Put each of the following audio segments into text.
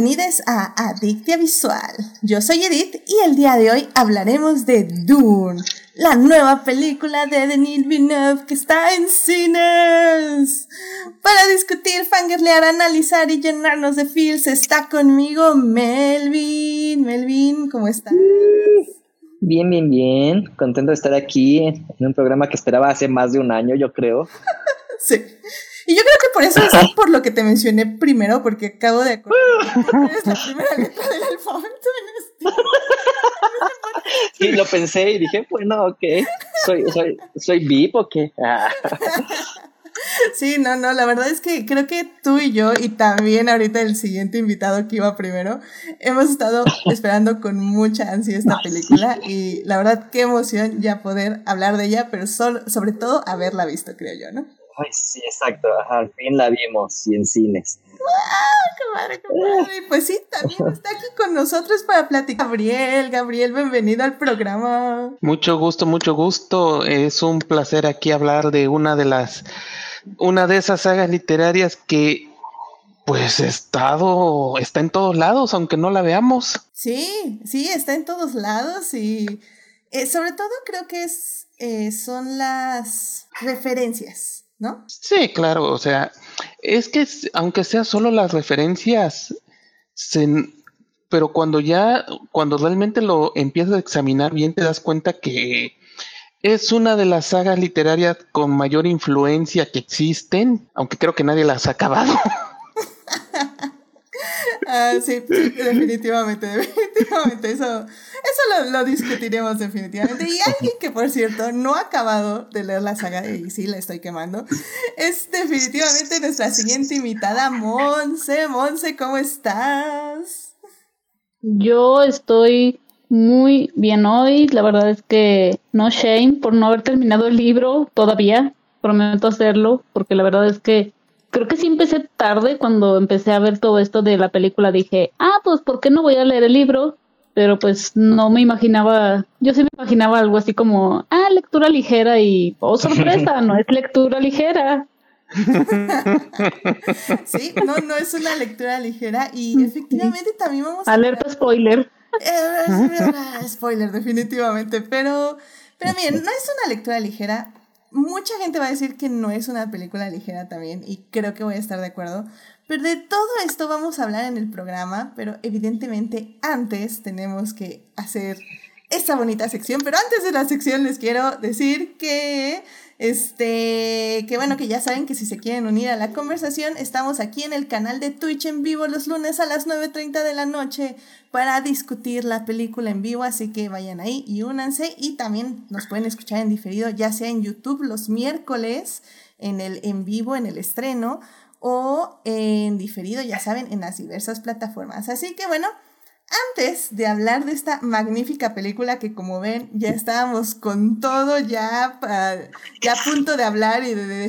Bienvenidos a Adictia Visual. Yo soy Edith y el día de hoy hablaremos de Dune, la nueva película de Denis Villeneuve que está en cines. Para discutir, fangirlear, analizar y llenarnos de feels está conmigo Melvin. Melvin, ¿cómo estás? Bien, bien, bien. Contento de estar aquí en un programa que esperaba hace más de un año, yo creo. sí. Y yo creo que por eso es por lo que te mencioné primero, porque acabo de acordar es la primera letra del alfabeto en este. Sí, lo pensé y dije, bueno, ok. ¿Soy, soy, soy VIP o qué? Ah. Sí, no, no, la verdad es que creo que tú y yo, y también ahorita el siguiente invitado que iba primero, hemos estado esperando con mucha ansia esta película y la verdad qué emoción ya poder hablar de ella, pero sobre todo haberla visto, creo yo, ¿no? Ay, sí, exacto. al fin la vimos y en cines. ¡Ah, qué madre, qué madre! Pues sí, también está aquí con nosotros para platicar. Gabriel, Gabriel, bienvenido al programa. Mucho gusto, mucho gusto. Es un placer aquí hablar de una de las, una de esas sagas literarias que pues estado, está en todos lados, aunque no la veamos. Sí, sí, está en todos lados y eh, sobre todo creo que es, eh, son las referencias ¿no? Sí, claro, o sea, es que aunque sea solo las referencias, pero cuando ya, cuando realmente lo empiezas a examinar bien, te das cuenta que es una de las sagas literarias con mayor influencia que existen, aunque creo que nadie las ha acabado. Ah, sí, definitivamente, definitivamente. Eso, eso lo, discutiremos definitivamente. Y alguien que, por cierto, no ha acabado de leer la saga, y sí, la estoy quemando, es definitivamente nuestra siguiente invitada, Monse. Monse, ¿cómo estás? Yo estoy muy bien hoy. La verdad es que no shame por no haber terminado el libro todavía. Prometo hacerlo, porque la verdad es que creo que sí empecé tarde cuando empecé a ver todo esto de la película. Dije, ah, pues, ¿por qué no voy a leer el libro? Pero pues no me imaginaba, yo sí me imaginaba algo así como, ah, lectura ligera y, oh, sorpresa, no es lectura ligera. sí, no, no es una lectura ligera y efectivamente también vamos a... Alerta spoiler. Eh, spoiler, definitivamente, pero, pero bien, no es una lectura ligera, mucha gente va a decir que no es una película ligera también, y creo que voy a estar de acuerdo. Pero de todo esto vamos a hablar en el programa, pero evidentemente antes tenemos que hacer esta bonita sección. Pero antes de la sección les quiero decir que este, que bueno, que ya saben que si se quieren unir a la conversación, estamos aquí en el canal de Twitch en vivo los lunes a las 9.30 de la noche para discutir la película en vivo, así que vayan ahí y únanse y también nos pueden escuchar en diferido, ya sea en YouTube los miércoles, en el en vivo, en el estreno o en diferido, ya saben, en las diversas plataformas. Así que bueno, antes de hablar de esta magnífica película que como ven ya estábamos con todo ya, ya a punto de hablar y de, de,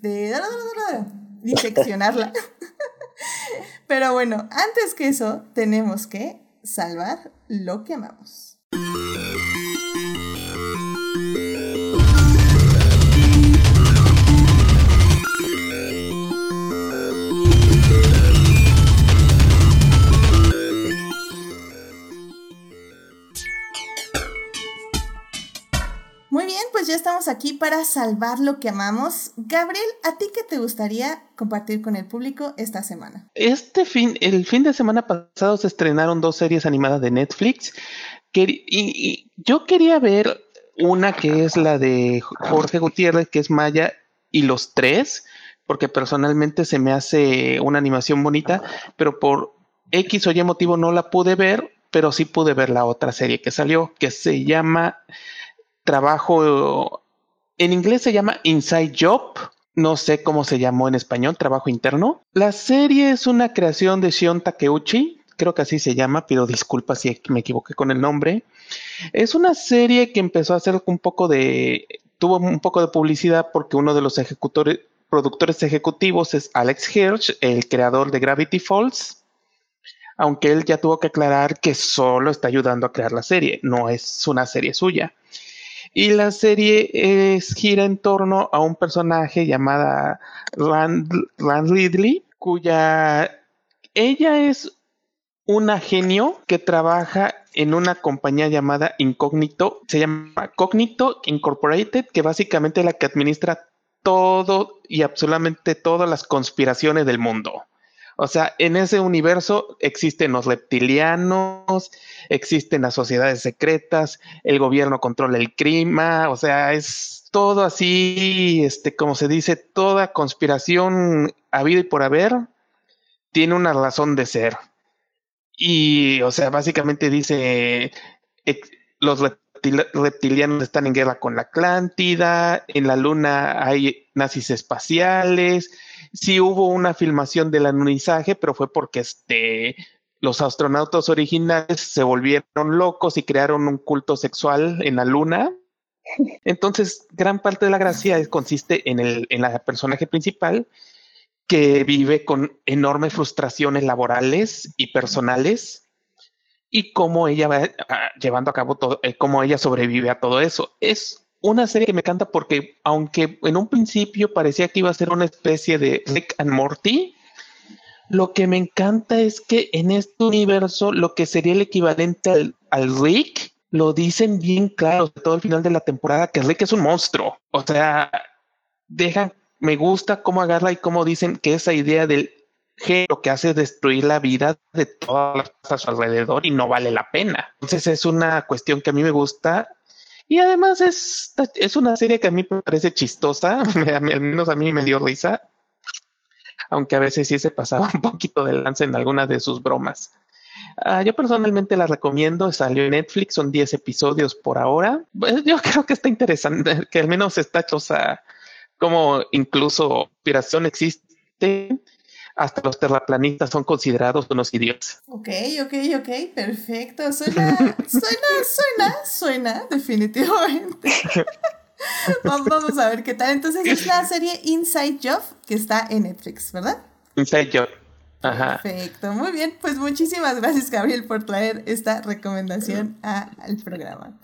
de diseccionarla. Pero bueno, antes que eso tenemos que salvar lo que amamos. Aquí para salvar lo que amamos. Gabriel, ¿a ti qué te gustaría compartir con el público esta semana? Este fin, el fin de semana pasado se estrenaron dos series animadas de Netflix. y, yo quería ver una que es la de Jorge Gutiérrez, que es Maya y los tres, porque personalmente se me hace una animación bonita, pero por X o Y motivo no la pude ver, pero sí pude ver la otra serie que salió, que se llama trabajo, en inglés se llama Inside Job, no sé cómo se llamó en español, trabajo interno. La serie es una creación de Shion Takeuchi, creo que así se llama, pido disculpas si me equivoqué con el nombre. Es una serie que empezó a hacer un poco de, tuvo un poco de publicidad porque uno de los ejecutores, productores ejecutivos es Alex Hirsch, el creador de Gravity Falls, aunque él ya tuvo que aclarar que solo está ayudando a crear la serie, no es una serie suya. Y la serie es, gira en torno a un personaje llamada Rand, Ridley, cuya ella es una genio que trabaja en una compañía llamada Incognito, se llama Cognito Incorporated, que básicamente es la que administra todo y absolutamente todas las conspiraciones del mundo. O sea, en ese universo existen los reptilianos, existen las sociedades secretas, el gobierno controla el crimen, o sea, es todo así, este, como se dice, toda conspiración habido y por haber tiene una razón de ser. Y, o sea, básicamente dice, los reptilianos están en guerra con la Atlántida, en la Luna hay nazis espaciales, sí hubo una filmación del anunizaje, pero fue porque este, los astronautas originales se volvieron locos y crearon un culto sexual en la Luna. Entonces, gran parte de la gracia consiste en, el, en la personaje principal que vive con enormes frustraciones laborales y personales y cómo ella va ah, llevando a cabo todo, eh, cómo ella sobrevive a todo eso. Es una serie que me encanta porque aunque en un principio parecía que iba a ser una especie de Rick and Morty, lo que me encanta es que en este universo lo que sería el equivalente al, al Rick lo dicen bien claro todo el final de la temporada que Rick es un monstruo. O sea, dejan, me gusta cómo agarra y cómo dicen que esa idea del lo que hace es destruir la vida de todas las cosas a su alrededor y no vale la pena. Entonces es una cuestión que a mí me gusta y además es, es una serie que a mí me parece chistosa, al menos a mí me dio risa, aunque a veces sí se pasaba un poquito de lance en algunas de sus bromas. Uh, yo personalmente la recomiendo, salió en Netflix, son 10 episodios por ahora. Yo creo que está interesante, que al menos está cosa como incluso inspiración existe hasta los terraplanistas son considerados unos idiotas. Ok, ok, ok, perfecto. Suena, suena, suena, suena, definitivamente. Vamos a ver qué tal. Entonces es la serie Inside Job que está en Netflix, ¿verdad? Inside Job. Ajá. Perfecto, muy bien. Pues muchísimas gracias, Gabriel, por traer esta recomendación al programa.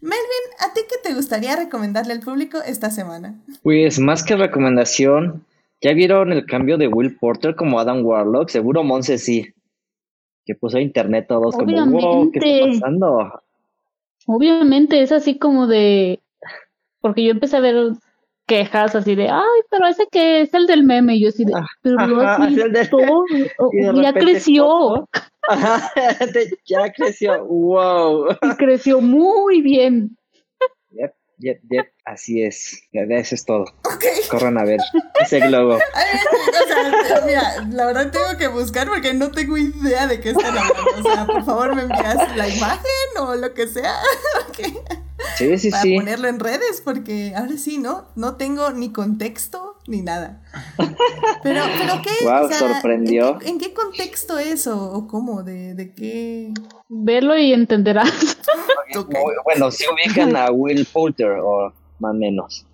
Melvin, ¿a ti qué te gustaría recomendarle al público esta semana? Pues más que recomendación, ¿Ya vieron el cambio de Will Porter como Adam Warlock? Seguro Monse sí. Que puso a internet todos como, wow, ¿qué está pasando? Obviamente, es así como de. Porque yo empecé a ver quejas así de, ay, pero ese que es el del meme. Y yo así de, ah, pero ajá, así, el de... todo, ya creció. Ajá, ya creció, wow. Y creció muy bien. Yep, yep, yep. Así es, eso es todo. Corran a ver ese globo. o sea, mira, la verdad tengo que buscar porque no tengo idea de qué están hablando. O sea, por favor me envías la imagen o lo que sea. Sí, sí, para sí. ponerlo en redes porque ahora sí, ¿no? No tengo ni contexto ni nada. Pero, pero ¿qué? Wow, sorprendió. ¿en, qué contexto es o, cómo? ¿De, ¿De qué? Verlo y entenderás. Bueno, si ubican a Will Poulter o más o menos.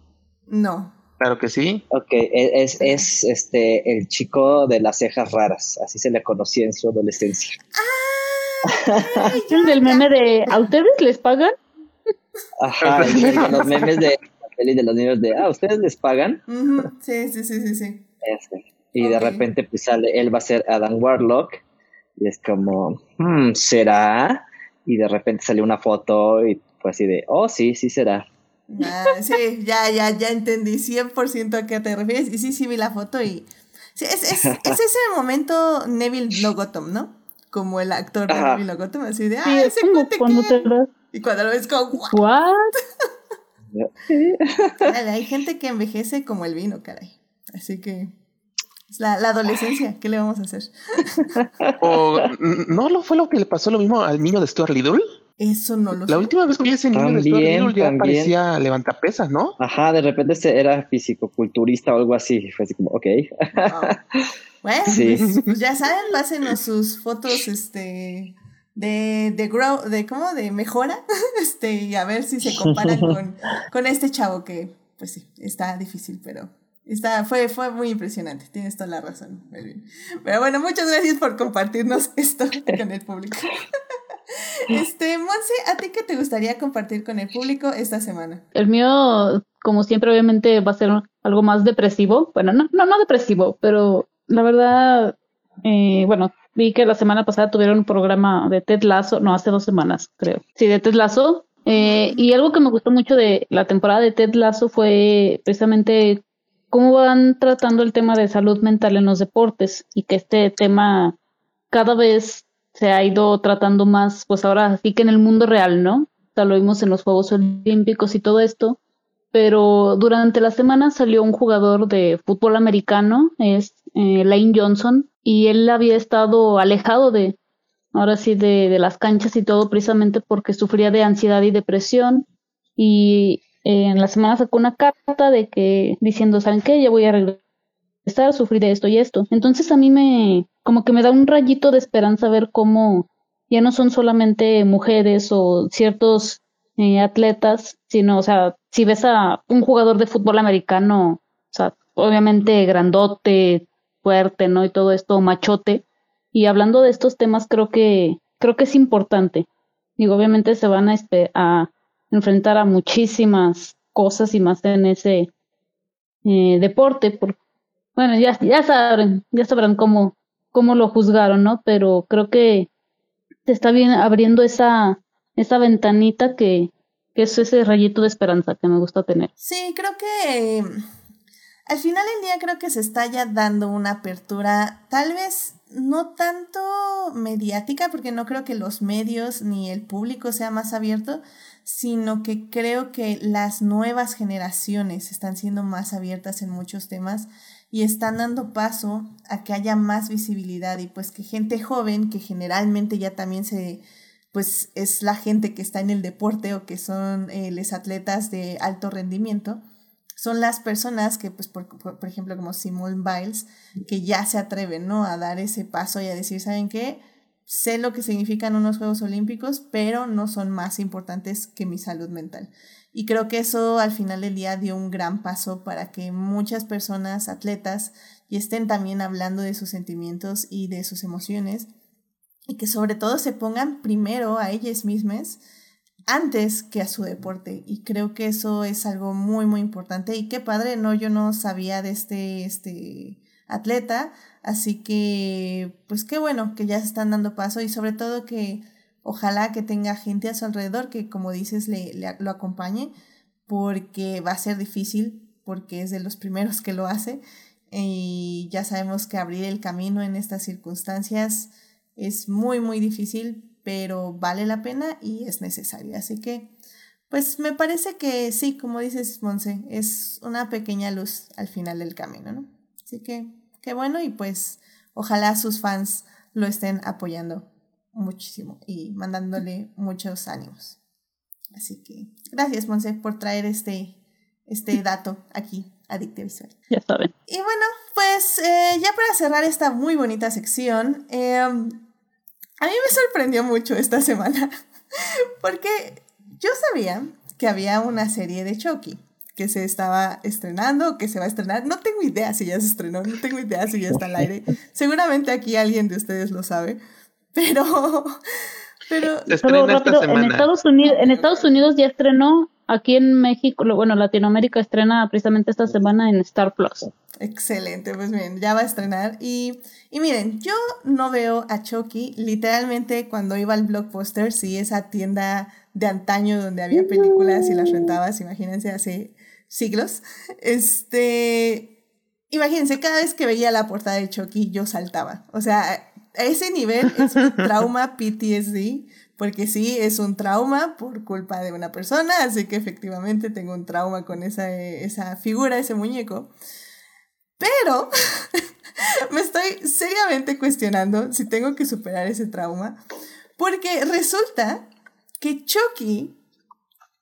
No. Claro que sí. Ok, e, es, es este el chico de las cejas raras, así se le conocía en su adolescencia. ¡Ah! ¿El del meme de ¿a ustedes les pagan? Ajá, el, los memes de de los niños de ¿a ustedes les pagan? Sí, sí, sí, sí, sí. Y de repente pues sale, él va a ser Adam Warlock y es como, hmm, ¿será? Y de repente sale una foto y fue así de, oh, sí, sí será. Ah, sí, ya, ya, ya entendí 100% a qué te refieres. Y sí, sí vi la foto y... Sí, es, es, es ese momento Neville Logotom, ¿no? Como el actor de Neville Logotom, así de, ah, ese cuate Y cuando lo ves como, ¿what? hay gente que envejece como el vino, caray. Así que... Es la, la, adolescencia, ¿qué le vamos a hacer? o, ¿No lo fue lo que le pasó lo mismo al niño de Stuart Little? Eso no lo La última vez que vi ese niño de ya parecía levantapesas, ¿no? Ajá, de repente era físico-culturista o algo así. Fue así como, ok. Bueno, pues, pues, ya saben, hacen sus fotos, este, de, de grow, de cómo, de mejora, este, y a ver si se comparan con, con este chavo que, pues sí, está difícil, pero Está, fue, fue muy impresionante, tienes toda la razón, Pero bueno, muchas gracias por compartirnos esto con el público. Este, Monse, ¿a ti qué te gustaría compartir con el público esta semana? El mío, como siempre, obviamente va a ser algo más depresivo. Bueno, no, no, no depresivo, pero la verdad, eh, bueno, vi que la semana pasada tuvieron un programa de Ted Lasso, no, hace dos semanas, creo. Sí, de Ted Lasso. Eh, y algo que me gustó mucho de la temporada de Ted Lasso fue precisamente cómo van tratando el tema de salud mental en los deportes y que este tema cada vez se ha ido tratando más, pues ahora sí que en el mundo real, ¿no? O lo vimos en los Juegos Olímpicos y todo esto, pero durante la semana salió un jugador de fútbol americano, es eh, Lane Johnson, y él había estado alejado de, ahora sí, de, de las canchas y todo, precisamente porque sufría de ansiedad y depresión, y en la semana sacó una carta de que diciendo, ¿saben qué? Ya voy a regresar, sufrir de esto y esto. Entonces a mí me, como que me da un rayito de esperanza ver cómo ya no son solamente mujeres o ciertos eh, atletas, sino, o sea, si ves a un jugador de fútbol americano, o sea, obviamente grandote, fuerte, ¿no? Y todo esto, machote. Y hablando de estos temas, creo que, creo que es importante. Digo, obviamente se van a, enfrentar a muchísimas cosas y más en ese eh, deporte. Por, bueno, ya, ya sabrán, ya sabrán cómo, cómo lo juzgaron, ¿no? Pero creo que se está bien abriendo esa, esa ventanita que, que es ese rayito de esperanza que me gusta tener. Sí, creo que al final del día creo que se está ya dando una apertura, tal vez no tanto mediática, porque no creo que los medios ni el público sea más abierto, sino que creo que las nuevas generaciones están siendo más abiertas en muchos temas y están dando paso a que haya más visibilidad y pues que gente joven, que generalmente ya también se, pues es la gente que está en el deporte o que son eh, los atletas de alto rendimiento, son las personas que, pues, por, por, por, ejemplo, como Simone Biles, que ya se atreven, ¿no? A dar ese paso y a decir, ¿saben qué? sé lo que significan unos Juegos Olímpicos, pero no son más importantes que mi salud mental. Y creo que eso al final del día dio un gran paso para que muchas personas, atletas, y estén también hablando de sus sentimientos y de sus emociones, y que sobre todo se pongan primero a ellas mismas antes que a su deporte. Y creo que eso es algo muy, muy importante. Y qué padre, ¿no? Yo no sabía de este, este atleta, así que pues qué bueno que ya se están dando paso y sobre todo que ojalá que tenga gente a su alrededor que como dices le, lo acompañe porque va a ser difícil porque es de los primeros que lo hace y ya sabemos que abrir el camino en estas circunstancias es muy muy difícil pero vale la pena y es necesario. Así que pues me parece que sí como dices Monse es una pequeña luz al final del camino no así que qué bueno y pues ojalá sus fans lo estén apoyando muchísimo y mandándole muchos ánimos. Así que gracias, Monse, por traer este, este dato aquí a Visual. Ya saben. Y bueno, pues eh, ya para cerrar esta muy bonita sección, eh, a mí me sorprendió mucho esta semana porque yo sabía que había una serie de Chucky que se estaba estrenando, que se va a estrenar. No tengo idea si ya se estrenó, no tengo idea si ya está al aire. Seguramente aquí alguien de ustedes lo sabe, pero... Pero, en, Estados Unidos, en Estados Unidos ya estrenó, aquí en México, bueno, Latinoamérica estrena precisamente esta semana en Star Plus. Excelente, pues bien, ya va a estrenar. Y, y miren, yo no veo a Chucky literalmente cuando iba al blockbuster, sí, esa tienda de antaño donde había películas y las rentabas, imagínense, hace siglos. Este, imagínense, cada vez que veía la portada de Chucky, yo saltaba. O sea, ese nivel es un trauma PTSD, porque sí, es un trauma por culpa de una persona, así que efectivamente tengo un trauma con esa, esa figura, ese muñeco. Pero me estoy seriamente cuestionando si tengo que superar ese trauma, porque resulta que Chucky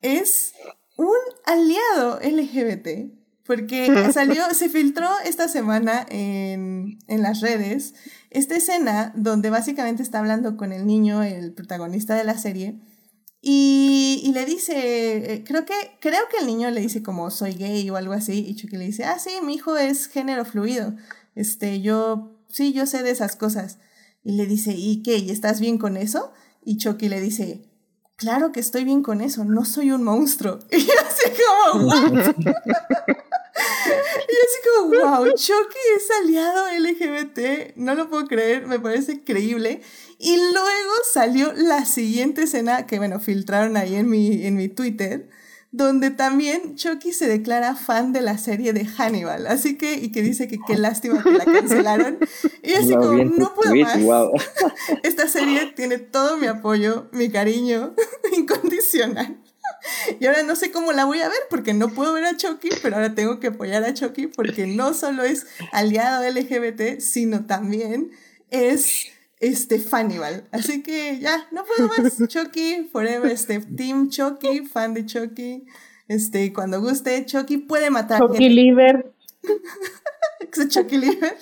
es un aliado LGBT, porque salió, se filtró esta semana en, en, las redes esta escena donde básicamente está hablando con el niño, el protagonista de la serie, y, le dice, eh, creo que, creo que el niño le dice como soy gay o algo así, y Chucky le dice, ah, sí, mi hijo es género fluido, este, yo, sí, yo sé de esas cosas. Y le dice, ¿y qué? ¿Y estás bien con eso? Y Chucky le dice, claro que estoy bien con eso, no soy un monstruo. Y así como, Y así como, wow, Chucky es aliado LGBT, no lo puedo creer, me parece increíble. Y luego salió la siguiente escena que, bueno, filtraron ahí en mi, en mi Twitter, donde también Chucky se declara fan de la serie de Hannibal, así que, y que dice que qué lástima que la cancelaron. Y así como, no puedo más. Esta serie tiene todo mi apoyo, mi cariño incondicional. Y ahora no sé cómo la voy a ver porque no puedo ver a Chucky, pero ahora tengo que apoyar a Chucky porque no solo es aliado LGBT, sino también es este Fannibal. Así que ya, no puedo más. Chucky, forever, este Team Chucky, fan de Chucky. Este, cuando guste, Chucky puede matar. Chucky Liver. Chucky Liver.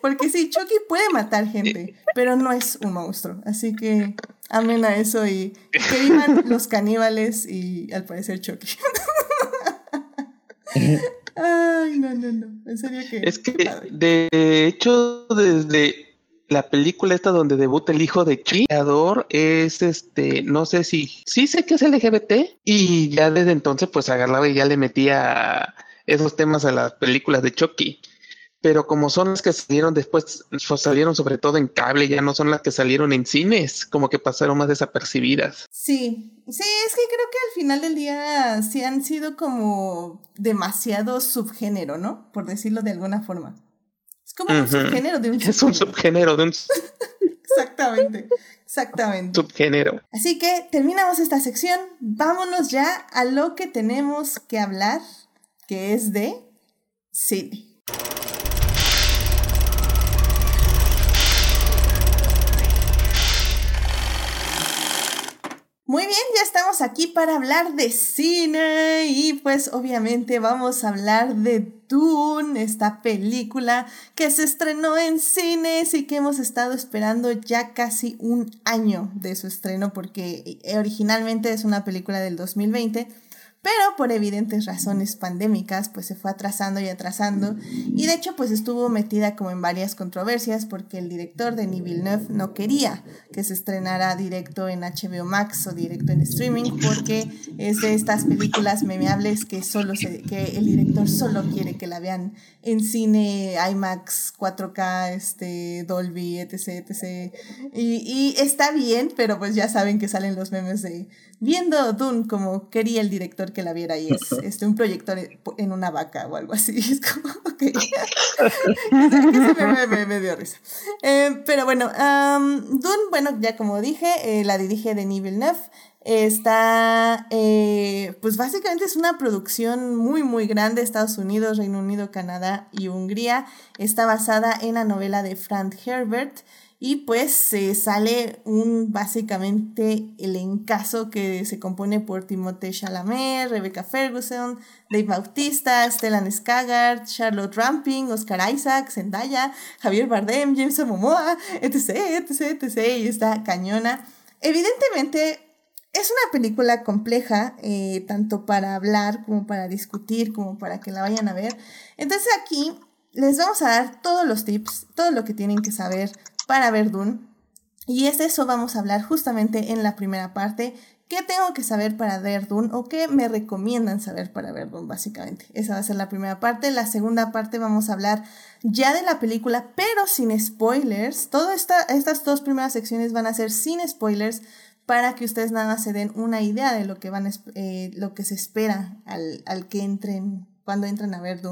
Porque sí, Chucky puede matar gente, pero no es un monstruo. Así que amen a eso y que vivan los caníbales y al parecer Chucky. Ay, no, no, no. En serio que. Es que, de hecho, desde la película esta donde debuta el hijo de Chi, es este, no sé si, sí sé que es LGBT y ya desde entonces pues agarraba y ya le metía esos temas a las películas de Chucky. Pero como son las que salieron después, pues, salieron sobre todo en cable, ya no son las que salieron en cines, como que pasaron más desapercibidas. Sí, sí, es que creo que al final del día sí han sido como demasiado subgénero, ¿no? Por decirlo de alguna forma. Es como un subgénero de un subgénero. Es un subgénero de un... exactamente, exactamente. Subgénero. Así que terminamos esta sección. Vámonos ya a lo que tenemos que hablar, que es de cine. Muy bien, ya estamos aquí para hablar de cine y pues obviamente vamos a hablar de Dune, esta película que se estrenó en cines y que hemos estado esperando ya casi un año de su estreno porque originalmente es una película del 2020 pero por evidentes razones pandémicas pues se fue atrasando y atrasando. Y de hecho pues estuvo metida como en varias controversias porque el director de Villeneuve no quería que se estrenara directo en HBO Max o directo en streaming porque es de estas películas memeables que solo se, que el director solo quiere que la vean en cine IMAX 4K este Dolby etc etc. Y, y está bien pero pues ya saben que salen los memes de viendo Dune como quería el director que la viera y es este, un proyector en una vaca o algo así. Es como, ok. me, me, dio risa. Eh, pero bueno, Dune, bueno, ya como dije, eh, la dirige Denis Villeneuve. Está, eh, pues básicamente es una producción muy, muy grande, Estados Unidos, Reino Unido, Canadá y Hungría. Está basada en la novela de Frank Herbert. Y pues se sale un básicamente el encaso que se compone por Timothée Chalamet, Rebecca Ferguson, Dave Bautista, Stellan Skaggart, Charlotte Ramping, Oscar Isaac, Zendaya, Javier Bardem, James Momoa, etc, etc, etc. Y está cañona. Evidentemente es una película compleja, eh, tanto para hablar como para discutir, como para que la vayan a ver. Entonces aquí les vamos a dar todos los tips, todo lo que tienen que saber para ver. Y es eso vamos a hablar justamente en la primera parte. ¿Qué tengo que saber para ver o qué me recomiendan saber para ver básicamente? Esa va a ser la primera parte. La segunda parte vamos a hablar ya de la película, pero sin spoilers. Todas estas dos primeras secciones van a ser sin spoilers para que ustedes nada se den una idea de lo que, van, eh, lo que se espera al, al que entren, cuando entren a ver.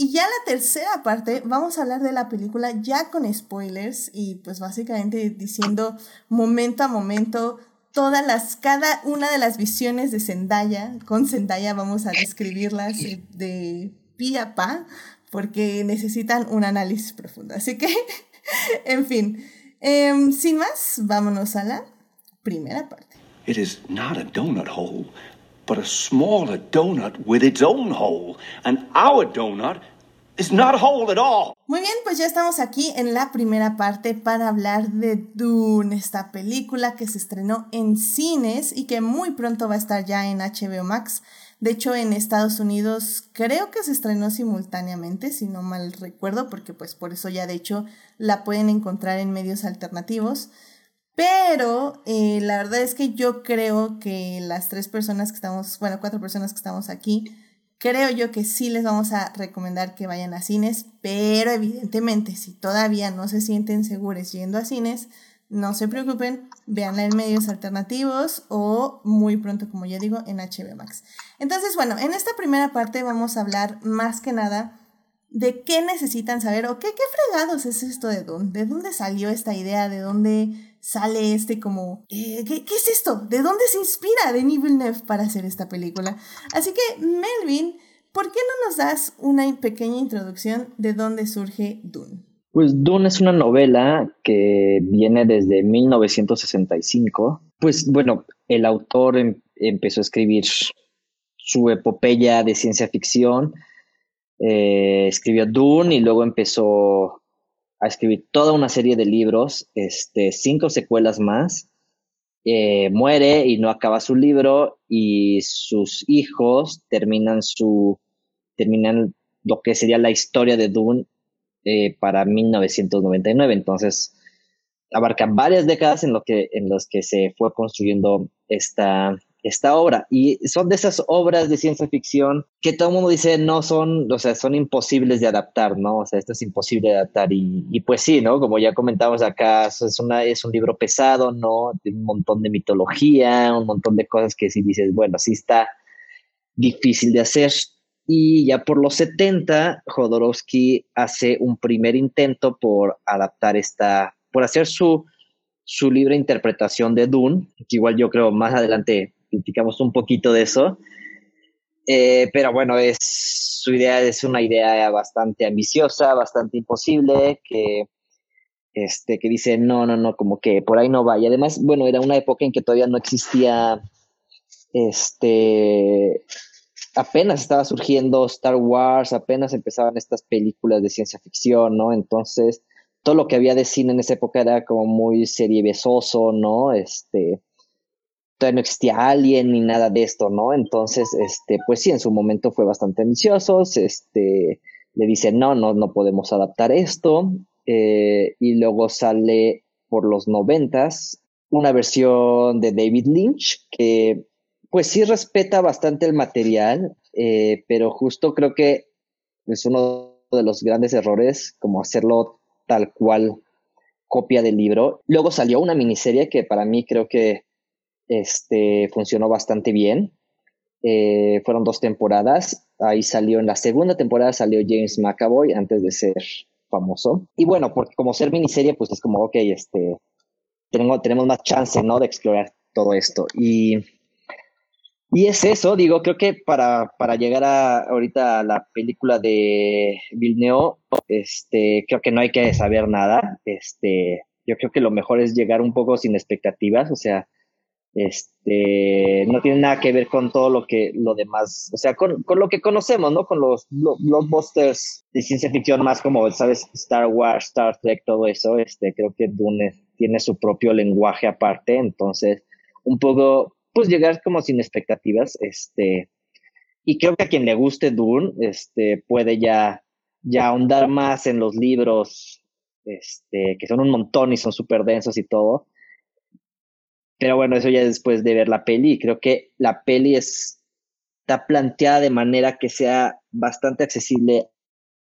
Y ya la tercera parte vamos a hablar de la película ya con spoilers y pues básicamente diciendo momento a momento todas las, cada una de las visiones de Zendaya. Con Zendaya vamos a describirlas de pi a pa porque necesitan un análisis profundo. Así que, en fin, em, sin más, vámonos a la primera parte. It is not a donut hole but a smaller donut with its own hole. And our donut Muy bien, pues ya estamos aquí en la primera parte para hablar de Dune, esta película que se estrenó en cines y que muy pronto va a estar ya en HBO Max. De hecho, en Estados Unidos creo que se estrenó simultáneamente, si no mal recuerdo, porque pues por eso ya de hecho la pueden encontrar en medios alternativos. Pero eh, la verdad es que yo creo que las tres personas que estamos, bueno, cuatro personas que estamos aquí, creo yo que sí les vamos a recomendar que vayan a cines, pero evidentemente si todavía no se sienten seguros yendo a cines, no se preocupen, véanla en medios alternativos o muy pronto, como ya digo, en HBO Max. Entonces, bueno, en esta primera parte vamos a hablar más que nada de qué necesitan saber o qué, qué fregados es esto de Dune, de dónde salió esta idea, de dónde sale este como, eh, ¿qué, ¿qué, es esto? ¿De dónde se inspira Denis Villeneuve para hacer esta película? Así que, Melvin, ¿por qué no nos das una pequeña introducción de dónde surge Dune? Pues Dune es una novela que viene desde 1965. Pues bueno, el autor em, empezó a escribir su epopeya de ciencia ficción, eh, escribió Dune y luego empezó a escribir toda una serie de libros, este, cinco secuelas más. Eh, muere y no acaba su libro y sus hijos terminan su terminan lo que sería la historia de Dune eh, para 1999. Entonces, abarcan varias décadas en, lo que, en los que se fue construyendo esta, esta obra. Y son de esas obras de ciencia ficción que todo el mundo dice no son, o sea, son imposibles de adaptar, ¿no? O sea, esto es imposible de adaptar. Y, pues sí, ¿no? Como ya comentamos acá, es, una, es un libro pesado, ¿no? Un montón de mitología, un montón de cosas que si dices, bueno, sí está difícil de hacer. Y ya por los 70, Jodorowsky hace un primer intento por adaptar esta, por hacer su, su libre interpretación de Dune, que igual yo creo más adelante criticamos un poquito de eso. Eh, pero bueno, es, su idea es una idea bastante ambiciosa, bastante imposible, que, este, que dice, no, no, no, como que por ahí no va. Y además, bueno, era una época en que todavía no existía este apenas estaba surgiendo Star Wars, apenas empezaban estas películas de ciencia ficción, ¿no? Entonces, todo lo que había de cine en esa época era como muy serie besoso, ¿no? Este, todavía no existía Alien ni nada de esto, ¿no? Entonces, este, pues sí, en su momento fue bastante ambicioso, este, le dicen, no, no, no podemos adaptar esto, eh, y luego sale por los noventas una versión de David Lynch que pues sí respeta bastante el material, eh, pero justo creo que es uno de los grandes errores, como hacerlo tal cual copia del libro. Luego salió una miniserie que para mí creo que este, funcionó bastante bien. Eh, fueron dos temporadas. Ahí salió en la segunda temporada salió James McAvoy antes de ser famoso. Y bueno, porque como ser miniserie, pues es como, ok, este, tenemos, tenemos más chance, ¿no? De explorar todo esto. Y y es eso, digo, creo que para, para llegar a ahorita a la película de Vilneo, este, creo que no hay que saber nada. Este, yo creo que lo mejor es llegar un poco sin expectativas, o sea, este, no tiene nada que ver con todo lo que, lo demás, o sea, con, con lo que conocemos, ¿no? Con los blockbusters de ciencia ficción más como, ¿sabes? Star Wars, Star Trek, todo eso, este, creo que Dune tiene su propio lenguaje aparte, entonces, un poco pues llegar como sin expectativas, este, y creo que a quien le guste Dune, este, puede ya, ya ahondar más en los libros, este, que son un montón y son súper densos y todo. Pero bueno, eso ya después de ver la peli, creo que la peli es, está planteada de manera que sea bastante accesible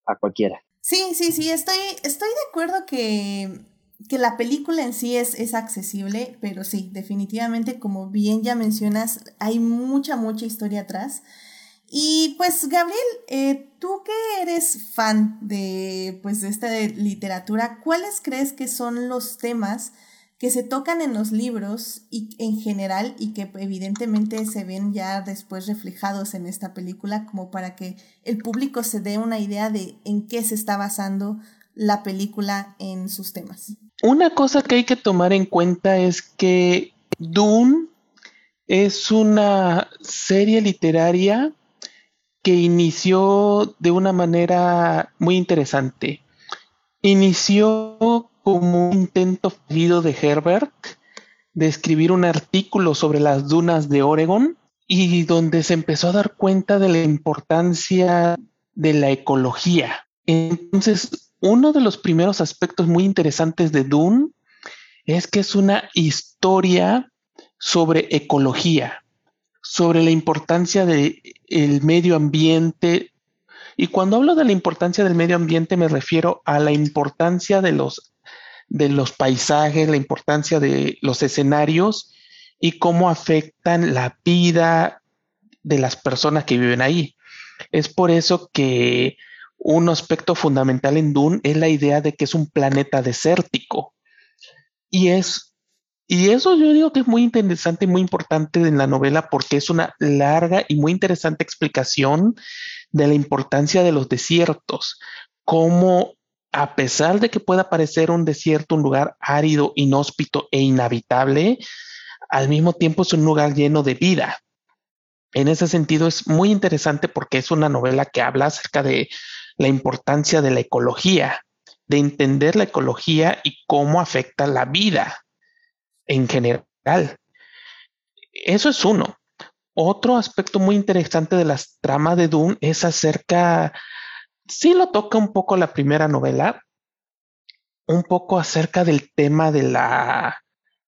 a cualquiera. Sí, sí, sí, estoy, estoy de acuerdo que que la película en sí es, es accesible, pero sí, definitivamente, como bien ya mencionas, hay mucha, mucha historia atrás. Y pues, Gabriel, eh, tú que eres fan de, pues, de esta literatura, ¿cuáles crees que son los temas que se tocan en los libros y en general y que evidentemente se ven ya después reflejados en esta película como para que el público se dé una idea de en qué se está basando la película en sus temas? Una cosa que hay que tomar en cuenta es que Dune es una serie literaria que inició de una manera muy interesante. Inició como un intento fallido de Herbert de escribir un artículo sobre las dunas de Oregon y donde se empezó a dar cuenta de la importancia de la ecología. Entonces, uno de los primeros aspectos muy interesantes de Dune es que es una historia sobre ecología, sobre la importancia del el medio ambiente. Y cuando hablo de la importancia del medio ambiente me refiero a la importancia de los, de los paisajes, la importancia de los escenarios y cómo afectan la vida de las personas que viven ahí. Es por eso que un aspecto fundamental en Dune es la idea de que es un planeta desértico. Y es y eso yo digo que es muy interesante y muy importante en la novela porque es una larga y muy interesante explicación de la importancia de los desiertos, cómo a pesar de que pueda parecer un desierto un lugar árido, inhóspito e inhabitable, al mismo tiempo es un lugar lleno de vida. En ese sentido es muy interesante porque es una novela que habla acerca de la importancia de la ecología, de entender la ecología y cómo afecta la vida en general. Eso es uno. Otro aspecto muy interesante de las tramas de Dune es acerca, sí lo toca un poco la primera novela, un poco acerca del tema de la,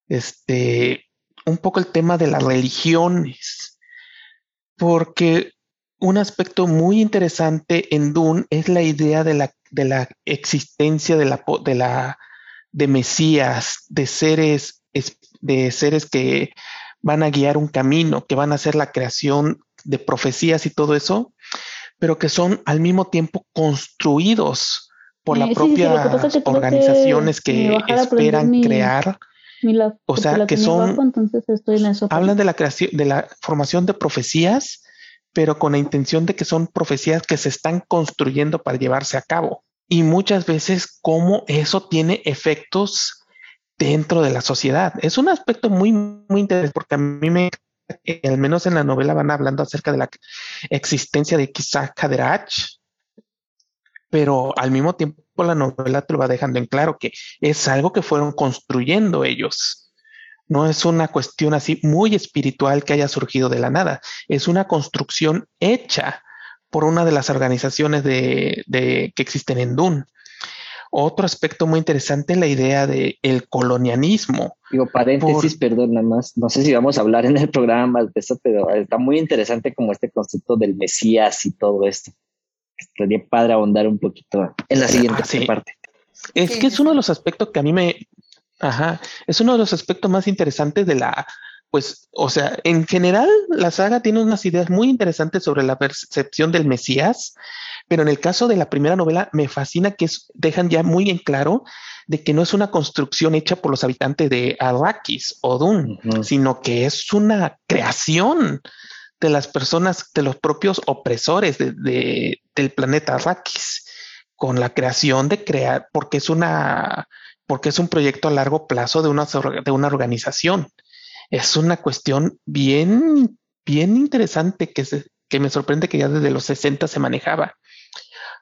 este, un poco el tema de las religiones, porque un aspecto muy interesante en Dune es la idea de la, de la existencia de la, de la, de Mesías, de seres de seres que van a guiar un camino, que van a hacer la creación de profecías y todo eso, pero que son al mismo tiempo construidos por las propias organizaciones que, esperan crear. o sea, que son hablan de la creación de la formación de profecías, pero con la intención de que son profecías que se están construyendo para llevarse a cabo. Y muchas veces cómo eso tiene efectos dentro de la sociedad. Es un aspecto muy, muy interesante porque a mí me, al menos en la novela van hablando acerca de la existencia de quizá Kaderach, pero al mismo tiempo la novela te lo va dejando en claro que es algo que fueron construyendo ellos. No es una cuestión así muy espiritual que haya surgido de la nada, es una construcción hecha por una de las organizaciones de que existen en Dune. Otro aspecto muy interesante es la idea del el colonialismo. Digo, paréntesis, perdón, nada más. No sé si vamos a hablar en el programa de eso, pero está muy interesante como este concepto del Mesías y todo esto. Estaría padre ahondar un poquito en la siguiente ah, parte. Es que es uno de los aspectos que a mí me, ajá, es uno de los aspectos más interesantes de la, pues, o sea, en general la saga tiene unas ideas muy interesantes sobre la percepción del Mesías, pero en el caso de la primera novela me fascina que dejan ya muy en claro de que no es una construcción hecha por los habitantes de Arrakis o Dune, sino que es una creación de las personas, de los propios opresores de, del planeta Arrakis, con la creación de crear, porque es una, porque es un proyecto a largo plazo de una, de una organización. Es una cuestión bien, bien interesante que, que me sorprende que ya desde los 60 se manejaba.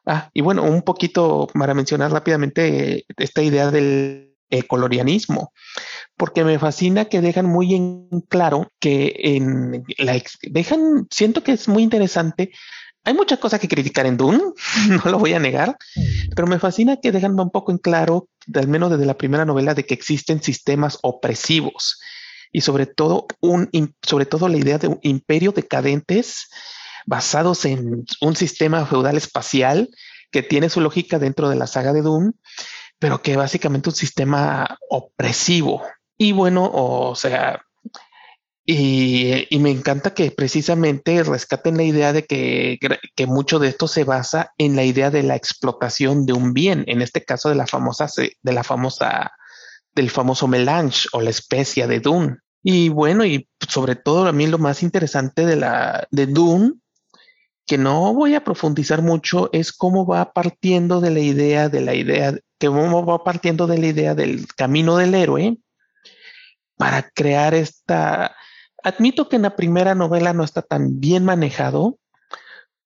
Ah, y bueno, un poquito para mencionar rápidamente esta idea del colonialismo, porque me fascina que dejan muy en claro que en la dejan, siento que es muy interesante. Hay muchas cosas que criticar en Dune, no lo voy a negar, pero me fascina que dejan un poco en claro, al menos desde la primera novela, de que existen sistemas opresivos y sobre todo un, sobre todo la idea de un imperio decadentes basados en un sistema feudal espacial que tiene su lógica dentro de la saga de Doom, pero que básicamente un sistema opresivo. Y bueno, o sea, y, me encanta que precisamente rescaten la idea de que, que, mucho de esto se basa en la idea de la explotación de un bien, en este caso de la famosa, de la famosa, del famoso melange o la especia de Dune. Y bueno, y sobre todo a mí lo más interesante de la de Dune que no voy a profundizar mucho es cómo va partiendo de la idea de la idea, que cómo va partiendo de la idea del camino del héroe para crear esta... Admito que en la primera novela no está tan bien manejado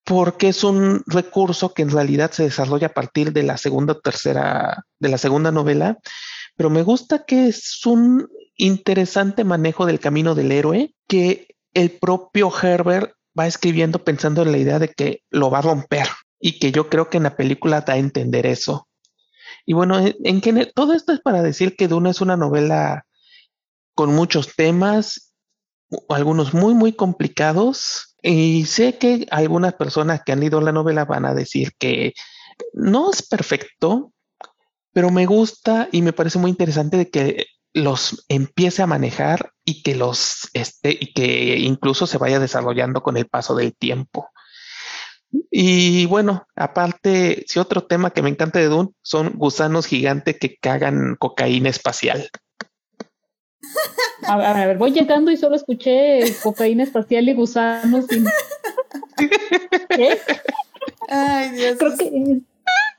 porque es un recurso que en realidad se desarrolla a partir de la segunda o tercera, de la segunda novela, pero me gusta que es un interesante manejo del camino del héroe que el propio Herbert va escribiendo pensando en la idea de que lo va a romper y que yo creo que en la película da a entender eso. Y bueno, en, que todo esto es para decir que Duna es una novela con muchos temas algunos muy, muy complicados. Y sé que algunas personas que han leído la novela van a decir que no es perfecto, pero me gusta y me parece muy interesante de que los empiece a manejar y que los este y que incluso se vaya desarrollando con el paso del tiempo. Y bueno, aparte, si otro tema que me encanta de Dune son gusanos gigantes que cagan cocaína espacial. A ver, a ver, voy llegando y solo escuché cocaína espacial y gusanos. ¿Qué? Ay, Dios. Creo que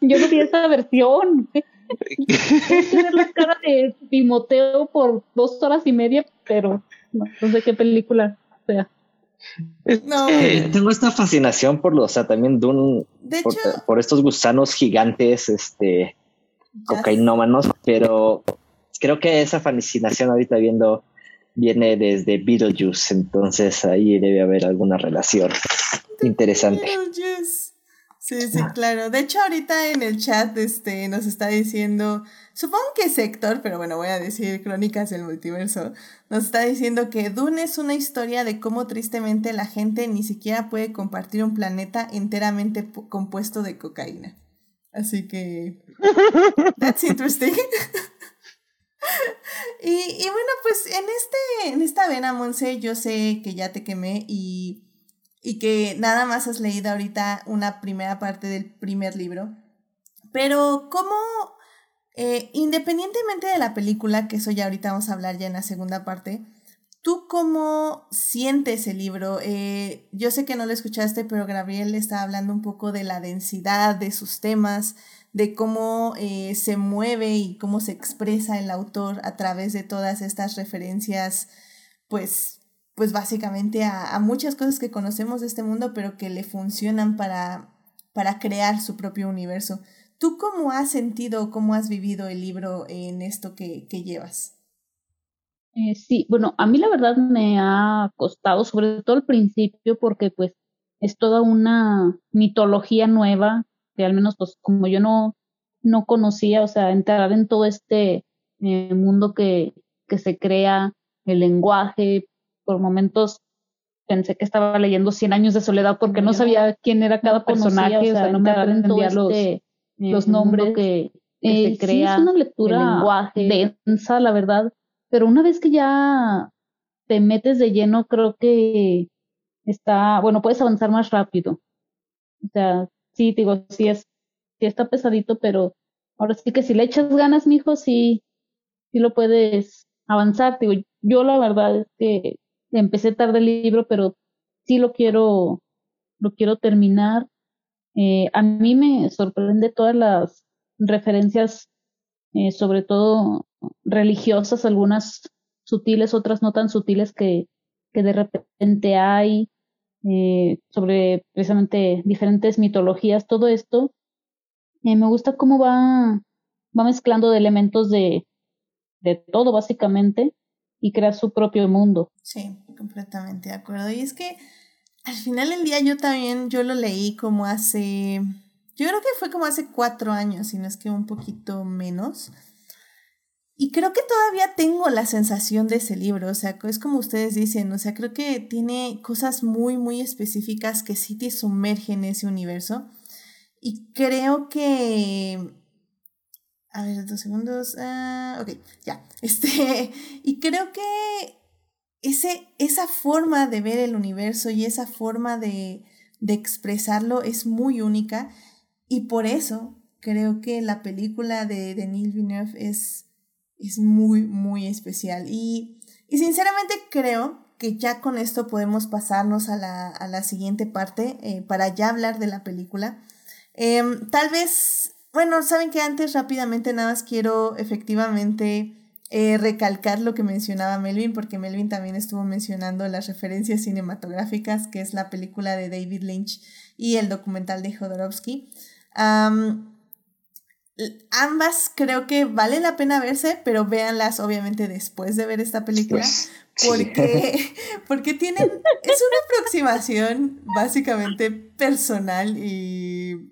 yo no vi esa versión. Tener la cara de Timoteo por dos horas y media, pero no, sé qué película sea. No. tengo esta fascinación por los, o sea, también Dune, por, estos gusanos gigantes, este, cocainómanos, pero creo que esa fascinación ahorita viendo viene desde Beetlejuice, entonces ahí debe haber alguna relación interesante. Sí, sí, claro. De hecho, ahorita en el chat este, nos está diciendo, supongo que es Héctor, pero bueno, voy a decir Crónicas del Multiverso, nos está diciendo que Dune es una historia de cómo tristemente la gente ni siquiera puede compartir un planeta enteramente compuesto de cocaína. Así que... That's interesting. y, y, bueno, pues en, este, en esta vena, Monse, yo sé que ya te quemé y y que nada más has leído ahorita una primera parte del primer libro. Pero ¿cómo, eh, independientemente de la película, que eso ya ahorita vamos a hablar ya en la segunda parte, ¿tú cómo sientes el libro? Eh, yo sé que no lo escuchaste, pero Gabriel está hablando un poco de la densidad de sus temas, de cómo eh, se mueve y cómo se expresa el autor a través de todas estas referencias, pues pues básicamente a, muchas cosas que conocemos de este mundo, pero que le funcionan para, para crear su propio universo. ¿Tú cómo has sentido, cómo has vivido el libro en esto que, llevas? Eh, sí, bueno, a mí la verdad me ha costado, sobre todo al principio, porque pues es toda una mitología nueva, que al menos pues como yo no, no conocía, o sea, entrar en todo este eh, mundo que, que se crea, el lenguaje, por momentos pensé que estaba leyendo Cien años de soledad porque no sabía quién era cada personaje, o sea, no me aprendía los, este, los nombres que, se eh, crea. es una lectura densa, la verdad, pero una vez que ya te metes de lleno, creo que está, bueno, puedes avanzar más rápido. O sea, sí, digo, sí es, sí está pesadito, pero ahora sí que si le echas ganas, mijo, sí, sí lo puedes avanzar. Digo, yo la verdad es que empecé tarde el libro, pero sí lo quiero, lo quiero terminar. Eh, a mí me sorprende todas las referencias, eh, sobre todo religiosas, algunas sutiles, otras no tan sutiles que, que de repente hay, eh, sobre precisamente diferentes mitologías, todo esto. me gusta cómo va, va mezclando de elementos de, de todo, básicamente, y crea su propio mundo. Sí, completamente de acuerdo. Y es que al final del día yo también, yo lo leí como hace, yo creo que fue como hace cuatro años, si no es que un poquito menos. Y creo que todavía tengo la sensación de ese libro, o sea, es como ustedes dicen, o sea, creo que tiene cosas muy, muy específicas que sí te sumergen en ese universo. Y creo que a ver, dos segundos. Uh, ok, ya. Este, y creo que ese, esa forma de ver el universo y esa forma de, de expresarlo es muy única. Y por eso creo que la película de Denis Villeneuve es, es muy, muy especial. Y, y sinceramente creo que ya con esto podemos pasarnos a la, a la siguiente parte eh, para ya hablar de la película. Em, tal vez bueno, saben que antes rápidamente nada más quiero efectivamente eh, recalcar lo que mencionaba Melvin, porque Melvin también estuvo mencionando las referencias cinematográficas, que es la película de David Lynch y el documental de Jodorowsky. ambas creo que vale la pena verse, pero véanlas obviamente después de ver esta película, porque, porque tienen, es una aproximación básicamente personal y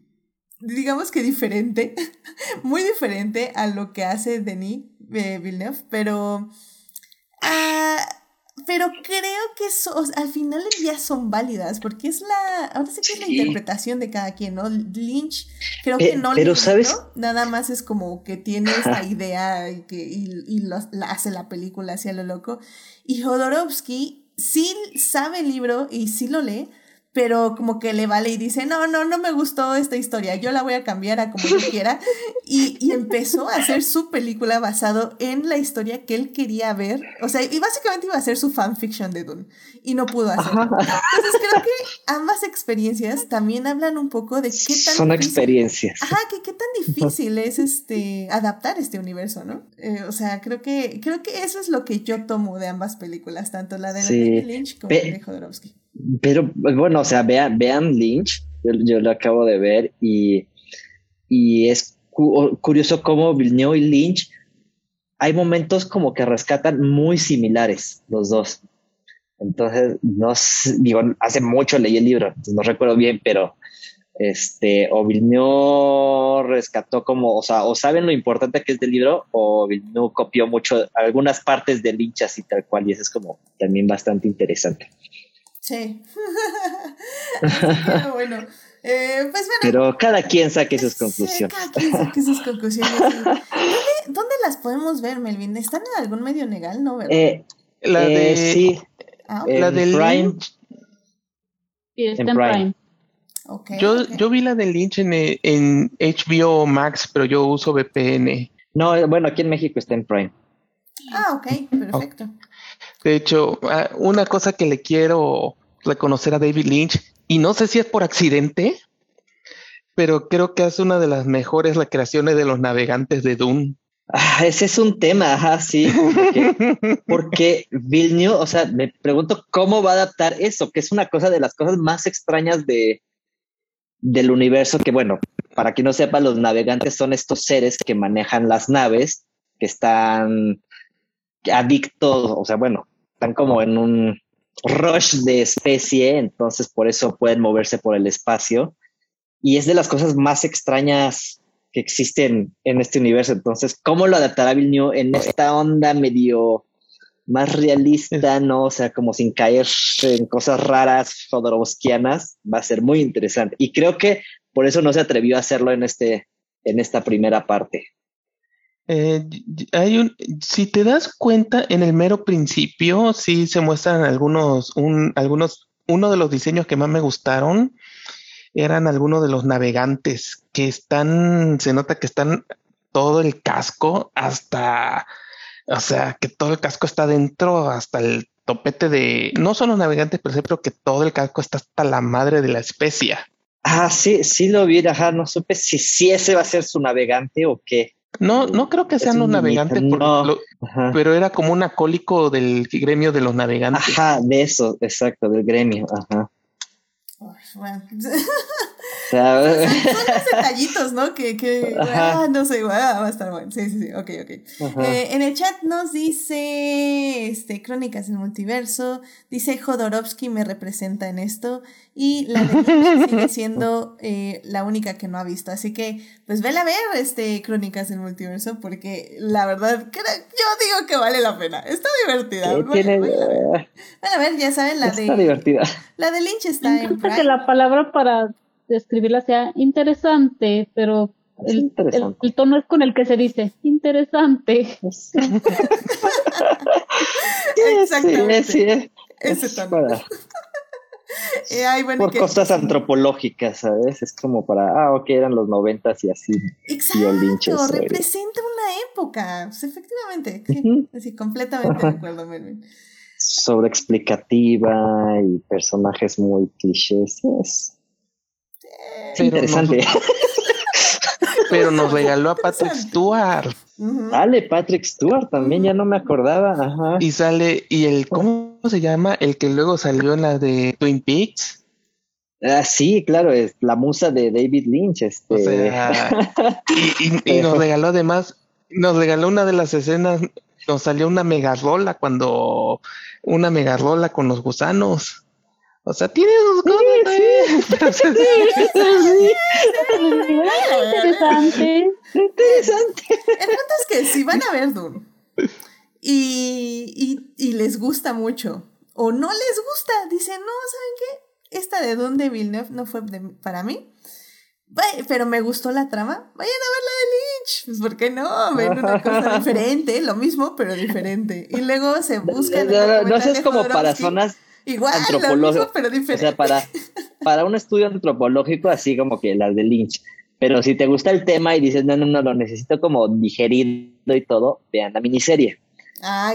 digamos que diferente, muy diferente a lo que hace Denis eh, Villeneuve, pero ah, pero creo que al final ya son válidas, porque es la, ahora sí que es la interpretación de cada quien, ¿no? Lynch creo que no pero sabes nada más es como que tiene esta idea y, que, y, hace la película hacia lo loco. Y Jodorowsky sí sabe el libro y sí lo lee, pero como que le vale y dice, no, no, no me gustó esta historia, yo la voy a cambiar a como yo quiera. Y, y, empezó a hacer su película basado en la historia que él quería ver. O sea, y básicamente iba a ser su fanfiction de Dune. Y no pudo hacerlo. Entonces creo que ambas experiencias también hablan un poco de qué tan... Son experiencias. Ajá, que qué tan difícil es este, adaptar este universo, ¿no? Eh, o sea, creo que, creo que eso es lo que yo tomo de ambas películas, tanto la de sí. Lynch como la de Jodorowsky. Pero bueno, o sea, vean, vean Lynch, yo, lo acabo de ver y, y es curioso cómo Villeneuve y Lynch hay momentos como que rescatan muy similares los dos. Entonces, no digo, hace mucho leí el libro, no recuerdo bien, pero este, o Villeneuve rescató como, o sea, o saben lo importante que es del libro, o Villeneuve copió mucho algunas partes de Lynch así tal cual, y eso es como también bastante interesante. Sí. bueno. Eh, pues bueno. Pero cada quien saque sus conclusiones. cada quien saque sus conclusiones. ¿Dónde, las podemos ver, Melvin? ¿Están en algún medio legal, no? Eh, la de. Eh, sí. Ah, la del Prime. Sí, está en Prime. Okay, yo, yo vi la de Lynch en, en HBO Max, pero yo uso VPN. No, bueno, aquí en México está en Prime. Ah, ok, perfecto. De hecho, ah, una cosa que le quiero reconocer a David Lynch, y no sé si es por accidente, pero creo que es una de las mejores recreaciones de los navegantes de Dune. Ah, ese es un tema, ajá, sí. Porque, porque Villeneuve, o sea, me pregunto cómo va a adaptar eso, que es una cosa de las cosas más extrañas de, del universo, que bueno, para quien no sepa, los navegantes son estos seres que manejan las naves, que están adictos, o sea, bueno, están como en un rush de especie, entonces por eso pueden moverse por el espacio. Y es de las cosas más extrañas que existen en este universo. Entonces, ¿cómo lo adaptará Villeneuve en esta onda medio más realista, no? O sea, como sin caer en cosas raras Jodorowskianas, va a ser muy interesante. Y creo que por eso no se atrevió a hacerlo en este, en esta primera parte. Eh, hay un, si te das cuenta, en el mero principio sí se muestran algunos, un, algunos, uno de los diseños que más me gustaron eran algunos de los navegantes que están, se nota que están todo el casco hasta, o sea, que todo el casco está dentro hasta el topete de, no son los navegantes, pero sé, que todo el casco está hasta la madre de la especia. Ah, sí, sí lo vi, ajá, no supe si, si ese va a ser su navegante o qué. No, no creo que sean los navegantes, pero era como un acólico del gremio de los navegantes. Ajá, de eso, exacto, del gremio, ajá. bueno. son los detallitos, ¿no? Que, que ah, no sé, ah, va a estar bueno. Sí, sí, sí, ok, ok. Eh, en el chat nos dice, este, Crónicas del Multiverso, dice Jodorowsky me representa en esto y la de sigue siendo eh, la única que no ha visto. Así que, pues vela a ver, este, Crónicas del Multiverso, porque la verdad, yo digo que vale la pena. Está divertida. Vale, a ver, ya saben, la de... Está divertida. La de Lynch está en que la palabra para describirla sea interesante, pero el, el, tono es con el que se dice interesante. Exactamente. Sí, sí, Ese tono. Eh, por cosas antropológicas, ¿sabes? Es como para, ah, ok, eran los noventas y así. Exacto, representa una época, pues, efectivamente. Sí, completamente de acuerdo, Melvin. Sobreexplicativa y personajes muy clichés. Es, interesante. pero nos regaló a Patrick Stewart. Dale, Patrick Stewart también, ya no me acordaba. Y sale, y el, ¿cómo se llama? El que luego salió en la de Twin Peaks. Ah, sí, claro, es la musa de David Lynch. Este. O sea, y, nos regaló además, nos regaló una de las escenas, nos salió una megarola cuando, una megarola con los gusanos. O sea, tiene dos cosas. Interesante. Interesante. El punto es que si van a ver Dune y, y les gusta mucho o no les gusta, dicen, no, ¿saben qué? Esta de Don de Villeneuve no fue para mí. Pero me gustó la trama. Vayan a ver la de Lynch. Pues, ¿por qué no? Ven una cosa diferente, lo mismo, pero diferente. Y luego se buscan. No, no, es como para zonas Igual, antropológicas. pero diferente. O sea, para, para un estudio antropológico, así como que las de Lynch. Pero si te gusta el tema y dices, no, no, no, lo necesito como digerido y todo, vean la miniserie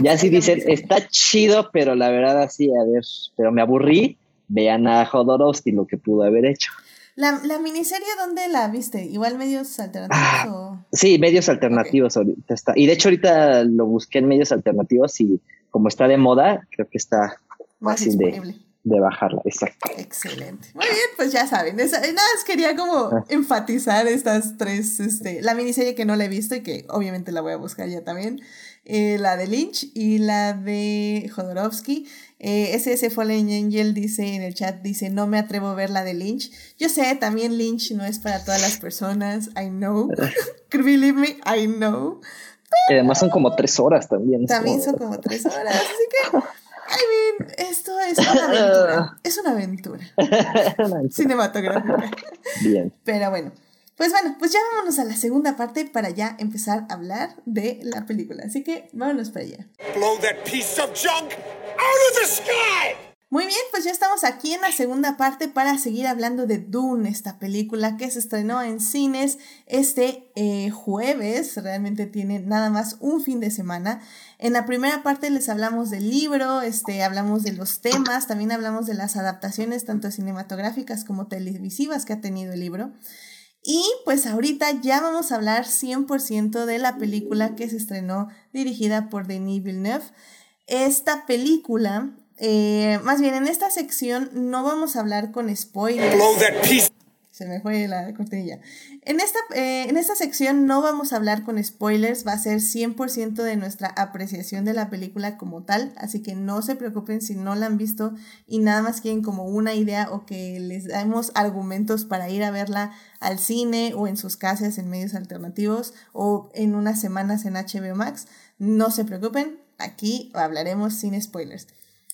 ya si dicen, está chido, pero la verdad así, a ver, pero me aburrí, vean a Jodorowsky lo que pudo haber hecho. ¿La, la miniserie dónde la viste? ¿Igual medios alternativos? Ah, sí, medios alternativos ahorita está. Y de hecho ahorita lo busqué en medios alternativos y como está de moda, creo que está fácil de, de, bajarla. Exacto. Excelente. Muy bien, pues ya saben. nada más quería como ah. enfatizar estas tres, este, la miniserie que no la he visto y que obviamente la voy a buscar ya también. Eh, la de Lynch y la de Jodorowsky. Eh, SS Fallen Angel dice en el chat, dice, no me atrevo a ver la de Lynch. Yo sé, también Lynch no es para todas las personas, I know. Believe me, I know. además son como tres horas también. También son como tres horas, así que... I mean, esto es una aventura. Es una aventura. Cinematográfica. Bien. Pero bueno. Pues bueno, pues ya vámonos a la segunda parte para ya empezar a hablar de la película. Así que vámonos para allá. Muy bien, pues ya estamos aquí en la segunda parte para seguir hablando de Dune, esta película que se estrenó en cines este eh, jueves. Realmente tiene nada más un fin de semana. En la primera parte les hablamos del libro, este, hablamos de los temas, también hablamos de las adaptaciones tanto cinematográficas como televisivas que ha tenido el libro. Y pues ahorita ya vamos a hablar 100% de la película que se estrenó dirigida por Denis Villeneuve. Esta película, eh, más bien en esta sección no vamos a hablar con spoilers. Se me fue la cortinilla. En esta, eh, en esta sección no vamos a hablar con spoilers, va a ser 100% de nuestra apreciación de la película como tal, así que no se preocupen si no la han visto y nada más quieren como una idea o que les damos argumentos para ir a verla al cine o en sus casas en medios alternativos o en unas semanas en HBO Max. No se preocupen, aquí hablaremos sin spoilers.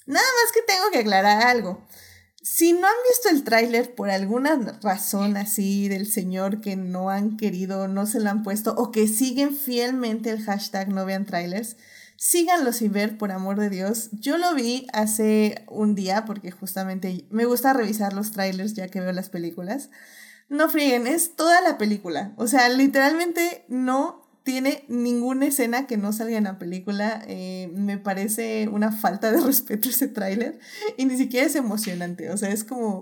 Nada más que tengo que aclarar algo. Si no han visto el tráiler por alguna razón así del señor que no han querido, no se lo han puesto o que siguen fielmente el hashtag no vean trailers, síganlo sin ver, por amor de Dios. Yo lo vi hace un día porque justamente me gusta revisar los trailers ya que veo las películas. No frieguen, es toda la película. O sea, literalmente no tiene ninguna escena que no salga en la película. Eh, me parece una falta de respeto ese tráiler y ni siquiera es emocionante. O sea, es como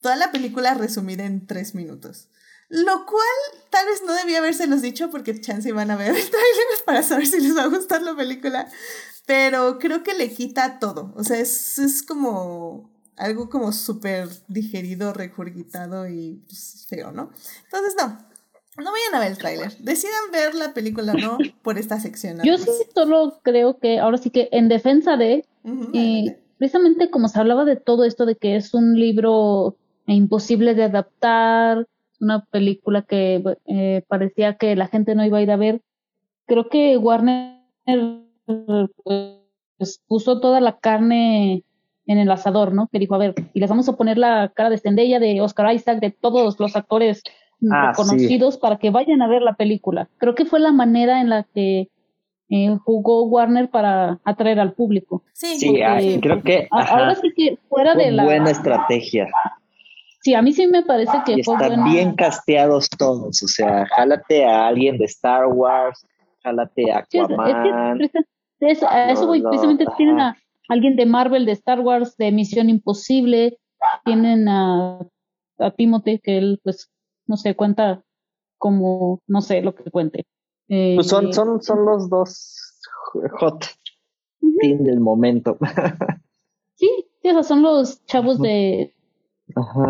toda la película resumida en tres minutos. Lo cual tal vez no debía habérselos dicho porque chance van a ver el tráiler para saber si les va a gustar la película. Pero creo que le quita todo. O sea, es, es como algo como súper digerido, regurgitado y pues, feo, ¿no? Entonces, no, no vayan a ver el tráiler. Decidan ver la película no por esta sección. Yo sí solo creo que ahora sí que en defensa de, eh, precisamente como se hablaba de todo esto de que es un libro imposible de adaptar, una película que eh, parecía que la gente no iba a ir a ver, creo que Warner pues, puso toda la carne en el asador, ¿no? Que dijo, a ver, y les vamos a poner la cara de Stendella, de Oscar Isaac, de todos los actores Ah, conocidos para que vayan a ver la película. Creo que fue la manera en la que eh, jugó Warner para atraer al público. Sí, ah, creo que ahora sí que fuera de la buena estrategia. Sí, a mí sí me parece que están bien casteados todos, o sea, jálate a alguien de Star Wars, jálate a Aquaman. eso, a eso voy, precisamente tienen a alguien de Marvel, de Star Wars, de Misión Imposible, tienen a, a Timothy, que él pues no sé, cuenta como, no sé, lo que cuente. pues son, eh, son, son los dos hot fin del momento. sí, sí, o sea, son los chavos de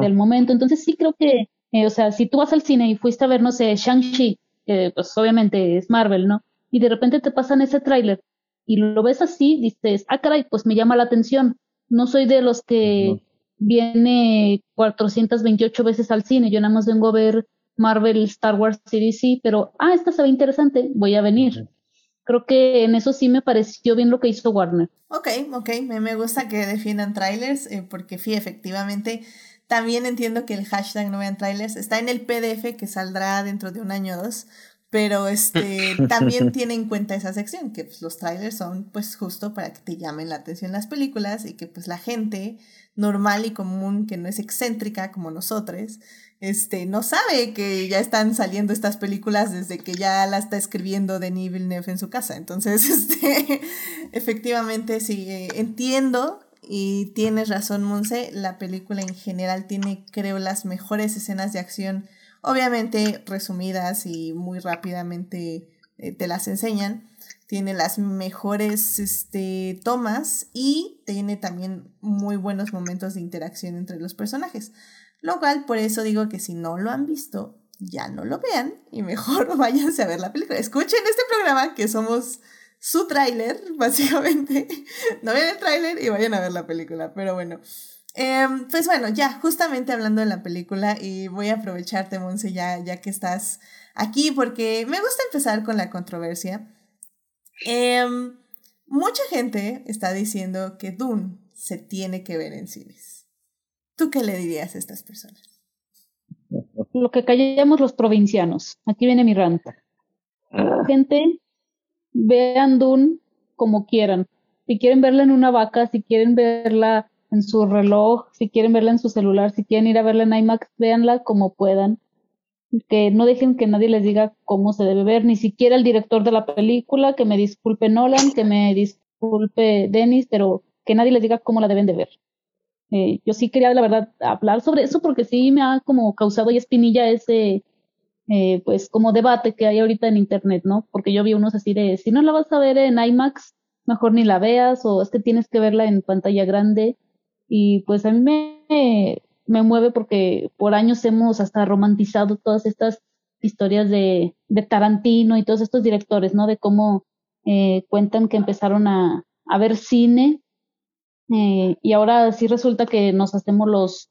del momento. Entonces sí creo que, eh, o sea, si tú vas al cine y fuiste a ver, no sé, Shang-Chi, que pues obviamente es Marvel, ¿no? Y de repente te pasan ese tráiler y lo ves así, dices, ah, caray, pues me llama la atención. No soy de los que viene 428 veces al cine. Yo nada más vengo a ver Marvel, Star Wars, CDC, pero, ah, esta se ve interesante, voy a venir. creo que en eso sí me pareció bien lo que hizo Warner. Ok, ok, me, me gusta que defiendan trailers, eh, porque sí, efectivamente, también entiendo que el hashtag no vean trailers está en el PDF que saldrá dentro de un año o dos, pero este también tiene en cuenta esa sección, que pues, los trailers son pues justo para que te llamen la atención las películas y que pues la gente normal y común que no es excéntrica como nosotros, este, no sabe que ya están saliendo estas películas desde que ya la está escribiendo Denis Villeneuve en su casa. Entonces, este, efectivamente, sí, eh, entiendo y tienes razón, Monse, la película en general tiene, creo, las mejores escenas de acción, obviamente resumidas y muy rápidamente eh, te las enseñan. Tiene las mejores este, tomas y tiene también muy buenos momentos de interacción entre los personajes. Lo cual, por eso digo que si no lo han visto, ya no lo vean y mejor váyanse a ver la película. Escuchen este programa que somos su tráiler, básicamente. no vean el tráiler y vayan a ver la película. Pero bueno. Em, pues bueno, ya, justamente hablando de la película, y voy a aprovecharte, Monse, ya, ya que estás aquí, porque me gusta empezar con la controversia. Em, mucha gente está diciendo que Dune se tiene que ver en cines. ¿Tú qué le dirías a estas personas? Lo que callamos los provincianos. Aquí viene mi ranta. Gente, vean Dune como quieran. Si quieren verla en una vaca, si quieren verla en su reloj, si quieren verla en su celular, si quieren ir a verla en IMAX, véanla como puedan. Que no dejen que nadie les diga cómo se debe ver, ni siquiera el director de la película, que me disculpe Nolan, que me disculpe Dennis, pero que nadie les diga cómo la deben de ver. Eh, yo sí quería, la verdad, hablar sobre eso porque sí me ha como causado y espinilla ese, eh, pues, como debate que hay ahorita en Internet, ¿no? Porque yo vi unos así de, si no la vas a ver en IMAX, mejor ni la veas, o es que tienes que verla en pantalla grande. Y pues a mí me, me mueve porque por años hemos hasta romantizado todas estas historias de, Tarantino y todos estos directores, ¿no? De cómo eh, cuentan que empezaron a, a ver cine eh, y ahora sí resulta que nos hacemos los,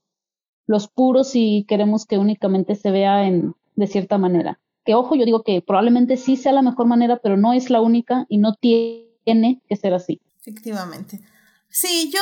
los puros y queremos que únicamente se vea en, de cierta manera. Que ojo, yo digo que probablemente sí sea la mejor manera, pero no es la única y no tiene que ser así. Efectivamente. Sí, yo,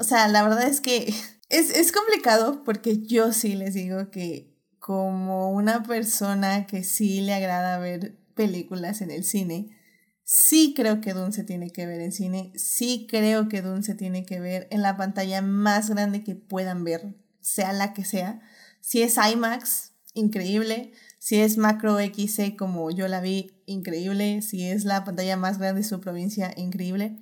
o sea, la verdad es que es, es complicado porque yo sí les digo que como una persona que sí le agrada ver películas en el cine, Sí creo que Dune se tiene que ver en cine, sí creo que Dune se tiene que ver en la pantalla más grande que puedan ver, sea la que sea. Si es IMAX, increíble. Si es Macro XC como yo la vi, increíble. Si es la pantalla más grande de su provincia, increíble.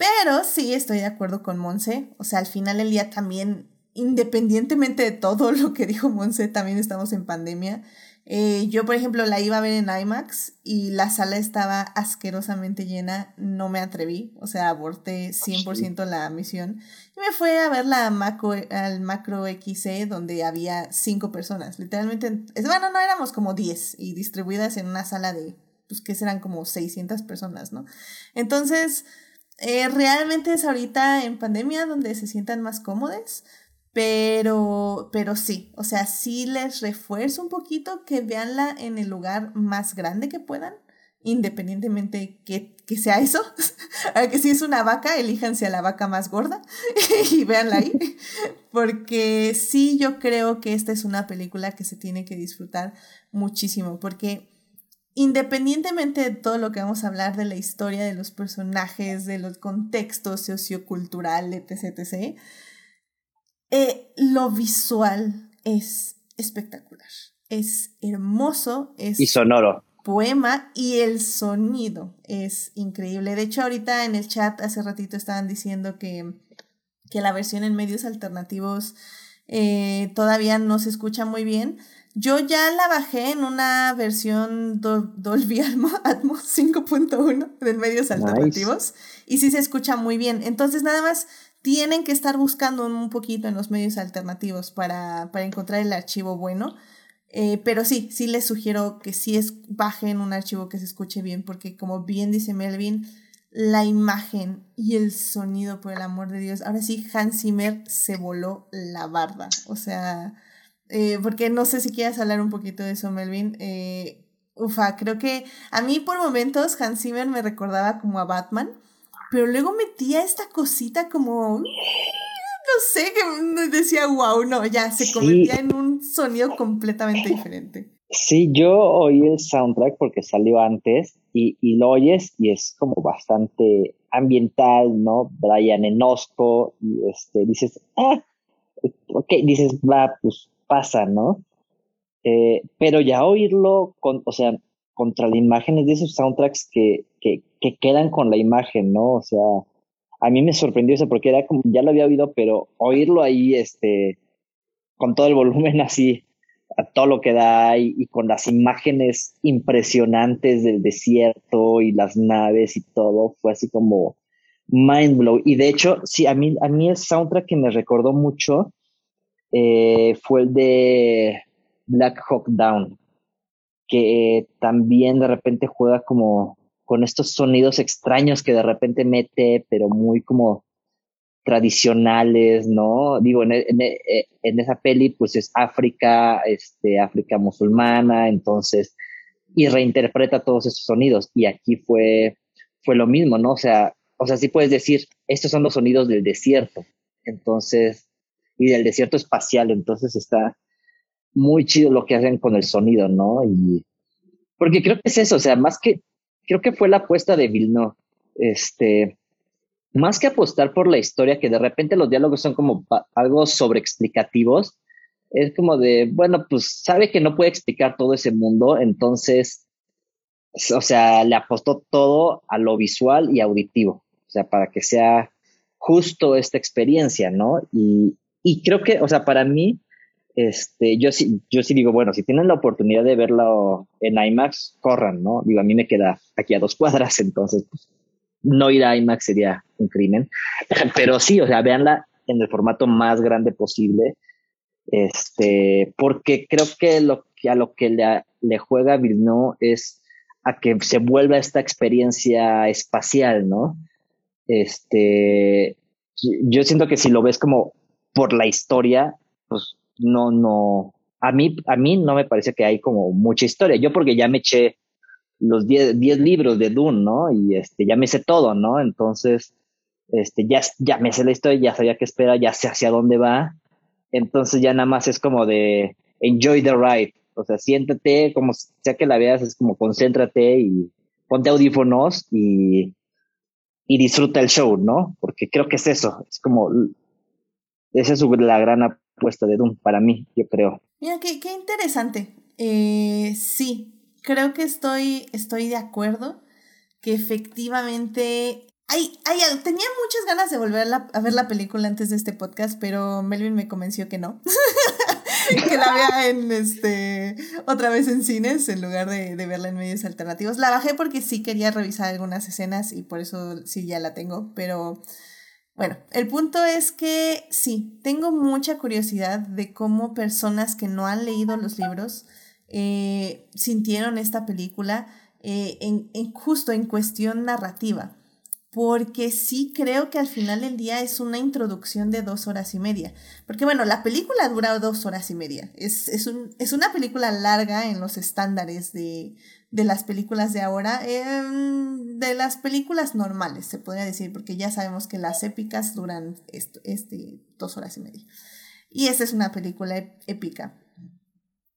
Pero sí estoy de acuerdo con Monse. O sea, al final del día también, independientemente de todo lo que dijo Monse, también estamos en pandemia. Eh, yo, por ejemplo, la iba a ver en IMAX y la sala estaba asquerosamente llena, no me atreví, o sea, aborté 100% la misión. Y me fui a ver la macro, al Macro XC donde había cinco personas, literalmente, bueno, no éramos como 10 y distribuidas en una sala de, pues que serán como 600 personas, ¿no? Entonces, eh, realmente es ahorita en pandemia donde se sientan más cómodos. Pero, pero sí, o sea, sí les refuerzo un poquito que veanla en el lugar más grande que puedan, independientemente que, que sea eso. que si es una vaca, elíjanse a la vaca más gorda y véanla ahí. Porque sí, yo creo que esta es una película que se tiene que disfrutar muchísimo, porque independientemente de todo lo que vamos a hablar de la historia, de los personajes, de los contextos sociocultural, etc., etc., eh, lo visual es espectacular. Es hermoso, es... Y sonoro. Poema y el sonido es increíble. De hecho, ahorita en el chat hace ratito estaban diciendo que, que la versión en medios alternativos eh, todavía no se escucha muy bien. Yo ya la bajé en una versión Dolby Atmos 5.1 de medios alternativos y sí se escucha muy bien. Entonces, nada más tienen que estar buscando un poquito en los medios alternativos para, para encontrar el archivo bueno. Eh, pero sí, sí les sugiero que sí es, bajen un archivo que se escuche bien, porque como bien dice Melvin, la imagen y el sonido, por el amor de Dios, ahora sí, Hans Zimmer se voló la barda. O sea, eh, porque no sé si quieras hablar un poquito de eso, Melvin. Eh, ufa, creo que a mí por momentos Hans Zimmer me recordaba como a Batman, pero luego metía esta cosita como, no sé, que decía, wow, no, ya se convertía en un sonido completamente diferente. Sí, yo oí el soundtrack porque salió antes y, y lo oyes y es como bastante ambiental, ¿no? Brian Enosco y este, dices, ah, ok, dices, va, pues pasa, ¿no? Eh, pero ya oírlo, con, o sea, contra las imágenes de esos soundtracks que, que, que quedan con la imagen, ¿no? O sea, a mí me sorprendió eso porque era como, ya lo había oído, pero oírlo ahí, este, con todo el volumen así, a todo lo que da y, con las imágenes impresionantes del desierto y las naves y todo, fue así como mind blow. Y de hecho, sí, a mí, a mí el soundtrack que me recordó mucho eh, fue el de Black Hawk Down, que también de repente juega como con estos sonidos extraños que de repente mete, pero muy como tradicionales, ¿no? Digo, en, en, esa peli, pues es África, este, África musulmana, entonces, y reinterpreta todos esos sonidos. Y aquí fue, fue lo mismo, ¿no? O sea, o sea, sí puedes decir, estos son los sonidos del desierto, entonces, y del desierto espacial, entonces está muy chido lo que hacen con el sonido, ¿no? Y, porque creo que es eso, o sea, más que, creo que fue la apuesta de Villeneuve, este, más que apostar por la historia, que de repente los diálogos son como algo sobreexplicativos, es como de, bueno, pues sabe que no puede explicar todo ese mundo, entonces, o sea, le apostó todo a lo visual y auditivo, o sea, para que sea justo esta experiencia, ¿no? Y, y creo que, o sea, para mí, este, yo sí, yo sí digo, bueno, si tienen la oportunidad de verlo en IMAX, corran, ¿no? Digo, a mí me queda aquí a dos cuadras, entonces, pues, no ir a IMAX sería un crimen. Pero sí, o sea, véanla en el formato más grande posible. Este, porque creo que lo que a lo que le, juega Villeneuve es a que se vuelva esta experiencia espacial, ¿no? Este, yo siento que si lo ves como por la historia, pues no, no, a mí, a mí no me parece que hay como mucha historia. Yo porque ya me eché los 10 libros de Dune, ¿no? Y este, ya me sé todo, ¿no? Entonces, este, ya, ya me sé la historia, ya sabía qué espera, ya sé hacia dónde va. Entonces ya nada más es como de enjoy the ride. O sea, siéntate, como sea que la veas, es como concéntrate y ponte audífonos y, y disfruta el show, ¿no? Porque creo que es eso. Es como, esa es la gran apuesta de Dune para mí, yo creo. Mira, qué, qué interesante. Eh, sí, creo que estoy, estoy de acuerdo que efectivamente tenía muchas ganas de volver a, ver la película antes de este podcast, pero Melvin me convenció que no. que la vea en este otra vez en cines en lugar de, de, verla en medios alternativos. La bajé porque sí quería revisar algunas escenas y por eso sí ya la tengo, pero bueno, el punto es que sí, tengo mucha curiosidad de cómo personas que no han leído los libros eh, sintieron esta película eh, en, justo en cuestión narrativa. Porque sí creo que al final del día es una introducción de dos horas y media. Porque bueno, la película dura dos horas y media. Es, es, un, es una película larga en los estándares de, de las películas de ahora. Em, de las películas normales, se podría decir, porque ya sabemos que las épicas duran este, dos horas y media. Y esta es una película épica.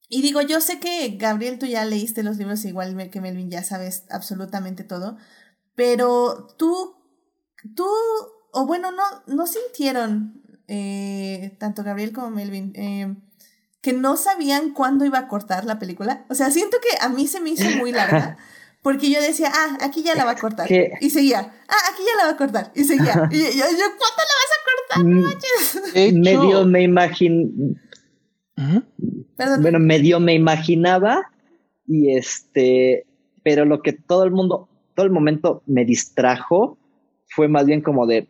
Y digo, yo sé que Gabriel, tú ya leíste los libros igual que Melvin, ya sabes absolutamente todo, pero tú, tú, o bueno, no, no sintieron, eh, tanto Gabriel como Melvin, eh, que no sabían cuándo iba a cortar la película. O sea, siento que a mí se me hizo muy larga. Porque yo decía, ah, aquí ya la va a cortar. Y seguía, ah, aquí ya la va a cortar. Y seguía. Y yo, yo ¿cuándo la vas a cortar? Mm, medio me imagino, bueno, medio me imaginaba y este, pero lo que todo el mundo, todo el momento me distrajo fue más bien como de,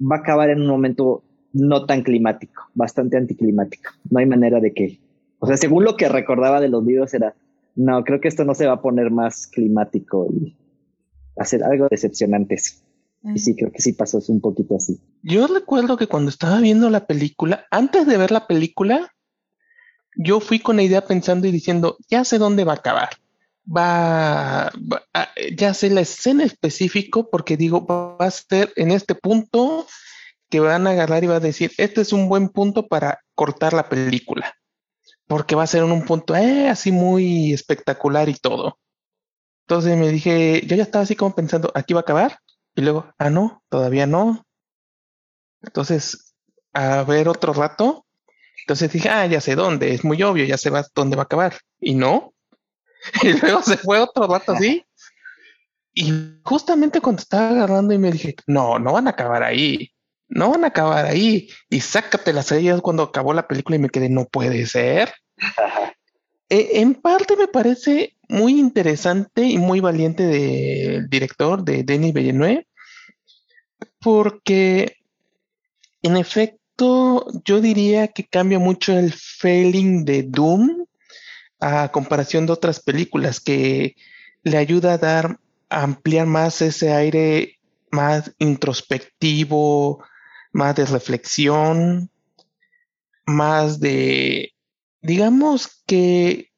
va a acabar en un momento no tan climático, bastante anticlimático. No hay manera de que, o sea, según lo que recordaba de los libros era, no, creo que esto no se va a poner más climático y hacer algo decepcionante. Y sí, creo que sí pasó un poquito así. Yo recuerdo que cuando estaba viendo la película, antes de ver la película, yo fui con la idea pensando y diciendo, ya sé dónde va a acabar. va, ya sé la escena específico porque digo, va a ser en este punto que van a agarrar y va a decir, este es un buen punto para cortar la película, porque va a ser un punto eh, así muy espectacular y todo. Entonces me dije, yo ya estaba así como pensando, aquí va a acabar, y luego, ah, no, todavía no. Entonces, a ver otro rato. Entonces dije, ah, ya sé dónde, es muy obvio, ya sé dónde va a acabar. Y no. Y luego se fue otro rato así. Y justamente cuando estaba agarrando y me dije, no, no van a acabar ahí. No van a acabar ahí. Y sácate las sellas cuando acabó la película y me quedé, no puede ser. E, en parte me parece muy interesante y muy valiente del director, de Denis Villeneuve, porque en efecto yo diría que cambia mucho el feeling de Doom a comparación de otras películas que le ayuda a dar, a ampliar más ese aire más introspectivo, más de reflexión, más de, digamos que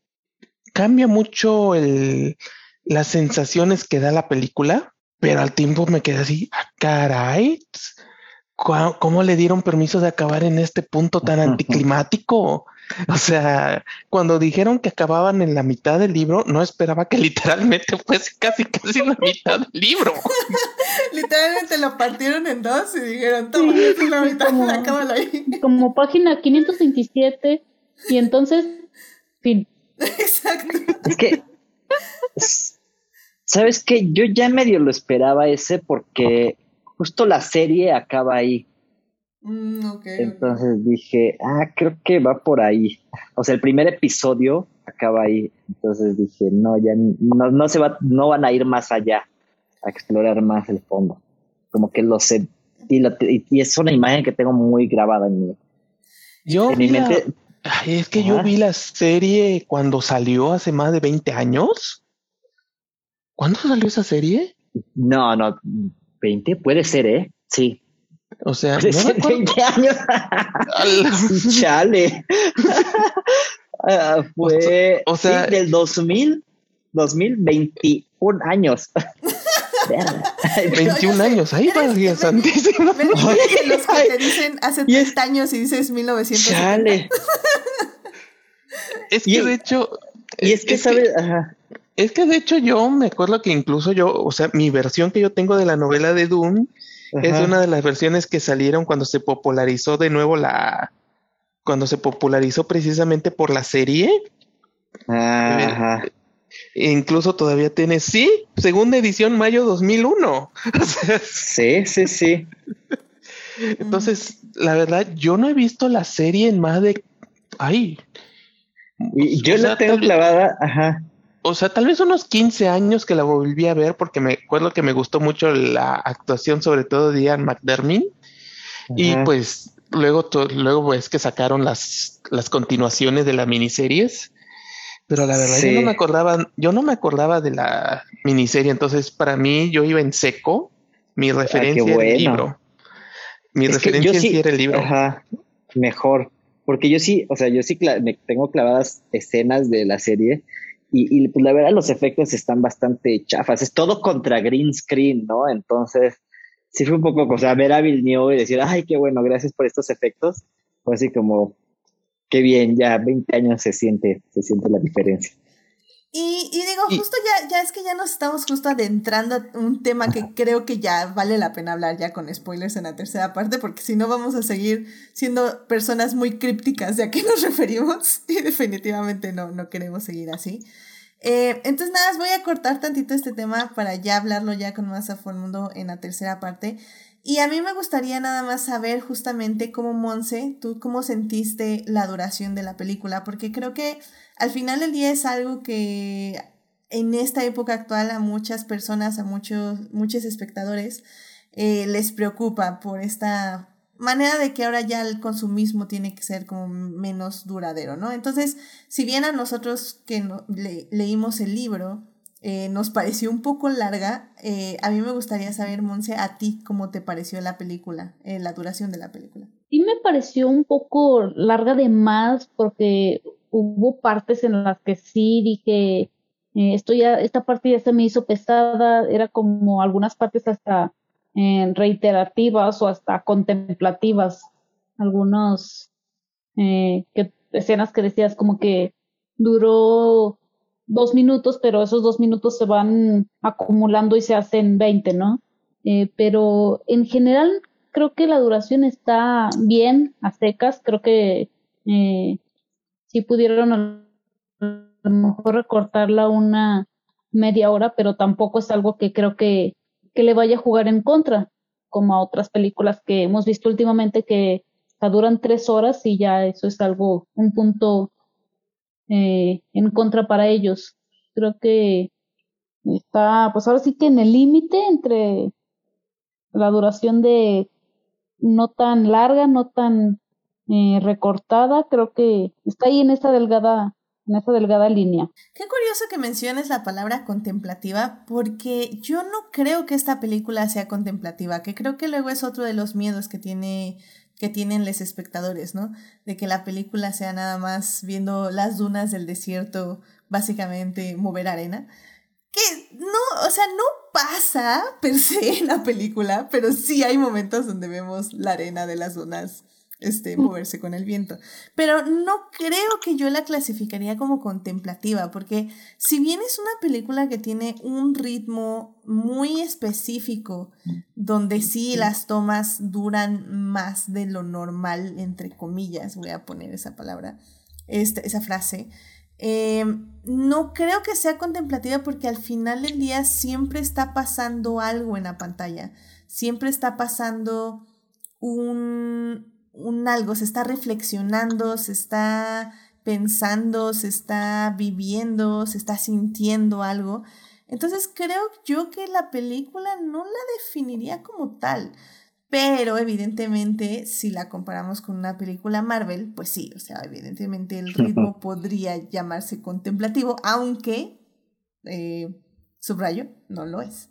cambia mucho el, las sensaciones que da la película, pero al tiempo me quedé así, ah, caray, ¿cómo le dieron permiso de acabar en este punto tan anticlimático? O sea, cuando dijeron que acababan en la mitad del libro, no esperaba que literalmente fuese casi casi la mitad del libro. literalmente lo partieron en dos y dijeron, toma, es la mitad, como, ahí. Como página 527 y entonces, fin. Exacto. Es que, ¿sabes qué? Yo ya medio lo esperaba ese porque justo la serie acaba ahí. Mm, Entonces dije, ah, creo que va por ahí. O sea, el primer episodio acaba ahí. Entonces dije, no, ya no, no se va, no van a ir más allá a explorar más el fondo. Como que lo sé. Y, y, es una imagen que tengo muy grabada en mi, yo en mi mente. es que yo vi la serie cuando salió hace más de 20 años. ¿Cuándo salió esa serie? No, no, 20 puede ser, ¿eh? Sí. O sea, no 20 años. Chale. Ah, fue o, sea, del 2000, 2021 años. 21 años, ahí va Dios santísimo. los que te dicen hace 30 años y dices 1900. Chale. es que de hecho. Y es que, sabes. Es que de hecho yo me acuerdo que incluso yo, o sea, mi versión que yo tengo de la novela de Doom es una de las versiones que salieron cuando se popularizó de nuevo la, cuando se popularizó precisamente por la serie. Ajá. E incluso todavía tiene, sí, segunda edición, mayo 2001. sí, sí, sí. Entonces, la verdad, yo no he visto la serie en más de. Ay. Yo la tengo clavada, ajá o sea, tal vez unos 15 años que la volví a ver porque me acuerdo que me gustó mucho la actuación, sobre todo de Ian McDermott. Y pues luego, luego pues que sacaron las, las continuaciones de las miniseries. Pero la verdad yo no me acordaba, yo no me acordaba de la miniserie, entonces para mí yo iba en seco, mi ah, referencia era el libro. Mi referencia sí, era el libro. Ajá, mejor. Porque yo sí, o sea, yo sí me tengo clavadas escenas de la serie y, pues la verdad los efectos están bastante chafas. Es todo contra green screen, ¿no? Entonces, sí fue un poco, o sea, ver a Bill New y decir, ay, qué bueno, gracias por estos efectos. Fue así como, qué bien, ya 20 años se siente, se siente la diferencia. Y, y digo, justo ya, ya es que ya nos estamos justo adentrando a un tema que creo que ya vale la pena hablar ya con spoilers en la tercera parte, porque si no vamos a seguir siendo personas muy crípticas de a qué nos referimos y definitivamente no, no queremos seguir así. Eh, entonces nada, voy a cortar tantito este tema para ya hablarlo ya con más a fondo en la tercera parte. Y a mí me gustaría nada más saber justamente cómo, Monse, tú cómo sentiste la duración de la película, porque creo que al final del día es algo que en esta época actual a muchas personas, a muchos, muchos espectadores, eh, les preocupa por esta manera de que ahora ya el consumismo tiene que ser como menos duradero, ¿no? Entonces, si bien a nosotros que leímos el libro, eh, nos pareció un poco larga. Eh, a mí me gustaría saber, Monse, a ti cómo te pareció la película, eh, la duración de la película. Sí me pareció un poco larga de más porque hubo partes en las que sí dije, eh, esto ya, esta parte ya se me hizo pesada, era como algunas partes hasta eh, reiterativas o hasta contemplativas, algunos eh, que, escenas que decías como que duró dos minutos, pero esos dos minutos se van acumulando y se hacen veinte, ¿no? Eh, pero en general creo que la duración está bien, a secas, creo que sí pudieron a lo mejor recortarla una media hora, pero tampoco es algo que creo que, que le vaya a jugar en contra, como a otras películas que hemos visto últimamente que duran tres horas y ya eso es algo, un punto eh, en contra para ellos. Creo que está, pues ahora sí que en el límite entre la duración de no tan larga, no tan eh, recortada, creo que está ahí en esa delgada en esa delgada línea. Qué curioso que menciones la palabra contemplativa, porque yo no creo que esta película sea contemplativa, que creo que luego es otro de los miedos que tiene que tienen los espectadores, ¿no? De que la película sea nada más viendo las dunas del desierto, básicamente mover arena. Que no, o sea, no pasa per se en la película, pero sí hay momentos donde vemos la arena de las dunas este, moverse con el viento. Pero no creo que yo la clasificaría como contemplativa, porque si bien es una película que tiene un ritmo muy específico, donde sí las tomas duran más de lo normal, entre comillas, voy a poner esa palabra, esta, esa frase, em, no creo que sea contemplativa porque al final del día siempre está pasando algo en la pantalla, siempre está pasando un, un algo, se está reflexionando, se está pensando, se está viviendo, se está sintiendo algo. Entonces creo yo que la película no la definiría como tal. Pero evidentemente, si la comparamos con una película Marvel, pues sí, o sea, evidentemente el ritmo podría llamarse contemplativo, aunque, eh, subrayo, no lo es.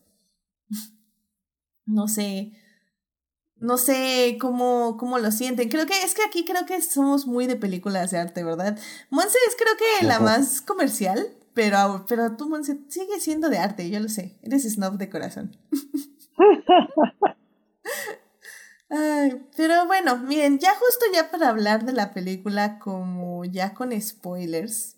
no sé, no sé cómo, cómo lo sienten. Creo que es que aquí creo que somos muy de películas de arte, ¿verdad? Monse es creo que la más comercial, pero, pero tú, Monse, sigue siendo de arte, yo lo sé. Eres snob de corazón. pero bueno, miren, ya justo ya para hablar de la película como ya con spoilers,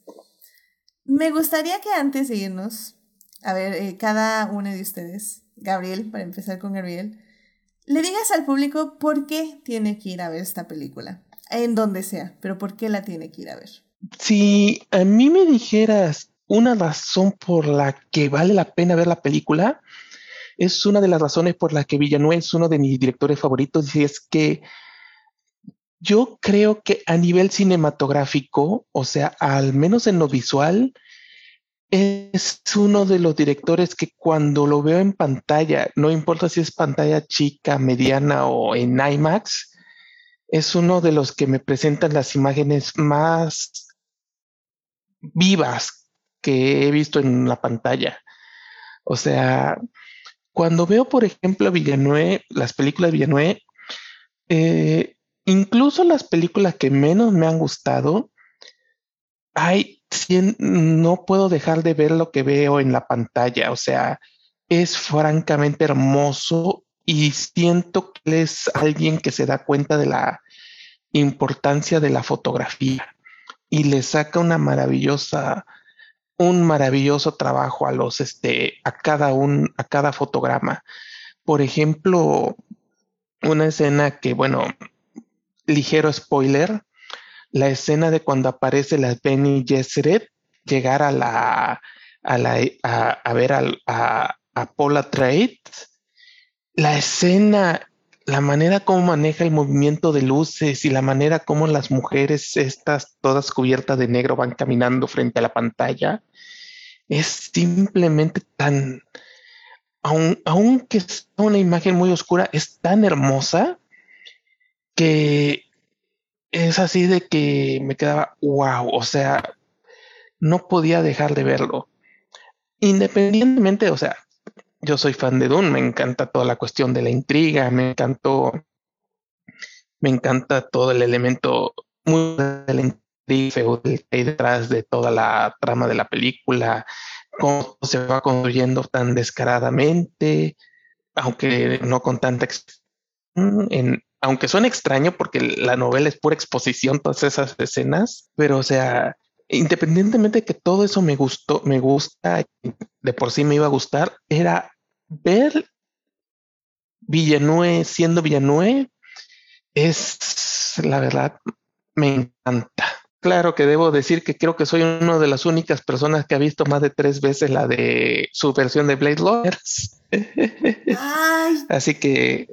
me gustaría que antes de irnos, a ver, eh, cada uno de ustedes, Gabriel, para empezar con Gabriel, le digas al público por qué tiene que ir a ver esta película, en donde sea, pero por qué la tiene que ir a ver. Si a mí me dijeras una razón por la que vale la pena ver la película, es una de las razones por las que Villanueva es uno de mis directores favoritos y es que yo creo que a nivel cinematográfico, o sea, al menos en lo visual, es uno de los directores que cuando lo veo en pantalla, no importa si es pantalla chica, mediana o en IMAX, es uno de los que me presentan las imágenes más vivas que he visto en la pantalla. O sea, cuando veo, por ejemplo, Villanueva, las películas de Villanueva, eh, incluso las películas que menos me han gustado, hay no puedo dejar de ver lo que veo en la pantalla. O sea, es francamente hermoso y siento que es alguien que se da cuenta de la importancia de la fotografía y le saca una maravillosa un maravilloso trabajo a los este a cada un a cada fotograma. Por ejemplo, una escena que bueno, ligero spoiler, la escena de cuando aparece la Benny Gesserit llegar a la a, la, a, ver a, a, a Paula Trade, la escena, la manera como maneja el movimiento de luces y la manera como las mujeres estas todas cubiertas de negro van caminando frente a la pantalla, es simplemente tan, aunque es una imagen muy oscura, es tan hermosa que es así de que me quedaba wow, o sea, no podía dejar de verlo. Independientemente, o sea, yo soy fan de Dune, me encanta toda la cuestión de la intriga, me encantó, me encanta todo el elemento muy del intriga que hay detrás de toda la trama de la película, cómo se va construyendo tan descaradamente, aunque no con tanta en, aunque suene extraño porque la novela es pura exposición, todas esas escenas, pero o sea, independientemente de que todo eso me gustó, me gusta, de por sí me iba a gustar, era ver Villeneuve siendo Villeneuve es la verdad, me encanta. Claro que debo decir que creo que soy una de las únicas personas que ha visto más de tres veces la de su versión de Blade Lawyers. Así que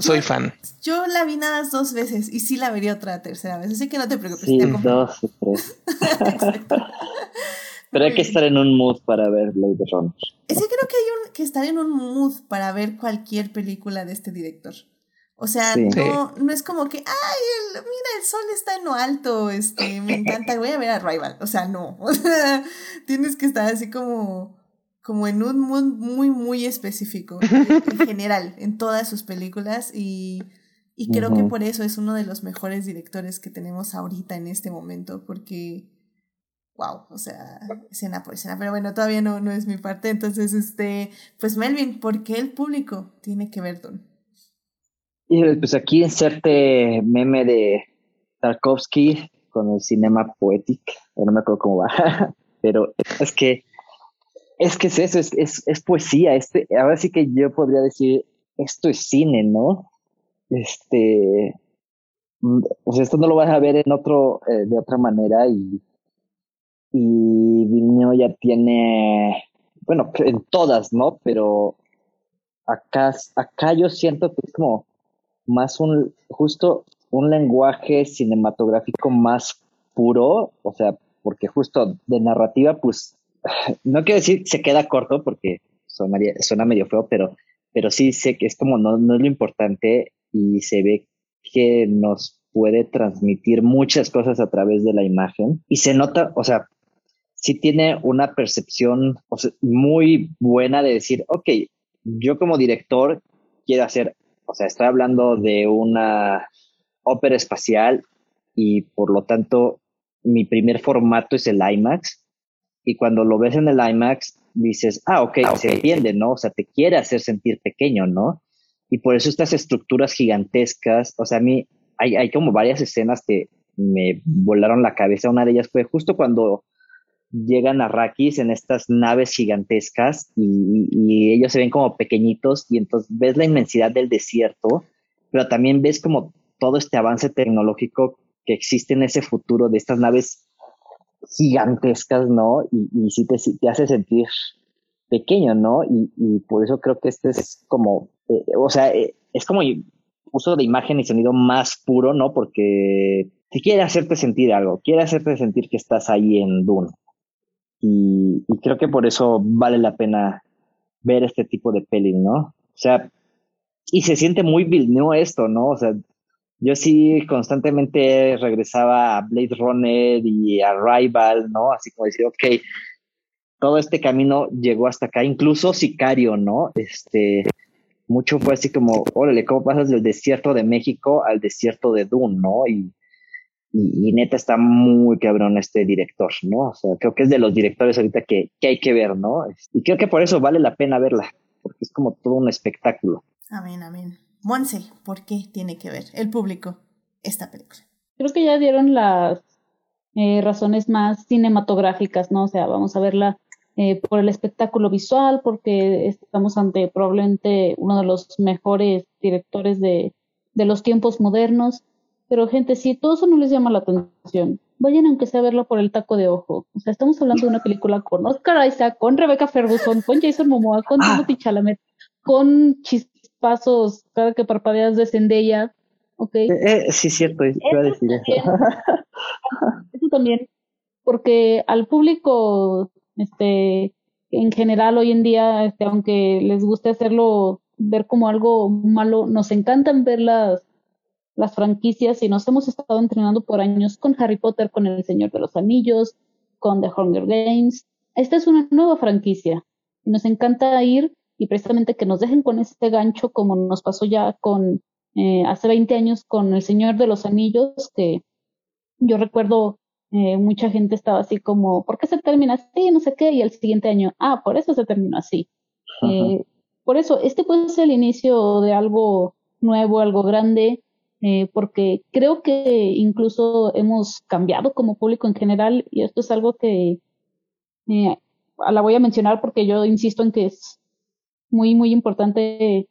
soy fan. Yo la vi nada dos veces y sí la vería otra tercera vez, así que no te preocupes. Sí, dos o tres. Pero hay que estar en un mood para ver Blade Runner. Es que creo que hay que estar en un mood para ver cualquier película de este director. O sea, no, no es como que, ay, mira, el sol está en lo alto, este, me encanta, voy a ver a Rival. O sea, no. tienes que estar así como, como en un mood muy, muy específico, en general, en todas sus películas. Y, y creo que por eso es uno de los mejores directores que tenemos ahorita en este momento, porque, wow, o sea, escena por escena. Pero bueno, todavía no, no es mi parte. Entonces, este, pues Melvin, ¿por qué el público tiene que ver Don? Pues aquí inserte meme de Tarkovsky con el cinema poético, no me acuerdo cómo va, pero es que es que es eso, es, es, es, poesía. Este, ahora sí que yo podría decir, esto es cine, ¿no? Este, sea, esto no lo vas a ver en otro, eh, de otra manera y, y ya tiene, bueno, en todas, ¿no? Pero acá, acá yo siento que es como más un, justo un lenguaje cinematográfico más puro, o sea, porque justo de narrativa, pues, no quiero decir se queda corto porque suena medio feo, pero, pero sí sé que es como no, no es lo importante y se ve que nos puede transmitir muchas cosas a través de la imagen y se nota, o sea, sí tiene una percepción muy buena de decir, ok, yo como director quiero hacer o sea, estoy hablando de una ópera espacial y por lo tanto mi primer formato es el IMAX. Y cuando lo ves en el IMAX, dices, ah, ok, ah, se entiende, ¿no? O sea, te quiere hacer sentir pequeño, ¿no? Y por eso estas estructuras gigantescas, o sea, a mí hay, hay como varias escenas que me volaron la cabeza. Una de ellas fue justo cuando llegan a Rakis en estas naves gigantescas y, ellos se ven como pequeñitos y entonces ves la inmensidad del desierto, pero también ves como todo este avance tecnológico que existe en ese futuro de estas naves gigantescas, ¿no? Y, y sí te, te, hace sentir pequeño, ¿no? Y, y, por eso creo que este es como, eh, o sea, eh, es como uso de imagen y sonido más puro, ¿no? Porque te quiere hacerte sentir algo, quiere hacerte sentir que estás ahí en Dune. Y, creo que por eso vale la pena ver este tipo de peli, ¿no? O sea, y se siente muy Villeneuve esto, ¿no? O sea, yo sí constantemente regresaba a Blade Runner y a Rival, ¿no? Así como decir, ok, todo este camino llegó hasta acá, incluso Sicario, ¿no? Este, mucho fue así como, órale, ¿cómo pasas del desierto de México al desierto de Dune, ¿no? Y, y, neta está muy cabrón este director, ¿no? O sea, creo que es de los directores ahorita que, que hay que ver, ¿no? Y creo que por eso vale la pena verla, porque es como todo un espectáculo. Amén, amén. Monse, ¿por qué tiene que ver el público esta película? Creo que ya dieron las eh, razones más cinematográficas, ¿no? O sea, vamos a verla eh, por el espectáculo visual, porque estamos ante probablemente uno de los mejores directores de, de los tiempos modernos pero gente, si todo eso no les llama la atención, vayan aunque sea a verlo por el taco de ojo. O sea, estamos hablando de una película con Oscar Isaac, con Rebecca Ferguson, con Jason Momoa, con ah. Timothy Chalamet, con chispazos cada que parpadeas de Zendaya. ¿ok? Eh, eh, sí, cierto, iba a decir eso. eso también, porque al público, este, en general hoy en día, este, aunque les guste hacerlo ver como algo malo, nos encantan ver las las franquicias y nos hemos estado entrenando por años con Harry Potter, con El Señor de los Anillos, con The Hunger Games. Esta es una nueva franquicia y nos encanta ir y precisamente que nos dejen con este gancho como nos pasó ya con eh, hace 20 años con El Señor de los Anillos, que yo recuerdo eh, mucha gente estaba así como, ¿por qué se termina así? No sé qué, y el siguiente año, ah, por eso se terminó así. Eh, por eso, este puede ser el inicio de algo nuevo, algo grande, eh, porque creo que incluso hemos cambiado como público en general y esto es algo que eh, la voy a mencionar porque yo insisto en que es muy, muy importante eh,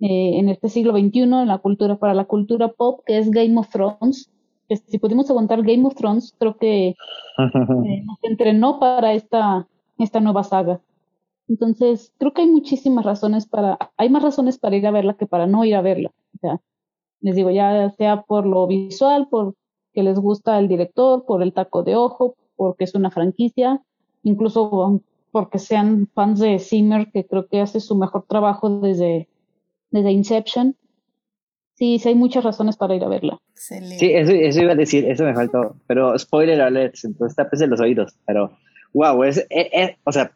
en este siglo XXI, en la cultura, para la cultura pop, que es Game of Thrones. Que si pudimos aguantar Game of Thrones, creo que nos entrenó para esta, esta nueva saga. Entonces, creo que hay muchísimas razones para, hay más razones para ir a verla que para no ir a verla. O sea, les digo, ya sea por lo visual, por que les gusta el director, por el taco de ojo, porque es una franquicia, incluso porque sean fans de Zimmer, que creo que hace su mejor trabajo desde, desde Inception. Sí, sí hay muchas razones para ir a verla. Excelente. Sí, eso, eso, iba a decir, eso me faltó. Pero spoiler alert, entonces tapese los oídos. Pero, wow, es, es, es, o sea,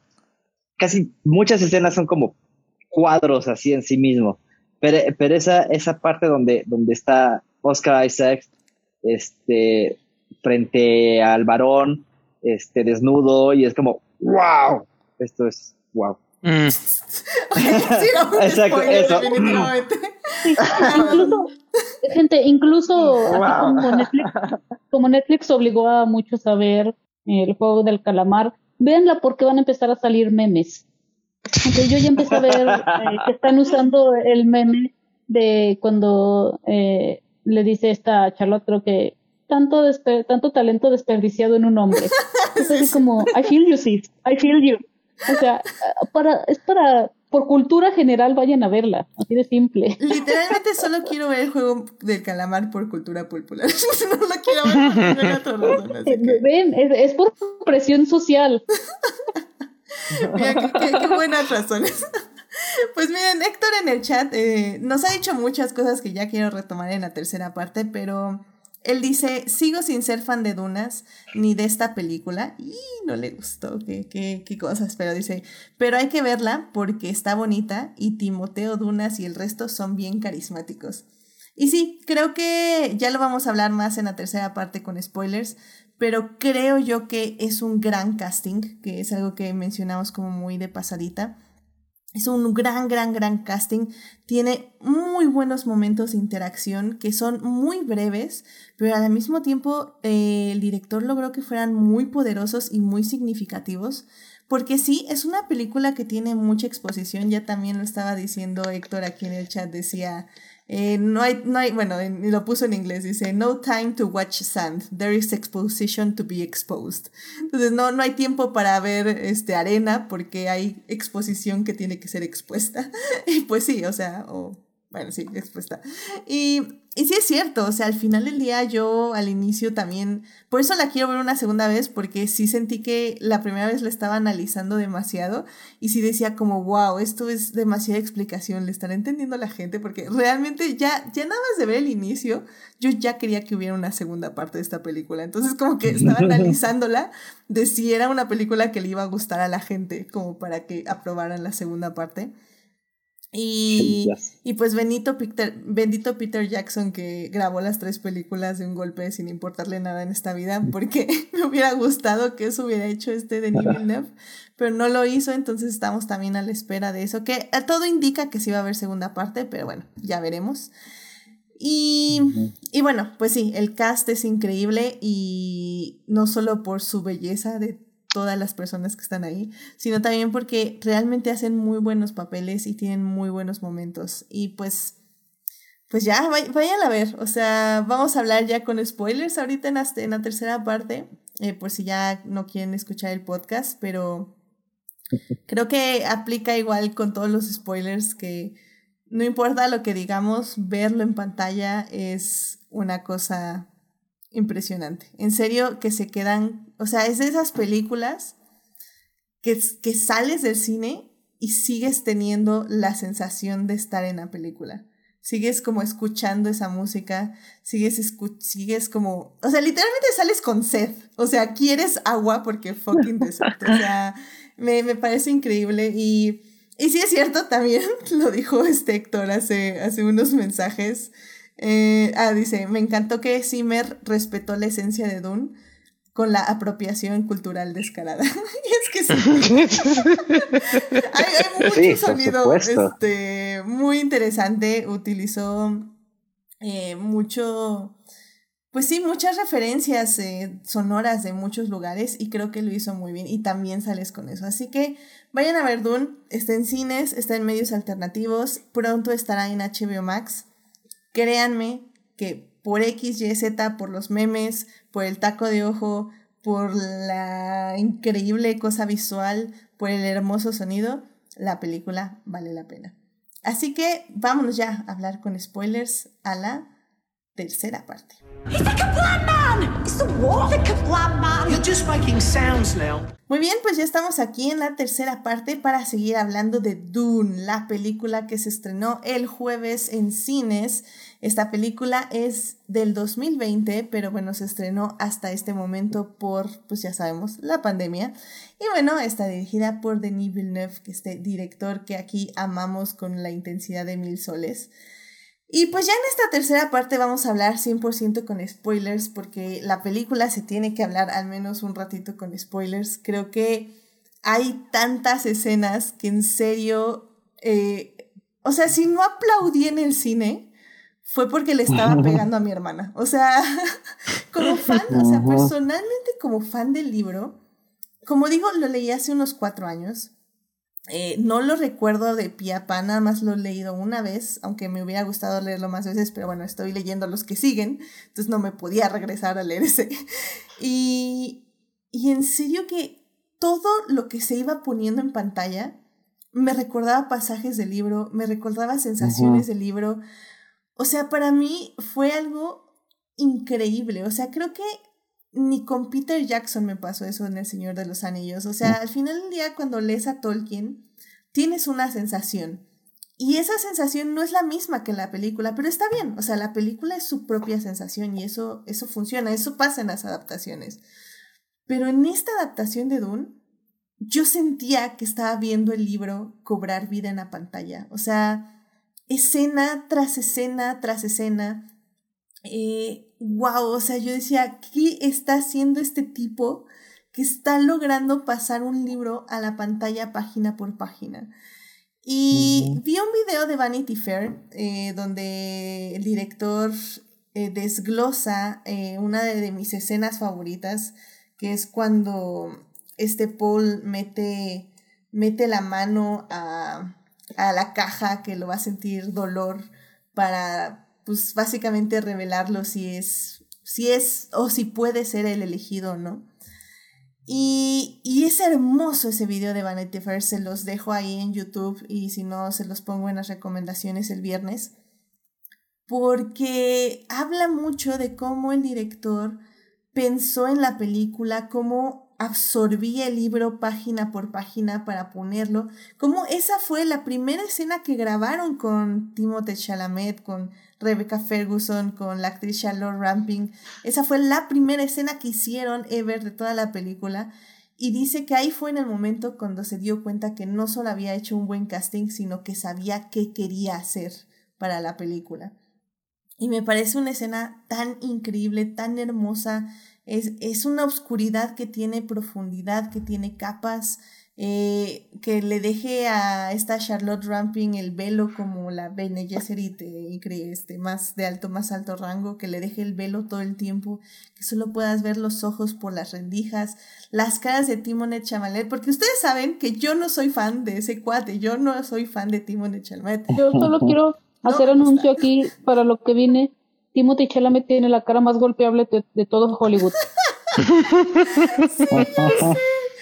casi muchas escenas son como cuadros así en sí mismo. Pero, pero esa, esa parte donde, donde está Oscar Isaac este, frente al varón, este, desnudo, y es como, wow, esto es wow. Mm. Exacto, eso. incluso, gente, incluso como, Netflix, como Netflix obligó a muchos a ver el juego del calamar, véanla porque van a empezar a salir memes. Yo ya empecé a ver eh, que están usando el meme de cuando eh, le dice esta Charlotte, creo que tanto, tanto talento desperdiciado en un hombre. Es así como, I feel you, sis, I feel you. O sea, para, es para, por cultura general vayan a verla, así de simple. Literalmente solo quiero ver el juego del calamar por cultura popular. no lo quiero ver por razón, Ven, es, es por presión social. Mira, qué, buenas razones. Pues miren, Héctor en el chat eh, nos ha dicho muchas cosas que ya quiero retomar en la tercera parte, pero él dice, sigo sin ser fan de Dunas ni de esta película. Y no le gustó, qué, qué, qué cosas, pero dice, pero hay que verla porque está bonita y Timoteo Dunas y el resto son bien carismáticos. Y sí, creo que ya lo vamos a hablar más en la tercera parte con spoilers, pero creo yo que es un gran casting, que es algo que mencionamos como muy de pasadita. Es un gran, gran, gran casting. Tiene muy buenos momentos de interacción que son muy breves, pero al mismo tiempo eh, el director logró que fueran muy poderosos y muy significativos. Porque sí, es una película que tiene mucha exposición. Ya también lo estaba diciendo Héctor aquí en el chat. Decía, eh, no, hay, no hay, bueno, lo puso en inglés, dice, no time to watch sand, there is exposition to be exposed. Entonces, no, no hay tiempo para ver este, arena porque hay exposición que tiene que ser expuesta. y pues sí, o sea, o bueno, sí, expuesta. Y, y sí es cierto, o sea, al final del día yo al inicio también, por eso la quiero ver una segunda vez, porque sí sentí que la primera vez la estaba analizando demasiado y sí decía como, wow, esto es demasiada explicación, le estará entendiendo a la gente, porque realmente ya, ya nada más de ver el inicio, yo ya quería que hubiera una segunda parte de esta película. Entonces como que estaba analizándola de si era una película que le iba a gustar a la gente, como para que aprobaran la segunda parte. Y, y pues Benito Peter, bendito Peter Jackson que grabó las tres películas de un golpe sin importarle nada en esta vida, porque me hubiera gustado que eso hubiera hecho este de Villeneuve, pero no lo hizo, entonces estamos también a la espera de eso, que a todo indica que sí va a haber segunda parte, pero bueno, ya veremos. Y, y bueno, pues sí, el cast es increíble y no solo por su belleza de todas las personas que están ahí, sino también porque realmente hacen muy buenos papeles y tienen muy buenos momentos. Y pues, pues ya, vayan a ver. O sea, vamos a hablar ya con spoilers ahorita en la, en la tercera parte, eh, por si ya no quieren escuchar el podcast, pero creo que aplica igual con todos los spoilers que no importa lo que digamos, verlo en pantalla es una cosa impresionante. En serio, que se quedan, o sea, es de esas películas que, que sales del cine y sigues teniendo la sensación de estar en la película. Sigues como escuchando esa música, sigues, sigues como, o sea, literalmente sales con sed, o sea, quieres agua porque fucking desierto, o sea, me, me parece increíble. Y, y sí es cierto también, lo dijo este Héctor hace, hace unos mensajes, eh, ah, dice, me encantó que Zimmer respetó la esencia de Dune con la apropiación cultural descarada. y es que sí. hay, hay, mucho Sí, sonido este, muy interesante. Utilizó eh, mucho, pues sí, muchas referencias eh, sonoras de muchos lugares y creo que lo hizo muy bien y también sales con eso. Así que vayan a ver Dune, está en cines, está en medios alternativos, pronto estará en HBO Max. Créanme que por X, Y, Z, por los memes, por el taco de ojo, por la increíble cosa visual, por el hermoso sonido, la película vale la pena. Así que vámonos ya a hablar con spoilers a la tercera parte. He's the Kablam man! It's the war, the Kablam man! You're just making sounds now. Muy bien, pues ya estamos aquí en la tercera parte para seguir hablando de Dune, la película que se estrenó el jueves en cines. Esta película es del 2020, pero bueno, se estrenó hasta este momento por, pues ya sabemos, la pandemia. Y bueno, está dirigida por Denis Villeneuve, que este director que aquí amamos con la intensidad de mil soles. Y pues ya en esta tercera parte vamos a hablar 100% con spoilers porque la película se tiene que hablar al menos un ratito con spoilers. Creo que hay tantas escenas que en serio, eh, o sea, si no aplaudí en el cine fue porque le estaba pegando a mi hermana. O sea, como fan, o sea, personalmente como fan del libro, como digo, lo leí hace unos cuatro años. Eh, no lo recuerdo de pie a pa, nada más lo he leído una vez, aunque me hubiera gustado leerlo más veces, pero bueno, estoy leyendo los que siguen, entonces no me podía regresar a leer ese. Y, y en serio que todo lo que se iba poniendo en pantalla me recordaba pasajes del libro, me recordaba sensaciones del libro. O sea, para mí fue algo increíble. O sea, creo que ni con Peter Jackson me pasó eso en El Señor de los Anillos. O sea, al final del día, cuando lees a Tolkien, tienes una sensación. Y esa sensación no es la misma que la película, pero está bien. O sea, la película es su propia sensación y eso, eso funciona, eso pasa en las adaptaciones. Pero en esta adaptación de Dune, yo sentía que estaba viendo el libro cobrar vida en la pantalla. O sea, escena tras escena tras escena. Eh, wow, o sea, yo decía, ¿qué está haciendo este tipo que está logrando pasar un libro a la pantalla página por página? Y uh -huh. vi un video de Vanity Fair eh, donde el director eh, desglosa eh, una de, de, mis escenas favoritas, que es cuando este Paul mete, mete la mano a, a la caja que lo va a sentir dolor para pues básicamente revelarlo si es, si es o si puede ser el elegido o no. Y, y, es hermoso ese video de Vanity Fair, se los dejo ahí en YouTube y si no, se los pongo en las recomendaciones el viernes, porque habla mucho de cómo el director pensó en la película, cómo absorbía el libro página por página para ponerlo, cómo esa fue la primera escena que grabaron con Timothée Chalamet, con Rebecca Ferguson, con la actriz Charlotte Ramping. Esa fue la primera escena que hicieron ever de toda la película. Y dice que ahí fue en el momento cuando se dio cuenta que no solo había hecho un buen casting, sino que sabía qué quería hacer para la película. Y me parece una escena tan increíble, tan hermosa. Es, es una oscuridad que tiene profundidad, que tiene capas, eh, que le deje a esta Charlotte Ramping el velo como la Bene Gesserit este, más de alto, más alto rango, que le deje el velo todo el tiempo, que solo puedas ver los ojos por las rendijas, las caras de Timothée Chalamet, porque ustedes saben que yo no soy fan de ese cuate, yo no soy fan de Timothée Chalamet. Yo solo quiero hacer no, anuncio aquí para lo que viene. Timothée Chalamet tiene la cara más golpeable de, de todo Hollywood. sí, sí.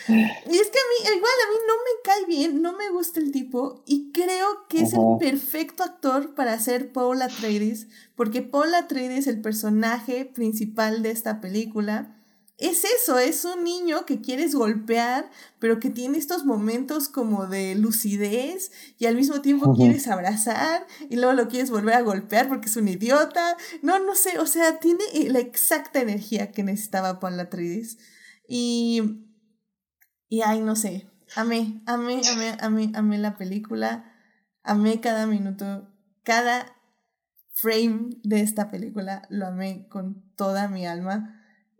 Y es que a mí, igual a mí no me cae bien, no me gusta el tipo y creo que es uh -huh. el perfecto actor para ser Paul Atreides, porque Paul Atreides, el personaje principal de esta película, es eso, es un niño que quieres golpear, pero que tiene estos momentos como de lucidez y al mismo tiempo uh -huh. quieres abrazar y luego lo quieres volver a golpear porque es un idiota. No, no sé, o sea, tiene la exacta energía que necesitaba Paul Atreides. Y y ay, no sé, amé, amé, amé, amé, amé la película, amé cada minuto, cada frame de esta película, lo amé con toda mi alma.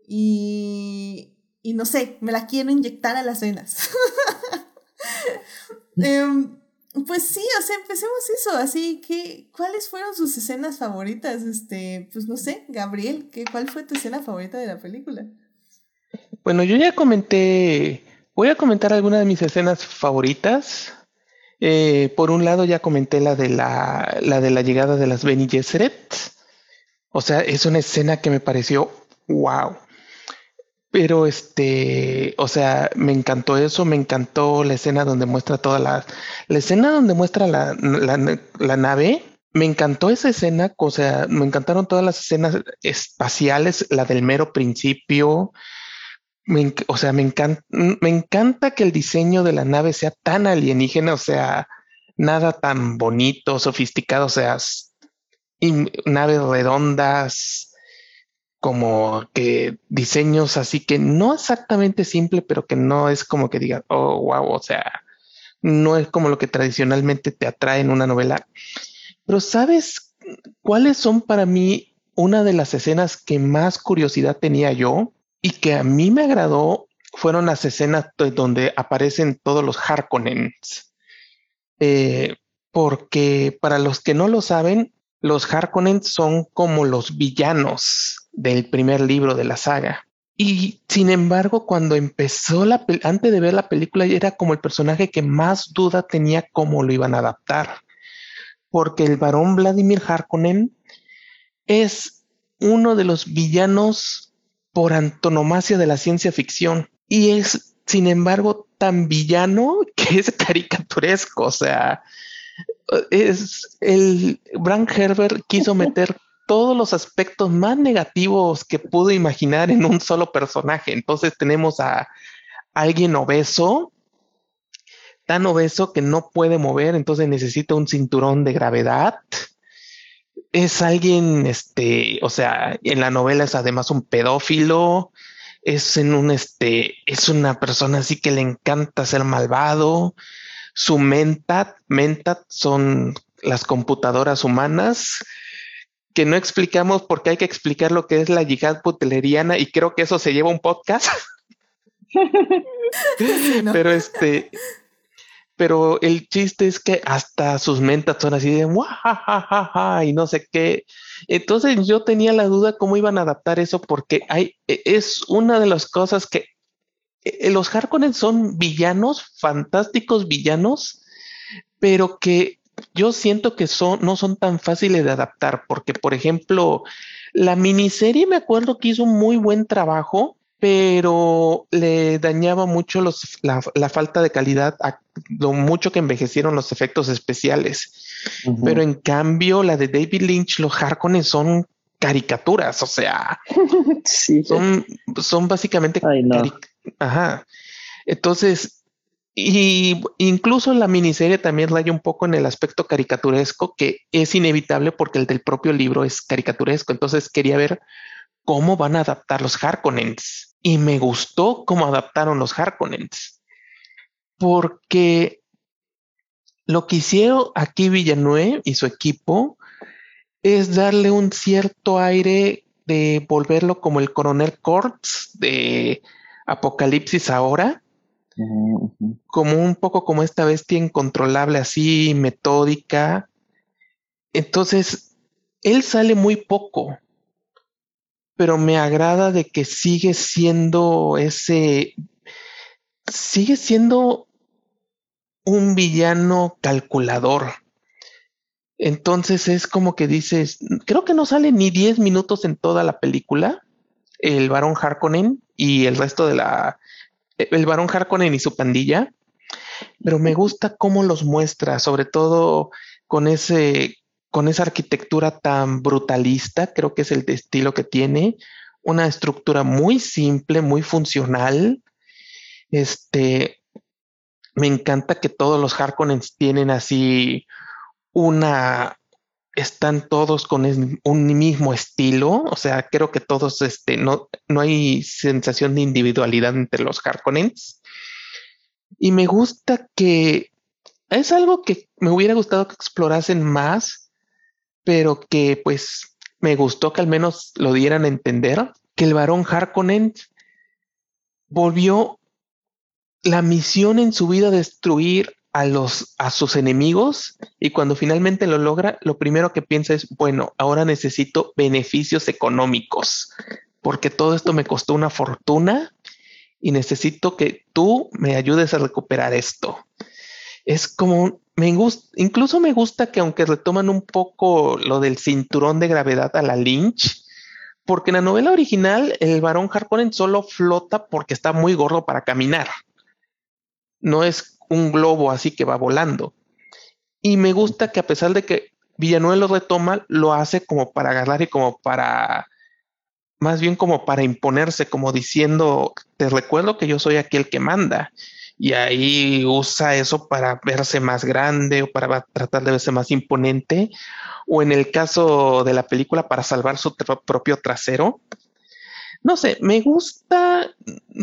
y, y no sé, me la quiero inyectar a las venas. Em, pues sí, o sea, empecemos eso, así que, ¿cuáles fueron sus escenas favoritas? Este, pues no sé, Gabriel, ¿qué, ¿cuál fue tu escena favorita de la película? Bueno, yo ya comenté, voy a comentar algunas de mis escenas favoritas. Eh, por un lado ya comenté la de la, la de la llegada de las Bene Gesserit. O sea, es una escena que me pareció wow. Pero este, o sea, me encantó eso, me encantó la escena donde muestra toda la, la escena donde muestra la, la nave. Me encantó esa escena, o sea, me encantaron todas las escenas espaciales, la del mero principio. Me o sea, me encanta, me encanta que el diseño de la nave sea tan alienígena, o sea, nada tan bonito, sofisticado, o sea, naves redondas, como que diseños así que no exactamente simple, pero que no es como que diga, oh, wow, o sea, no es como lo que tradicionalmente te atrae en una novela. Pero ¿sabes cuáles son para mí una de las escenas que más curiosidad tenía yo y que a mí me agradó? Fueron las escenas de- donde aparecen todos los Harkonnens. Eh, porque para los que no lo saben, los Harkonnen son como los villanos del primer libro de la saga. Y sin embargo, cuando empezó la antes de ver la película, era como el personaje que más duda tenía cómo lo iban a adaptar. Porque el varón Vladimir Harkonnen es uno de los villanos por antonomasia de la ciencia ficción. Y es, sin embargo, tan villano que es caricaturesco. O sea, es el Frank Herbert quiso meter todos los aspectos más negativos que pudo imaginar en un solo personaje. Entonces tenemos a alguien obeso, tan obeso que no puede mover, entonces necesita un cinturón de gravedad. Es alguien, este, o sea, en la novela es además un pedófilo, es en un, este, es una persona así que le encanta ser malvado. Su mentat, mentat son las computadoras humanas que no explicamos porque hay que explicar lo que es la yihad butleriana y creo que eso se lleva un podcast. Sí, ¿no? Pero este, pero el chiste es que hasta sus mentas son así de "Guajajaja", y no sé qué. Entonces yo tenía la duda cómo iban a adaptar eso porque hay, e- es una de las cosas que eh, los Harkonnen son villanos, fantásticos villanos, pero que yo siento que son, no son tan fáciles de adaptar, porque por ejemplo, la miniserie me acuerdo que hizo un muy buen trabajo, pero le dañaba mucho los, la, la falta de calidad a lo mucho que envejecieron los efectos especiales. Pero en cambio, la de David Lynch, los Harkonnen son caricaturas, o sea, sí, son, son básicamente Ay, no. Ajá. Entonces, y incluso la miniserie también raya un poco en el aspecto caricaturesco, que es inevitable porque el del propio libro es caricaturesco. Entonces quería ver cómo van a adaptar los Harkonnens. Y me gustó cómo adaptaron los Harkonnens. Porque lo que hicieron aquí Villanueva y su equipo es darle un cierto aire de volverlo como el coronel Kurtz de Apocalipsis ahora, como un poco como esta bestia incontrolable, así metódica. Entonces, él sale muy poco, pero me agrada de que sigue siendo ese, sigue siendo un villano calculador. Entonces es como que dices, creo que no sale ni 10 minutos en toda la película, el varón Harkonnen y el resto de la, el varón Harkonnen y su pandilla, pero me gusta cómo los muestra, sobre todo con ese, con esa arquitectura tan brutalista, creo que es el estilo que tiene, una estructura muy simple, muy funcional. Este, me encanta que todos los Harkonnens tienen así una, están todos con un mismo estilo, o sea, creo que todos, este, no, no hay sensación de individualidad entre los Harkonnens. Y me gusta que es algo que me hubiera gustado que explorasen más, pero que pues me gustó que al menos lo dieran a entender, que el varón Harkonnen volvió la misión en su vida destruir a los a sus enemigos y cuando finalmente lo logra, lo primero que piensa es, bueno, ahora necesito beneficios económicos, porque todo esto me costó una fortuna y necesito que tú me ayudes a recuperar esto. Es como me gusta, incluso me gusta que aunque retoman un poco lo del cinturón de gravedad a la Lynch, porque en la novela original el varón Harkonnen solo flota porque está muy gordo para caminar. No es un globo así que va volando. Y me gusta que a pesar de que Villanueva lo retoma, lo hace como para agarrar y como para, más bien como para imponerse, como diciendo, te recuerdo que yo soy aquí el que manda. Y ahí usa eso para verse más grande o para tratar de verse más imponente. O en el caso de la película, para salvar su propio trasero no sé, me gusta,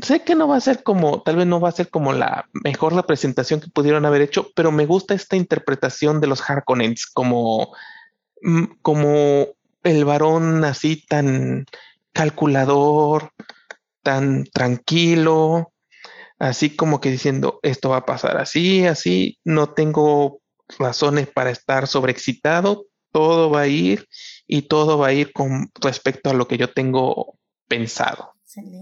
sé que no va a ser como, tal vez no va a ser como la mejor representación que pudieron haber hecho, pero me gusta esta interpretación de los Harkonnens como, mm, como el varón así tan calculador, tan tranquilo, así como que diciendo esto va a pasar así, así, no tengo razones para estar sobreexcitado, todo va a ir y todo va a ir con respecto a lo que yo tengo pensado.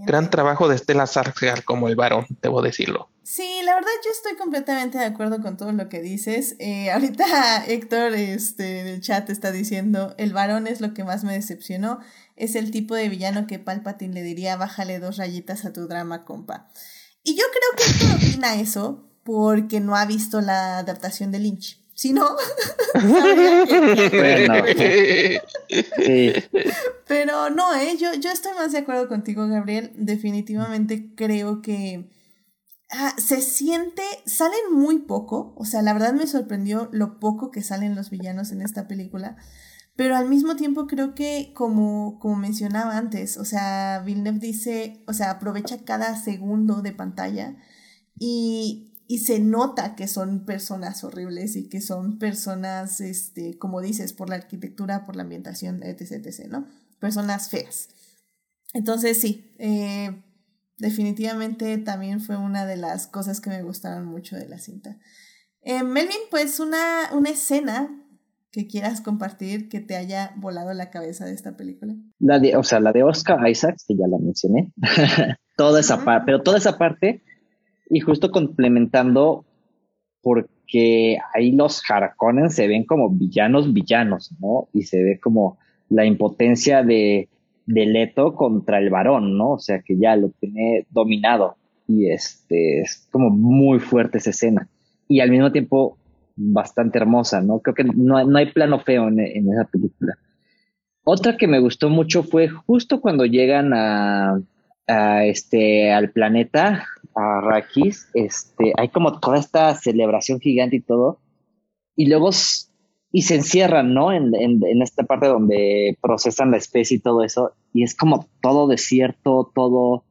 Gran trabajo de Estela Sargar como el varón, debo decirlo. Sí, la verdad yo estoy completamente de acuerdo con todo lo que dices. Eh, ahorita Héctor este, en el chat está diciendo, el varón es lo que más me decepcionó. Es el tipo de villano que Palpatine le diría, bájale dos rayitas a tu drama, compa. Y yo creo que Héctor opina eso porque no ha visto la adaptación de Lynch. Si no, Pero no, ¿eh? yo, yo estoy más de acuerdo contigo, Gabriel. Definitivamente creo que ah, se siente, salen muy poco, o sea, la verdad me sorprendió lo poco que salen los villanos en esta película, pero al mismo tiempo creo que, como, como mencionaba antes, o sea, Villeneuve dice, o sea, aprovecha cada segundo de pantalla y y se nota que son personas horribles y que son personas, este, como dices, por la arquitectura, por la ambientación, etc., etc., ¿no? Personas feas. Entonces, sí, eh, definitivamente también fue una de las cosas que me gustaron mucho de la cinta. Eh, Melvin, pues una, una escena que quieras compartir que te haya volado la cabeza de esta película. La de, o sea, la de Oscar Isaacs, que ya la mencioné. toda esa parte, pero toda esa parte y justo complementando, porque ahí los Harkonnen se ven como villanos, villanos, ¿no? Y se ve como la impotencia de, de Leto contra el varón, ¿no? O sea, que ya lo tiene dominado. Y este, es como muy fuerte esa escena. Y al mismo tiempo bastante hermosa, ¿no? Creo que no, no hay plano feo en, en esa película. Otra que me gustó mucho fue justo cuando llegan a, este, al planeta, a Rakis, este, hay como toda esta celebración gigante y todo, y luego y se encierran, ¿no? En, en, en, esta parte donde procesan la especie y todo eso, y es como todo desierto, todo,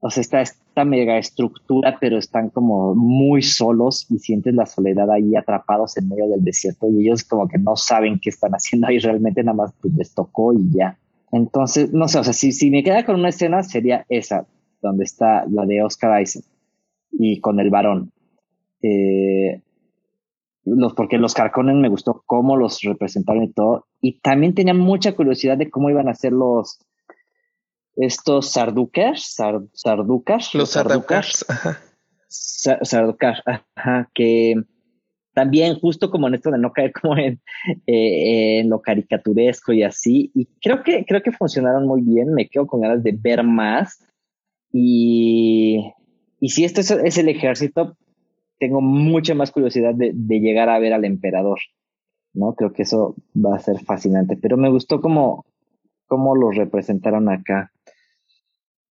o sea, está esta mega estructura, pero están como muy solos y sientes la soledad ahí atrapados en medio del desierto y ellos como que no saben qué están haciendo ahí, realmente nada más pues, les tocó y ya. Entonces, no sé, o sea, si, si me queda con una escena sería esa, donde está la de Oscar Isaac y con el varón. Eh, los, porque los carcones me gustó cómo los representaron y todo. Y también tenía mucha curiosidad de cómo iban a ser los estos sarducas, sarducas, los sarducas, sarducas, ajá, que también justo como en esto de no caer como en, eh, en, lo caricaturesco y así. Y creo que, creo que funcionaron muy bien. Me quedo con ganas de ver más. Y, y si esto es, el ejército, tengo mucha más curiosidad de, de, llegar a ver al emperador. ¿no? Creo que eso va a ser fascinante. Pero me gustó cómo, cómo lo representaron acá.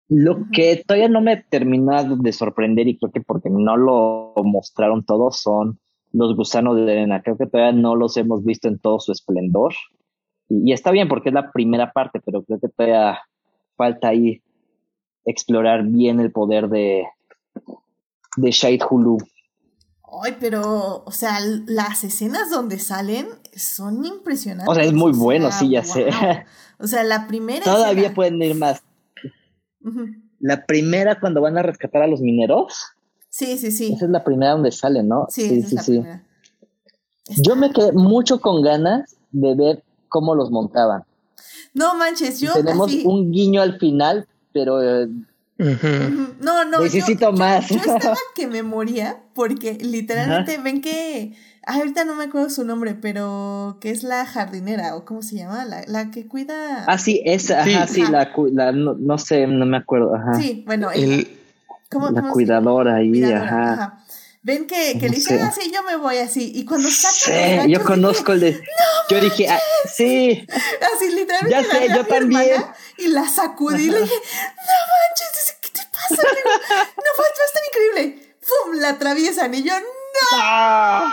Lo que todavía no me ha terminado de sorprender, y creo que porque no lo mostraron todo, son los gusanos de arena. Creo que todavía no los hemos visto en todo su esplendor. Y, está bien porque es la primera parte, pero creo que todavía falta ahí explorar bien el poder de, de Shade Hulu. Ay, pero, o sea, las escenas donde salen son impresionantes. O sea, es muy bueno, sí, ya sé. O sea, la primera. Todavía pueden ir más. La primera cuando van a rescatar a los mineros. Sí, sí, sí. Esa es la primera donde sale, ¿no? Sí, esa es la primera. Yo me quedé mucho con ganas de ver cómo los montaban. No manches, yo Tenemos así- un guiño al final, pero eh. No, no, yo, necesito más. yo estaba que me moría porque literalmente ven que, ahorita no me acuerdo su nombre, pero que es la jardinera o cómo se llama, la, la que cuida. ah, sí, esa, Sí. ajá, sí, Ajá. la, la- no, no sé, no me acuerdo, ajá. Sí, bueno, ella. El, ¿Cómo- la cómo cuidadora ahí, cuidadora, ajá. ajá. Ven que, que No le dice, sé. ah, sí, yo me voy así. Y cuando saca Sí, yo dije, conozco el de. yo dije, ah, sí, Así, literalmente. Ya sé, yo también. Y la sacudí y le dije, no manches, ¿qué te pasa? Le digo, no, va va a estar increíble. ¡Pum! La atraviesan y yo, ¡no!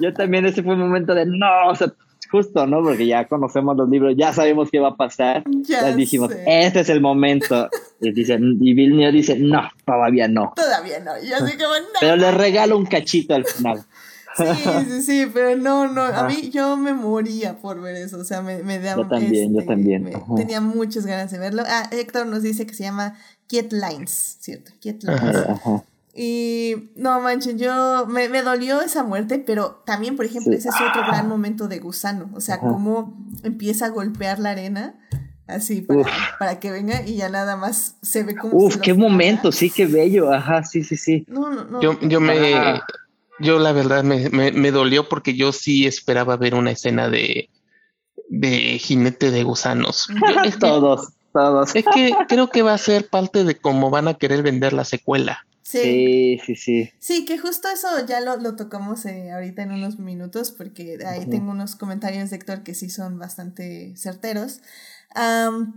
Yo también ese fue un momento de no, o sea, justo, ¿no? Porque ya conocemos los libros, ya sabemos qué va a pasar. Ya Ya, dijimos, sé. este es el momento. Y, dicen, y Villeneuve dice, no, todavía no. Todavía no. Y yo así como, no. Pero le regalo un cachito al final. Sí, sí, sí, pero no, no. A mí yo me moría por ver eso. O sea, me, me da. Yo también, yo este, también, me- tenía muchas ganas de verlo. Ah, Héctor nos dice que se llama Kiet Lines, ¿cierto? Kiet Lines. Ajá, ajá. Y no manchen, yo me, me dolió esa muerte, pero también, por ejemplo, Sí. ese es otro gran momento de gusano. O sea, Ajá. cómo empieza a golpear la arena así para, para que venga y ya nada más se ve como. Uf, qué momento, sí, qué bello. Ajá, sí, sí, sí. No, no, no. yo, yo me, Ajá. yo la verdad me, me, me dolió porque yo sí esperaba ver una escena de, de jinete de gusanos. Yo- es, que, Todos, todos. es que creo que va a ser parte de cómo van a querer vender la secuela. Sí. Sí, sí, sí. Sí, que justo eso ya lo, lo tocamos eh, ahorita en unos minutos, porque ahí tengo unos comentarios de Héctor que sí son bastante certeros.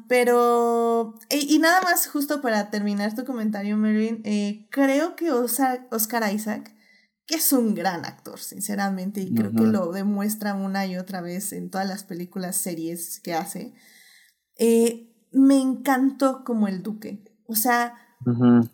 Pero, y, y nada más, justo para terminar tu comentario, Marin, eh, creo que Oscar, Oscar Isaac, que es un gran actor, sinceramente, y creo que lo demuestra una y otra vez en todas las películas, series que hace, eh, me encantó como el duque. O sea,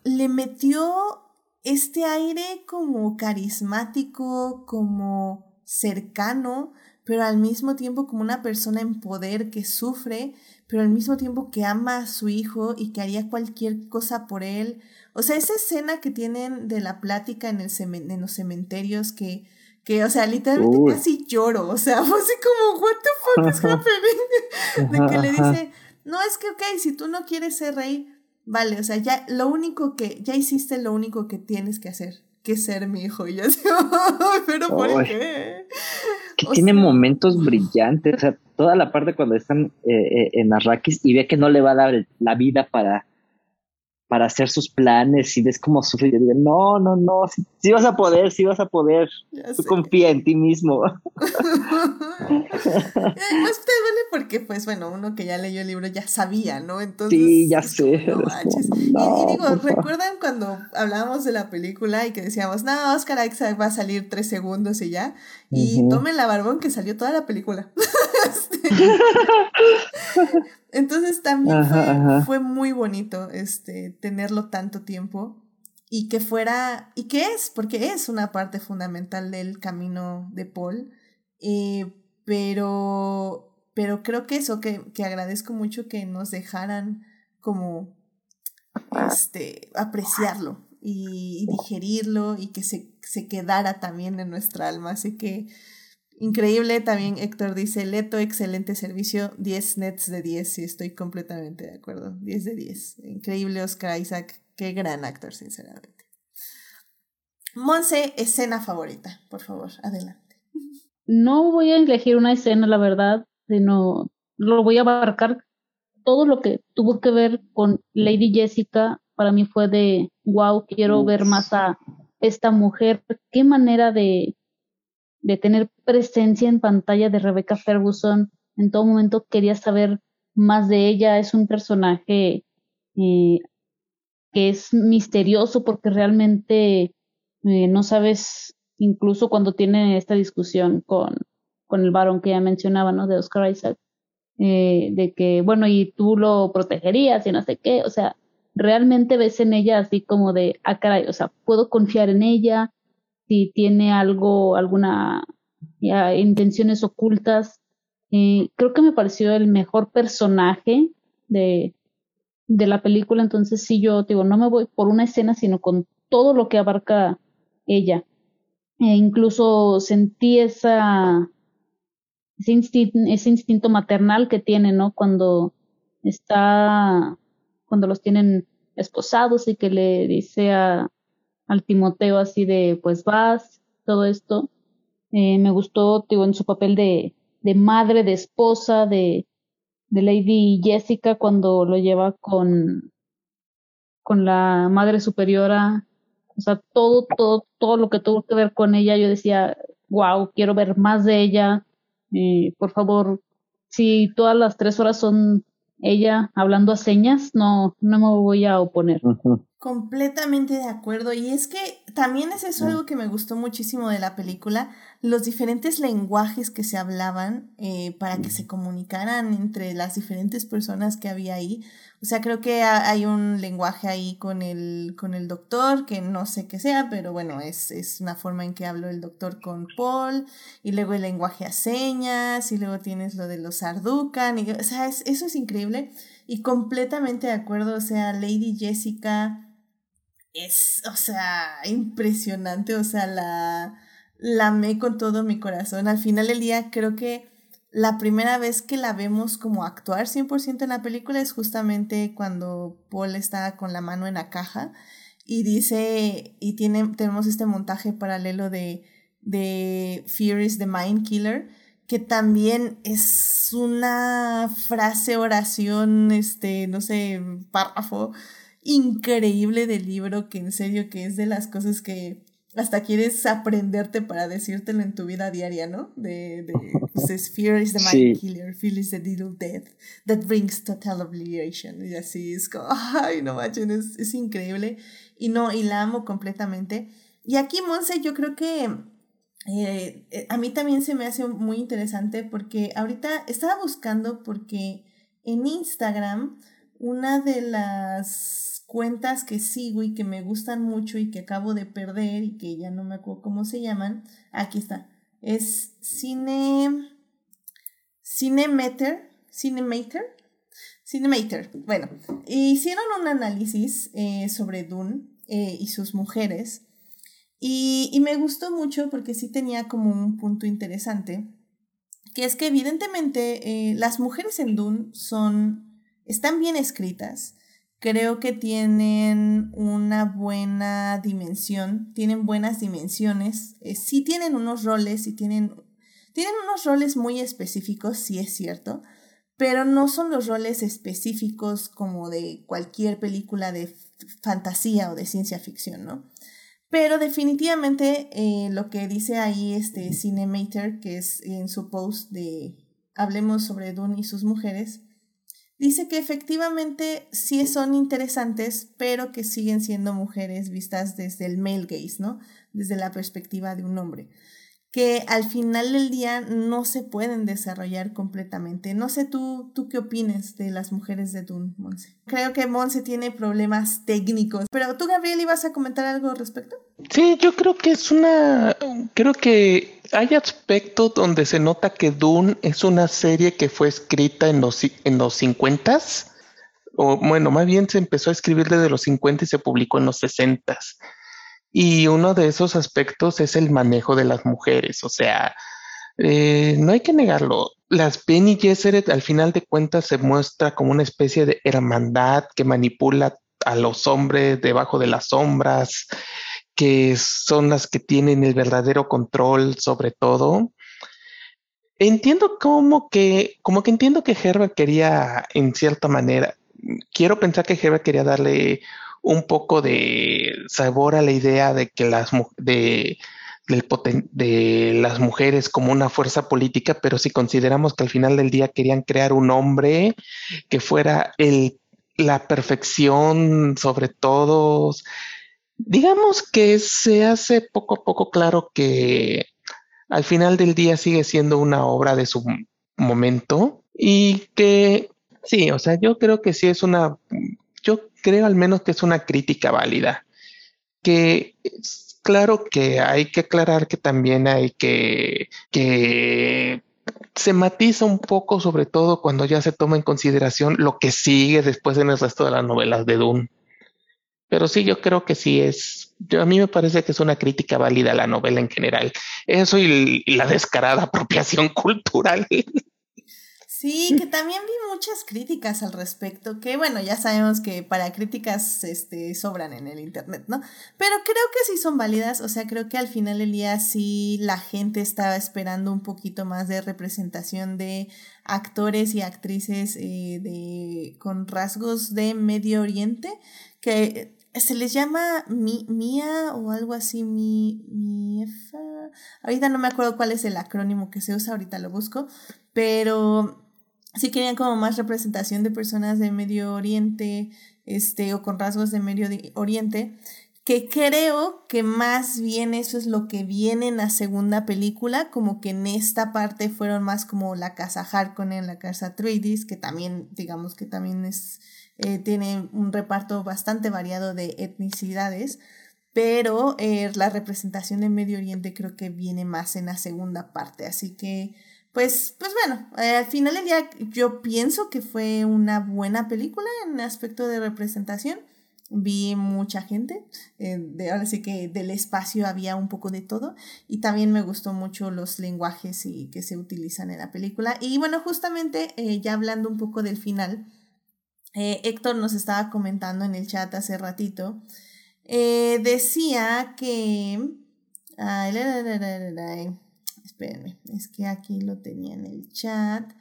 Le metió este aire como carismático, como cercano, pero al mismo tiempo como una persona en poder que sufre, pero al mismo tiempo que ama a su hijo y que haría cualquier cosa por él. O sea, esa escena que tienen de la plática en, el en los cementerios que, que, o sea, literalmente Uy. casi lloro, o sea, fue así como, what the fuck is happening? de que le dice, no, es que, ok, si tú no quieres ser rey, vale, o sea, ya lo único que, ya hiciste lo único que tienes que hacer, que ser mi hijo. Y yo así, "Ay, pero ¿por qué? que O tiene sea- momentos brillantes, o sea, toda la parte cuando están eh, eh, en Arrakis y ve que no le va a dar la vida para, para hacer sus planes y ves cómo sufre y yo digo, no, no, no, sí, sí vas a poder, sí vas a poder, Ya tú sé. confía en ti mismo. Te duele porque, pues bueno, uno que ya leyó el libro ya sabía, ¿no? Entonces. Sí, ya sé, no. Y- y, digo. ¿recuerdan cuando hablábamos de la película y que decíamos, no, Oscar Isaac va a salir tres segundos y ya? Y Ujú. tomen la barbón que salió toda la película. Entonces también Ajá, fue, ajá. fue muy bonito este, tenerlo tanto tiempo y que fuera, y que es, porque es una parte fundamental del camino de Paul, eh, pero, pero creo que eso, que, que agradezco mucho que nos dejaran como este, apreciarlo y, y digerirlo y que se, se quedara también en nuestra alma. Así que increíble también Héctor dice, Leto, excelente servicio, 10 nets de 10, sí, estoy completamente de acuerdo, 10 de 10. Increíble Oscar Isaac, qué gran actor, sinceramente. Monse, escena favorita, por favor, adelante. No voy a elegir una escena, la verdad, sino lo voy a abarcar. Todo lo que tuvo que ver con Lady Jessica para mí fue de wow, quiero ver más a esta mujer. Qué manera de, de tener presencia en pantalla de Rebecca Ferguson. En todo momento quería saber más de ella. Es un personaje eh, que es misterioso porque realmente eh, no sabes, incluso cuando tiene esta discusión con, con el varón que ya mencionaba, ¿no? De Oscar Isaac, eh, de que, bueno, y tú lo protegerías y no sé qué, o sea, realmente ves en ella así como de, ah, caray, o sea, puedo confiar en ella, si tiene algo, alguna intenciones ocultas. Eh, creo que me pareció el mejor personaje de, de la película, entonces sí yo digo, no me voy por una escena, sino con todo lo que abarca ella. E incluso sentí esa, ese, instinto, ese instinto maternal que tiene, ¿no? Cuando está, cuando los tienen esposados y que le dice a, al Timoteo así de, pues vas, todo esto. Eh, me gustó, digo, en su papel de, de madre, de esposa, de, de Lady Jessica cuando lo lleva con, con la madre superiora. O sea, todo, todo, todo lo que tuvo que ver con ella, yo decía, wow, quiero ver más de ella. Por favor, si todas las tres horas son ella hablando a señas, no, no me voy a oponer. Completamente de acuerdo. Y es que también es eso algo que me gustó muchísimo de la película, los diferentes lenguajes que se hablaban eh, para que se comunicaran entre las diferentes personas que había ahí. O sea, creo que hay un lenguaje ahí con el, con el doctor, que no sé qué sea, pero bueno, es, es una forma en que habló el doctor con Paul, y luego el lenguaje a señas, y luego tienes lo de los Arducan, y, o sea, eso es increíble. Y completamente de acuerdo, o sea, Lady Jessica es, o sea, impresionante, o sea, la, la amé con todo mi corazón. Al final del día creo que la primera vez que la vemos como actuar 100% en la película es justamente cuando Paul está con la mano en la caja y dice, y tiene, tenemos este montaje paralelo de, de Fear is the Mind Killer, que también es una frase, oración, este, no sé, párrafo increíble del libro que en serio que es de las cosas que hasta quieres aprenderte para decírtelo en tu vida diaria, ¿no? De, de pues fear is the mind killer, fear is the little death that brings total obliteration. Y así es como, ay, no manches, es, es increíble. Y no, y la amo completamente. Y aquí, Monse, yo creo que eh, eh, a mí también se me hace muy interesante porque ahorita estaba buscando porque en Instagram una de las cuentas que sigo y que me gustan mucho y que acabo de perder y que ya no me acuerdo cómo se llaman. Aquí está. Es Cine. Cinemeter. Cinemater. Cinemater. Bueno, hicieron un análisis eh, sobre Dune eh, y sus mujeres. Y, y me gustó mucho porque sí tenía como un punto interesante. Que es que evidentemente eh, las mujeres en Dune son. están bien escritas creo que tienen una buena dimensión, tienen buenas dimensiones, eh, sí tienen unos roles, sí tienen, tienen unos roles muy específicos, sí es cierto, pero no son los roles específicos como de cualquier película de fantasía o de ciencia ficción, ¿no? Pero definitivamente eh, lo que dice ahí este Cinemater, que es en su post de Hablemos sobre Dune y sus mujeres, dice que efectivamente sí son interesantes, pero que siguen siendo mujeres vistas desde el male gaze, ¿no? Desde la perspectiva de un hombre que al final del día no se pueden desarrollar completamente. No sé tú, tú qué opines de las mujeres de Dune, Monse. Creo que Monse tiene problemas técnicos, pero tú, Gabriel, ibas a comentar algo al respecto. Sí, yo creo que es una, creo que hay aspectos donde se nota que Dune es una serie que fue escrita en los, en los 50 o bueno, más bien se empezó a escribir desde los 50 y se publicó en los 60 y uno de esos aspectos es el manejo de las mujeres. O sea, eh, no hay que negarlo. Las Benny Gesserit al final de cuentas se muestra como una especie de hermandad que manipula a los hombres debajo de las sombras, que son las que tienen el verdadero control sobre todo. Entiendo como que, como que entiendo que Herbert quería, en cierta manera, quiero pensar que Herbert quería darle un poco de sabor a la idea de que las de, de las mujeres como una fuerza política, pero si consideramos que al final del día querían crear un hombre que fuera el, la perfección sobre todos, digamos que se hace poco a poco claro que al final del día sigue siendo una obra de su momento y que sí, o sea, yo creo que sí es una yo creo al menos que es una crítica válida. Que claro que hay que aclarar que también hay que, que se matiza un poco, sobre todo cuando ya se toma en consideración lo que sigue después en el resto de las novelas de Dune. Pero sí, yo creo que sí es, a mí me parece que es una crítica válida a la novela en general. Eso y, y la descarada apropiación cultural. Sí, que también vi muchas críticas al respecto, que bueno, ya sabemos que para críticas este, sobran en el Internet, ¿no? Pero creo que sí son válidas, o sea, creo que al final del día sí la gente estaba esperando un poquito más de representación de actores y actrices eh, de, con rasgos de Medio Oriente, que se les llama mi, Mía o algo así, mi, mi, ahorita no me acuerdo cuál es el acrónimo que se usa, ahorita lo busco, pero sí querían como más representación de personas de Medio Oriente, este, o con rasgos de Medio Oriente, que creo que más bien eso es lo que viene en la segunda película, como que en esta parte fueron más como la casa Harkonnen, la casa Atreides, que también, digamos que también es, eh, tiene un reparto bastante variado de etnicidades, pero eh, la representación de Medio Oriente creo que viene más en la segunda parte, así que pues, pues bueno, eh, al final del día yo pienso que fue una buena película en aspecto de representación. Vi mucha gente, de, ahora sí que del espacio había un poco de todo y también me gustó mucho los lenguajes y, que se utilizan en la película. Y bueno, justamente ya hablando un poco del final, Héctor nos estaba comentando en el chat hace ratito, decía que... Espérenme, es que aquí lo tenía en el chat.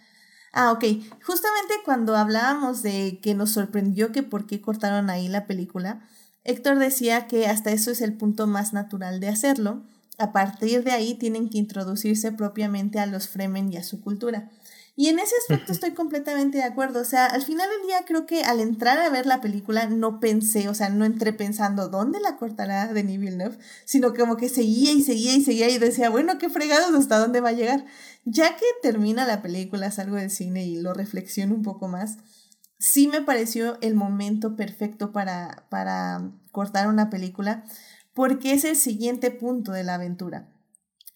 Ah, ok. Justamente cuando hablábamos de que nos sorprendió que por qué cortaron ahí la película, Héctor decía que hasta eso es el punto más natural de hacerlo. A partir de ahí tienen que introducirse propiamente a los Fremen y a su cultura. Y en ese aspecto estoy completamente de acuerdo. O sea, al final del día creo que al entrar a ver la película no pensé, o sea, no entré pensando dónde la cortará Denis Villeneuve, sino como que seguía y seguía y seguía y decía, bueno, qué fregados, hasta dónde va a llegar. Ya que termina la película, salgo del cine y lo reflexiono un poco más, sí me pareció el momento perfecto para, para cortar una película, porque es el siguiente punto de la aventura.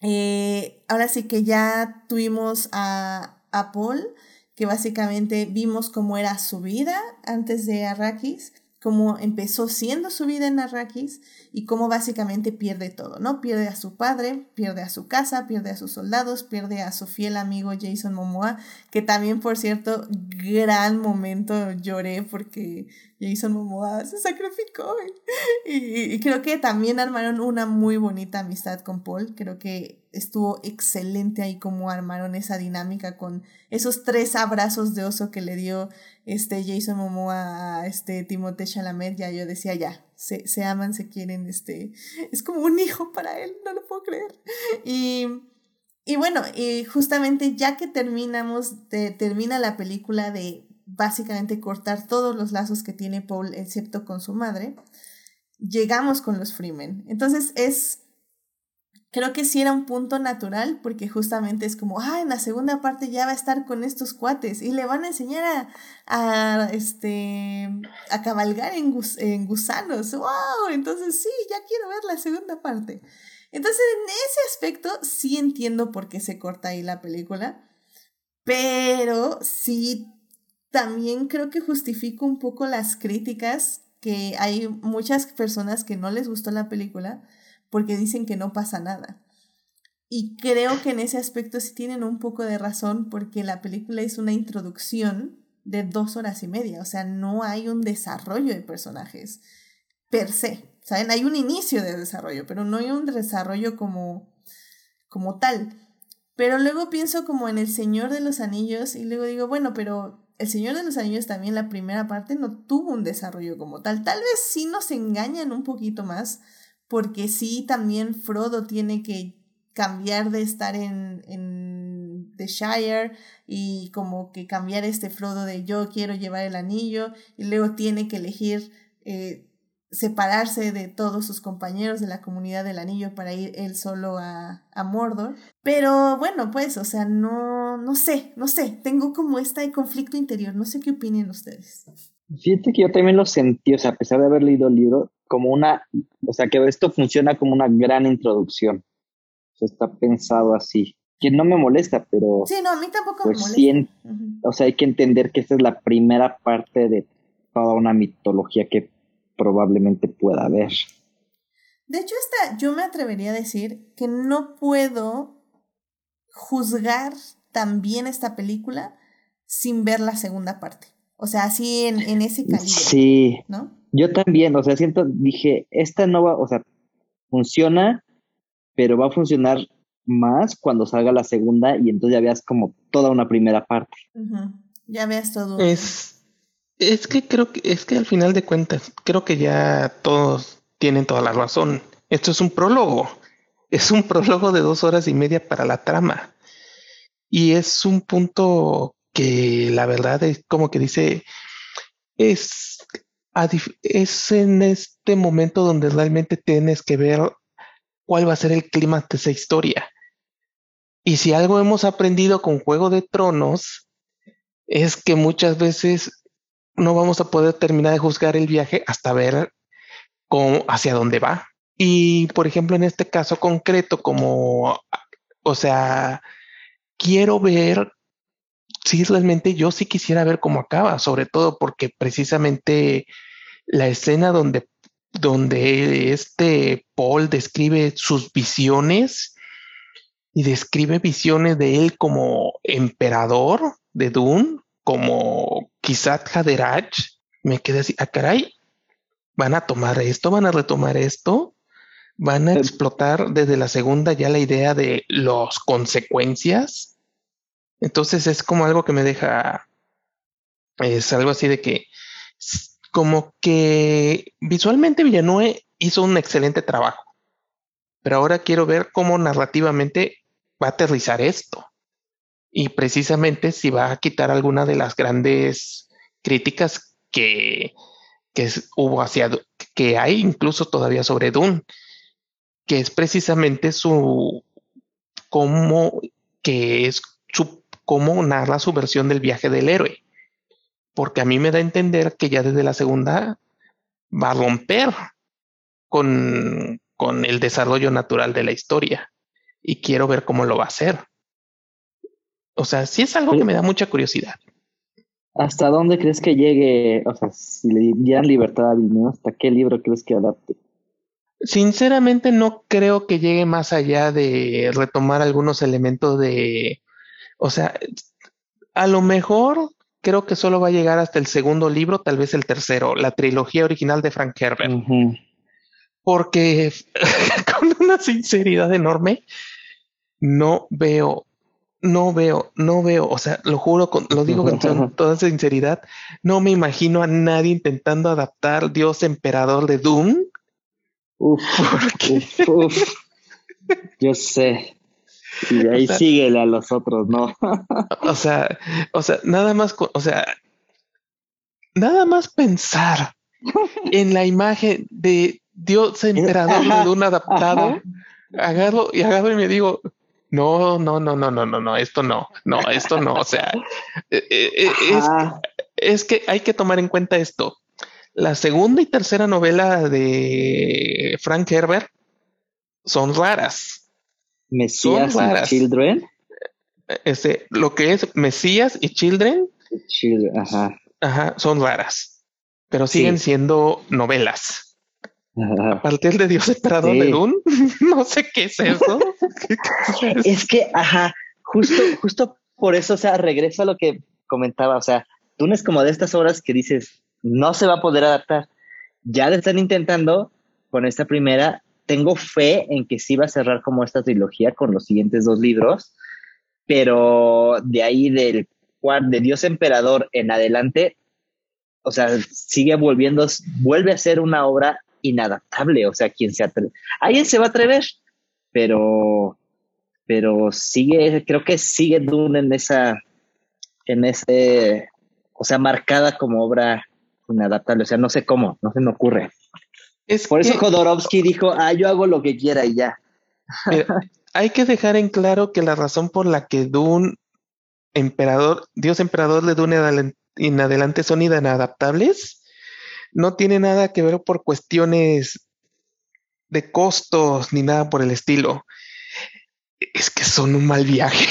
Eh, ahora sí que ya tuvimos a, a Paul, que básicamente vimos cómo era su vida antes de Arrakis, cómo empezó siendo su vida en Arrakis y cómo básicamente pierde todo, ¿no? Pierde a su padre, pierde a su casa, pierde a sus soldados, pierde a su fiel amigo Jason Momoa, que también, por cierto, gran momento lloré porque Jason Momoa se sacrificó. Y, y, creo que también armaron una muy bonita amistad con Paul. Creo que estuvo excelente ahí como armaron esa dinámica con esos tres abrazos de oso que le dio este Jason Momoa a este Timothée Chalamet. Ya yo decía, ya, se, se aman, se quieren, este, es como un hijo para él, no lo puedo creer. Y, y bueno, y justamente ya que terminamos, termina la película de básicamente cortar todos los lazos que tiene Paul, excepto con su madre, llegamos con los Freemen. Entonces es, creo que sí era un punto natural, porque justamente es como, ah, en la segunda parte ya va a estar con estos cuates y le van a enseñar a, a este, a cabalgar en, en gusanos. ¡Wow! Entonces sí, ya quiero ver la segunda parte. Entonces, en ese aspecto sí entiendo por qué se corta ahí la película, pero sí también creo que justifico un poco las críticas que hay muchas personas que no les gustó la película porque dicen que no pasa nada. Y creo que en ese aspecto sí tienen un poco de razón porque la película es una introducción de dos horas y media, o sea, no hay un desarrollo de personajes per se, ¿saben? Hay un inicio de desarrollo, pero no hay un desarrollo como, como tal. Pero luego pienso como en El Señor de los Anillos y luego digo, bueno, pero el Señor de los Anillos también la primera parte no tuvo un desarrollo como tal. Tal vez sí nos engañan un poquito más, porque sí también Frodo tiene que cambiar de estar en, en The Shire y como que cambiar este Frodo de yo quiero llevar el anillo y luego tiene que elegir eh, separarse de todos sus compañeros de la comunidad del anillo para ir él solo a, a Mordor. Pero bueno, pues, o sea, no, no sé, no sé, tengo como este conflicto interior, no sé qué opinen ustedes. Fíjate que yo también lo sentí, o sea, a pesar de haber leído el libro, como una, o sea, que esto funciona como una gran introducción. está pensado así. que no me molesta, pero Sí, no, a mí tampoco pues me molesta. sí, en- Ujú. o sea, hay que entender que esta es la primera parte de toda una mitología que probablemente pueda haber. De hecho, esta, yo me atrevería a decir que no puedo juzgar también esta película sin ver la segunda parte. O sea, así en, en ese calibre, Sí, ¿no? yo también, o sea, siento, dije, esta no va, o sea, funciona, pero va a funcionar más cuando salga la segunda y entonces ya veas como toda una primera parte. Ya veas todo. Es, es que creo que, es que al final de cuentas, creo que ya todos tienen toda la razón. Esto es un prólogo. Es un prólogo de dos horas y media para la trama. Y es un punto que la verdad es como que dice, es, es en este momento donde realmente tienes que ver cuál va a ser el clima de esa historia. Y si algo hemos aprendido con Juego de Tronos, es que muchas veces no vamos a poder terminar de juzgar el viaje hasta ver cómo, hacia dónde va. Y por ejemplo, en este caso concreto, como, o sea, quiero ver si realmente yo sí quisiera ver cómo acaba, sobre todo porque precisamente la escena donde, donde este Paul describe sus visiones y describe visiones de él como emperador de Dune, como Kisat Haderach, me quedé así, ah, caray, van a tomar esto, van a retomar esto, van a explotar desde la segunda ya la idea de las consecuencias. Entonces es como algo que me deja, es algo así de que, como que visualmente Villeneuve hizo un excelente trabajo, pero ahora quiero ver cómo narrativamente va a aterrizar esto. Y precisamente si va a quitar alguna de las grandes críticas que, que hubo hacia, que hay incluso todavía sobre Dune, que es precisamente su, cómo, que es su, cómo narra su versión del viaje del héroe. Porque a mí me da a entender que ya desde la segunda va a romper con, con el desarrollo natural de la historia. Y quiero ver cómo lo va a hacer. O sea, sí es algo que me da mucha curiosidad. ¿Hasta dónde crees que llegue? O sea, si le dieran libertad a Villeneuve, ¿hasta qué libro crees que adapte? Sinceramente no creo que llegue más allá de retomar algunos elementos de, o sea, a lo mejor creo que solo va a llegar hasta el segundo libro, tal vez el tercero, la trilogía original de Frank Herbert, porque con una sinceridad enorme no veo, no veo, no veo, o sea, lo juro, con, lo digo con to- toda sinceridad, no me imagino a nadie intentando adaptar Dios Emperador de Doom. Uf, uf, uf. Yo sé. Y de ahí O sea- síguele a los otros, ¿no? O sea, o sea, nada más, o sea, nada más pensar en la imagen de Dios emperador de un adaptado, agarro y agarro y me digo, no, no, no, no, no, no, no, esto no, no, esto no, o sea, eh, eh, eh, es, es que hay que tomar en cuenta esto. La segunda y tercera novela de Frank Herbert son raras. Mesías son y. Children. Este, lo que es Mesías y Children Children, ajá. Ajá, son raras, pero Sí. siguen siendo novelas. A partir de Dios Emperador Sí. de Dune, no sé qué es eso. ¿Qué es? Que, ajá, justo, justo por eso, o sea, regreso a lo que comentaba, o sea, tú no es como de estas obras que dices, no se va a poder adaptar. Ya le están intentando con esta primera, tengo fe en que sí va a cerrar como esta trilogía con los siguientes dos libros, pero de ahí del de Dios Emperador en adelante, o sea, sigue volviendo, vuelve a ser una obra inadaptable, o sea, quien se atreve, alguien se va a atrever, pero pero sigue, creo que sigue Dune en esa, en ese, o sea, marcada como obra inadaptable, o sea, no sé cómo, no se me ocurre. Es Por eso que, Jodorowsky dijo, ah, yo hago lo que quiera y ya. mira, hay que dejar en claro que la razón por la que Dune, Emperador, Dios Emperador de Dune en adelante son inadaptables, no tiene nada que ver por cuestiones de costos ni nada por el estilo. Es que son un mal viaje.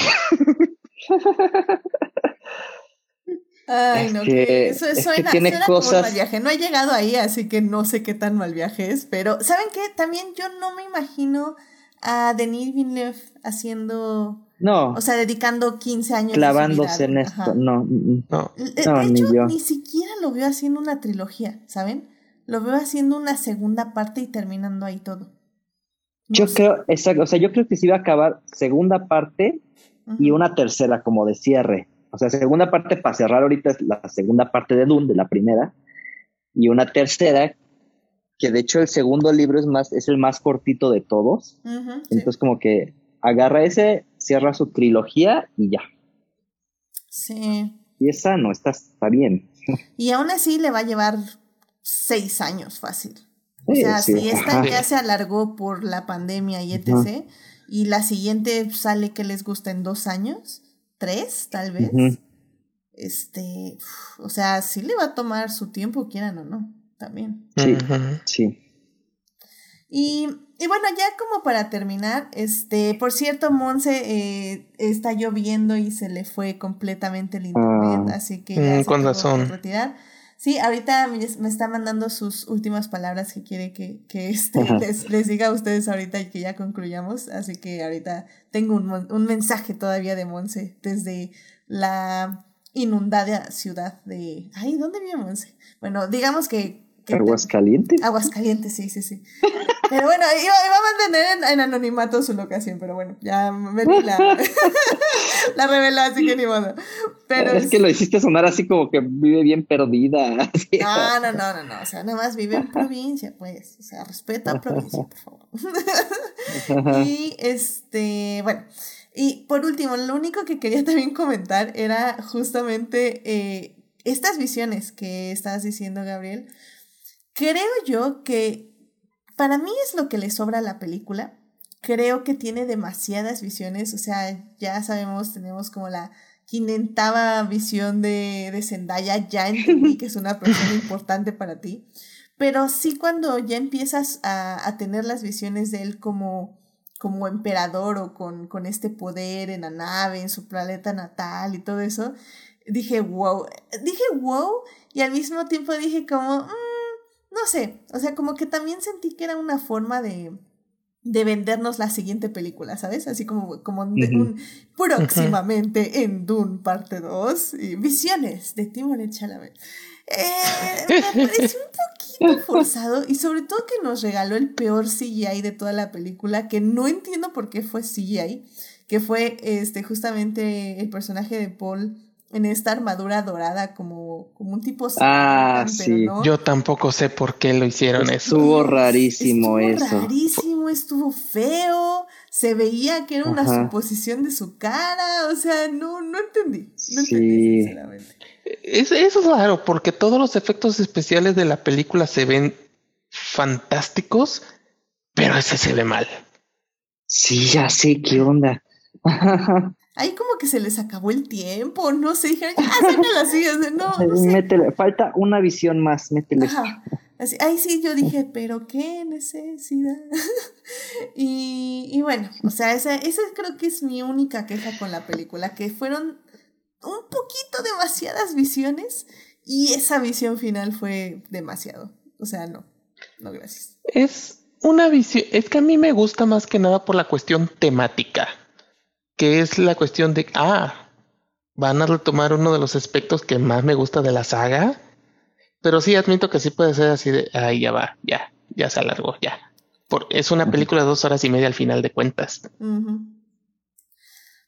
Ay, Es no, que- que eso es que suena, tiene suena como un cosas- mal viaje. No he llegado ahí, así que no sé qué tan mal viaje es. Pero, ¿saben qué? También yo no me imagino a Denis Villeneuve haciendo, No, o sea, dedicando 15 años. clavándose en ajá. esto. No, mm, mm. No. De, No, de ni hecho, yo. ni siquiera lo veo haciendo una trilogía, ¿saben? Lo veo haciendo una segunda parte y terminando ahí todo. No yo sé. creo, exacto, o sea, yo creo que se iba a acabar segunda parte y una tercera como de cierre. O sea, segunda parte para cerrar ahorita es la segunda parte de Dune, de la primera, y una tercera, que de hecho el segundo libro es más, es el más cortito de todos. Sí. Entonces como que agarra ese, cierra su trilogía y ya. Sí. Y esa no, está, está bien. Y aún así le va a llevar seis años fácil. O sea, sí, si esta ajá. ya se alargó por la pandemia y etc. Y la siguiente sale que les gusta en dos años, tres tal vez. Este, uf, o sea, sí le va a tomar su tiempo, quieran o no, también. Sí. Sí. Y, y bueno, ya como para terminar, este, por cierto, Monse eh, está lloviendo y se le fue completamente el internet, Ah. así que ya Mm, se con razón. retirar. Sí, ahorita me, me está mandando sus últimas palabras que quiere que, que este, les, les diga a ustedes ahorita y que ya concluyamos. Así que ahorita tengo un, mon- un mensaje todavía de Monse desde la inundada ciudad de... Ay, ¿dónde vive Monse? Bueno, digamos que... Aguascalientes. Aguascalientes, sí, sí, sí. Pero bueno, iba, iba a mantener en, en anonimato su locación, pero bueno, ya Meli la, la reveló, así que ni modo. Pero es que lo hiciste sonar así como que vive bien perdida. No, no, no, no, no, o sea, nada más vive en provincia, pues, o sea, respeta a provincia, por favor. y este, bueno, y por último, lo único que quería también comentar era justamente eh, estas visiones que estabas diciendo, Gabriel. Creo yo que para mí es lo que le sobra a la película. Creo que tiene demasiadas visiones, o sea, ya sabemos, tenemos como la quinentava visión de, de Zendaya, ya entendí que es una persona importante para ti, pero sí cuando ya empiezas a, a tener las visiones de él como, como emperador o con, con este poder en la nave, en su planeta natal y todo eso, dije wow, dije wow y al mismo tiempo dije como, "Mm, no sé, o sea, como que también sentí que era una forma de, de vendernos la siguiente película, ¿sabes? Así como, como un próximamente en Dune parte 2 y visiones de Timothée Chalamet. Eh, me pareció un poquito forzado y sobre todo que nos regaló el peor CGI de toda la película, que no entiendo por qué fue CGI, que fue este justamente el personaje de Paul en esta armadura dorada como, como un tipo Ah, pero sí. no. Yo tampoco sé por qué lo hicieron eso. Estuvo rarísimo estuvo eso. rarísimo, estuvo feo, se veía que era una Ajá. suposición de su cara, o sea, no, no entendí, no Sí. entendí sinceramente. Es, eso es raro porque todos los efectos especiales de la película se ven fantásticos, pero ese se ve mal. Sí, ya sé qué onda. Ahí como que se les acabó el tiempo, no sé, dijeron, ya, sácala así, o sea, no, no sé. Métele, falta una visión más, métele. Ajá. Así, ahí sí yo dije, pero qué necesidad. y, y bueno, o sea, esa, esa creo que es mi única queja con la película, que fueron un poquito demasiadas visiones y esa visión final fue demasiado. O sea, no, no gracias. Es una visión, es que a mí me gusta más que nada por la cuestión temática, que es la cuestión de, ah, van a retomar uno de los aspectos que más me gusta de la saga, pero sí admito que sí puede ser así de, ahí ya va, ya, ya se alargó, ya. Por, es una película de dos horas y media al final de cuentas.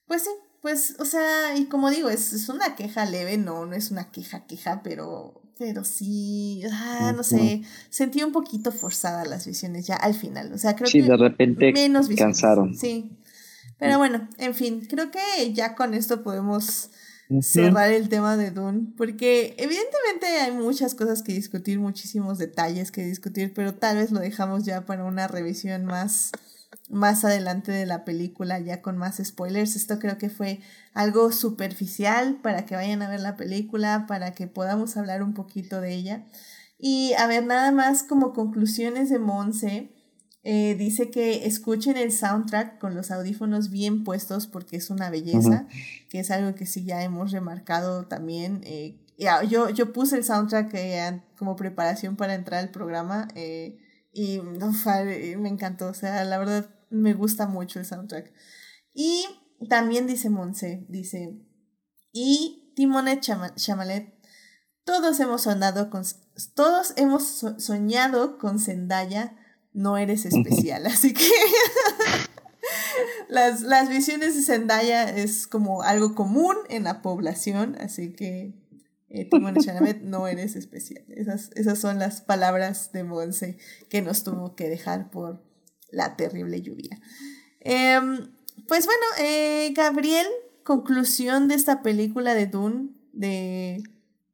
Pues sí, pues, o sea, y como digo, es, es una queja leve, no, no es una queja, queja, pero, pero sí, ah, no sé, sentí un poquito forzada las visiones ya al final, o sea, creo Sí, que de repente menos visiones. cansaron. Sí, pero bueno, en fin, creo que ya con esto podemos cerrar el tema de Dune, porque evidentemente hay muchas cosas que discutir, muchísimos detalles que discutir, pero tal vez lo dejamos ya para una revisión más más adelante de la película ya con más spoilers. Esto creo que fue algo superficial para que vayan a ver la película, para que podamos hablar un poquito de ella. Y a ver, nada más como conclusiones de Monse. Eh, dice que escuchen el soundtrack con los audífonos bien puestos porque es una belleza, que es algo que sí ya hemos remarcado también. Eh, ya, yo, yo puse el soundtrack eh, como preparación para entrar al programa y no, me encantó, o sea, la verdad me gusta mucho el soundtrack. Y también dice Monse, dice, y Timonet Chama- Chalamet, todos hemos sonado con, todos hemos so- soñado con Zendaya, no eres especial, así que las, las visiones de Zendaya es como algo común en la población, así que eh, Chalamet no eres especial. Esas, esas son las palabras de Monse que nos tuvo que dejar por la terrible lluvia. Em, pues bueno, eh, Gabriel, conclusión de esta película de Dune, de,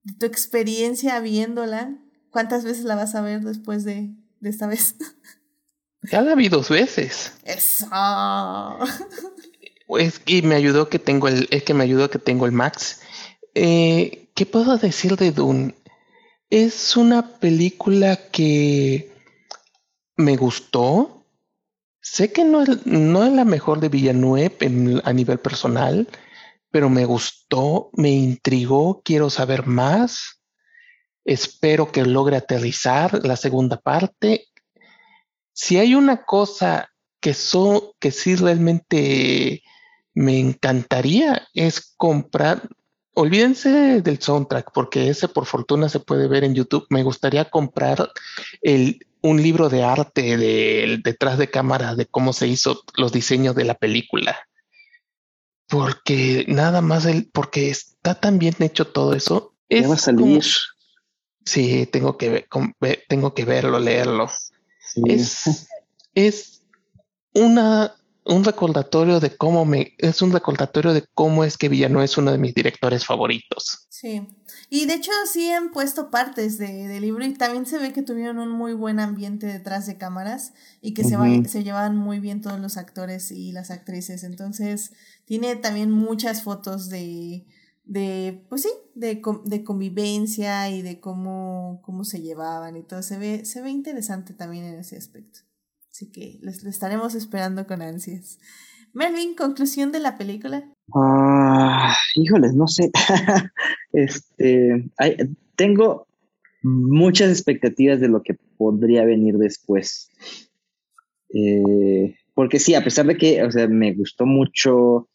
de tu experiencia viéndola. ¿Cuántas veces la vas a ver después de, de esta vez? Ya la vi dos veces. Eso. Es que me ayudó que tengo el, es que me ayudó que tengo el Max. Eh, ¿Qué puedo decir de Dune? Es una película que me gustó. Sé que no es, no es la mejor de Villeneuve en- a nivel personal, pero me gustó, me intrigó, quiero saber más. Espero que logre aterrizar la segunda parte. Si hay una cosa que, so- que sí realmente me encantaría es comprar. Olvídense del soundtrack, porque ese por fortuna se puede ver en YouTube. Me gustaría comprar el, un libro de arte del detrás de cámara de cómo se hizo los diseños de la película. Porque nada más el, porque está tan bien hecho todo eso. Ya es va a salir. como- sí, tengo que ver- tengo que verlo, leerlo. Sí. Es, es una, un recordatorio de cómo me, es un recordatorio de cómo es que Villanueva es uno de mis directores favoritos. Sí. Y de hecho sí han puesto partes de, del libro y también se ve que tuvieron un muy buen ambiente detrás de cámaras y que se, va- Ujú. se llevaban muy bien todos los actores y las actrices. Entonces tiene también muchas fotos de, de pues sí, de, de convivencia y de cómo, cómo se llevaban y todo. Se ve, se ve interesante también en ese aspecto. Así que lo estaremos esperando con ansias. Melvin, conclusión de la película. Ah, híjoles, no sé. este, hay- tengo muchas expectativas de lo que podría venir después. Eh, porque sí, a pesar de que, o sea, me gustó mucho,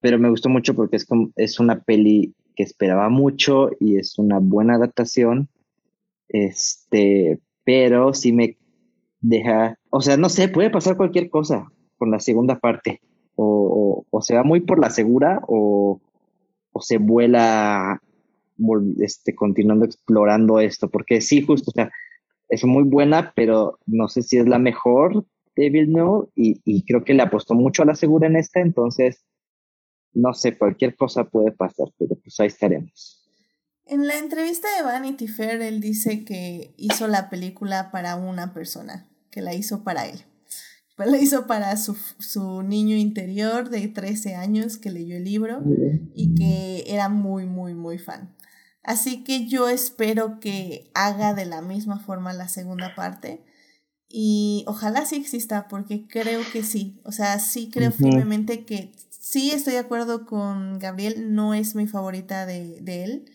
pero me gustó mucho porque es, como- es una peli que esperaba mucho y es una buena adaptación. Este, pero sí me deja, o sea, no sé, puede pasar cualquier cosa con la segunda parte. O, o, o se va muy por la segura o, o se vuela este, continuando explorando esto. Porque sí, justo, o sea, es muy buena, pero no sé si es la mejor de Villeneuve y, y creo que le apostó mucho a la segura en esta, entonces, no sé, cualquier cosa puede pasar, pero pues ahí estaremos. En la entrevista de Vanity Fair, él dice que hizo la película para una persona, que la hizo para él. Pues la hizo para su, su niño interior de 13 años que leyó el libro y que era muy, muy, muy fan. Así que yo espero que haga de la misma forma la segunda parte y ojalá sí exista porque creo que sí. O sea, sí creo firmemente que sí estoy de acuerdo con Gabriel, no es mi favorita de, de él.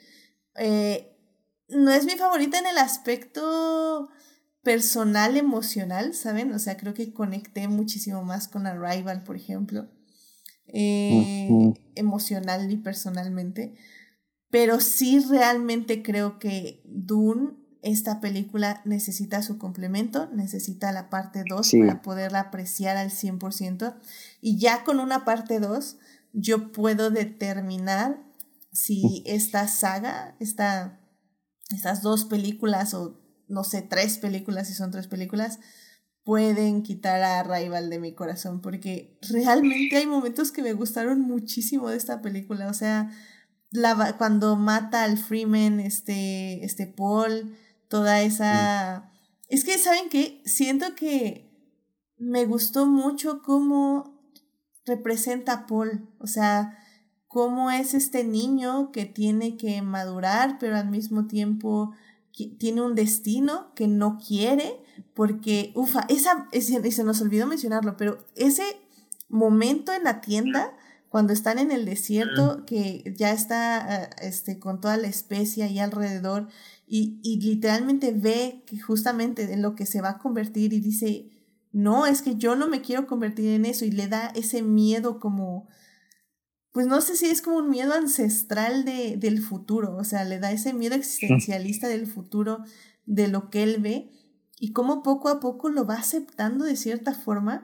Eh, no es mi favorita en el aspecto personal, emocional, ¿saben? O sea, creo que conecté muchísimo más con Arrival, por ejemplo. Eh. Emocional y personalmente. Pero sí realmente creo que Dune, esta película, necesita su complemento, necesita la parte 2 Sí. para poderla apreciar al 100%. Y ya con una parte 2, yo puedo determinar si esta saga, esta, estas dos películas o no sé, tres películas, si son tres películas, pueden quitar a Rival de mi corazón, porque realmente hay momentos que me gustaron muchísimo de esta película, o sea, la, cuando mata al Freeman, este, este Paul, toda esa... Es que, ¿saben qué? Siento que me gustó mucho cómo representa a Paul, o sea, cómo es este niño que tiene que madurar, pero al mismo tiempo tiene un destino que no quiere, porque, ufa, esa, y se nos olvidó mencionarlo, pero ese momento en la tienda, cuando están en el desierto, que ya está eh, este, con toda la especia ahí alrededor, y, y literalmente ve que justamente en lo que se va a convertir y dice, no, es que yo no me quiero convertir en eso, y le da ese miedo como pues no sé si es como un miedo ancestral de, del futuro, o sea, le da ese miedo existencialista del futuro, de lo que él ve, y cómo poco a poco lo va aceptando de cierta forma.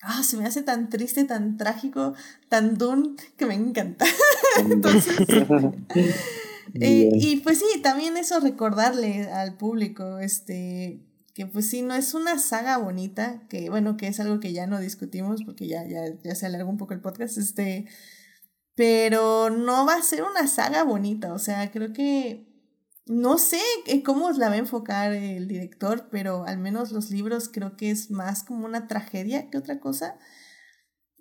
Ah, se me hace tan triste, tan trágico, tan dun, que me encanta. Entonces, eh, y pues sí, también eso recordarle al público, este, que pues sí, no es una saga bonita, que bueno, que es algo que ya no discutimos porque ya, ya, ya se alargó un poco el podcast, este, pero no va a ser una saga bonita, o sea, creo que no sé eh, cómo la va a enfocar el director, pero al menos los libros creo que es más como una tragedia que otra cosa.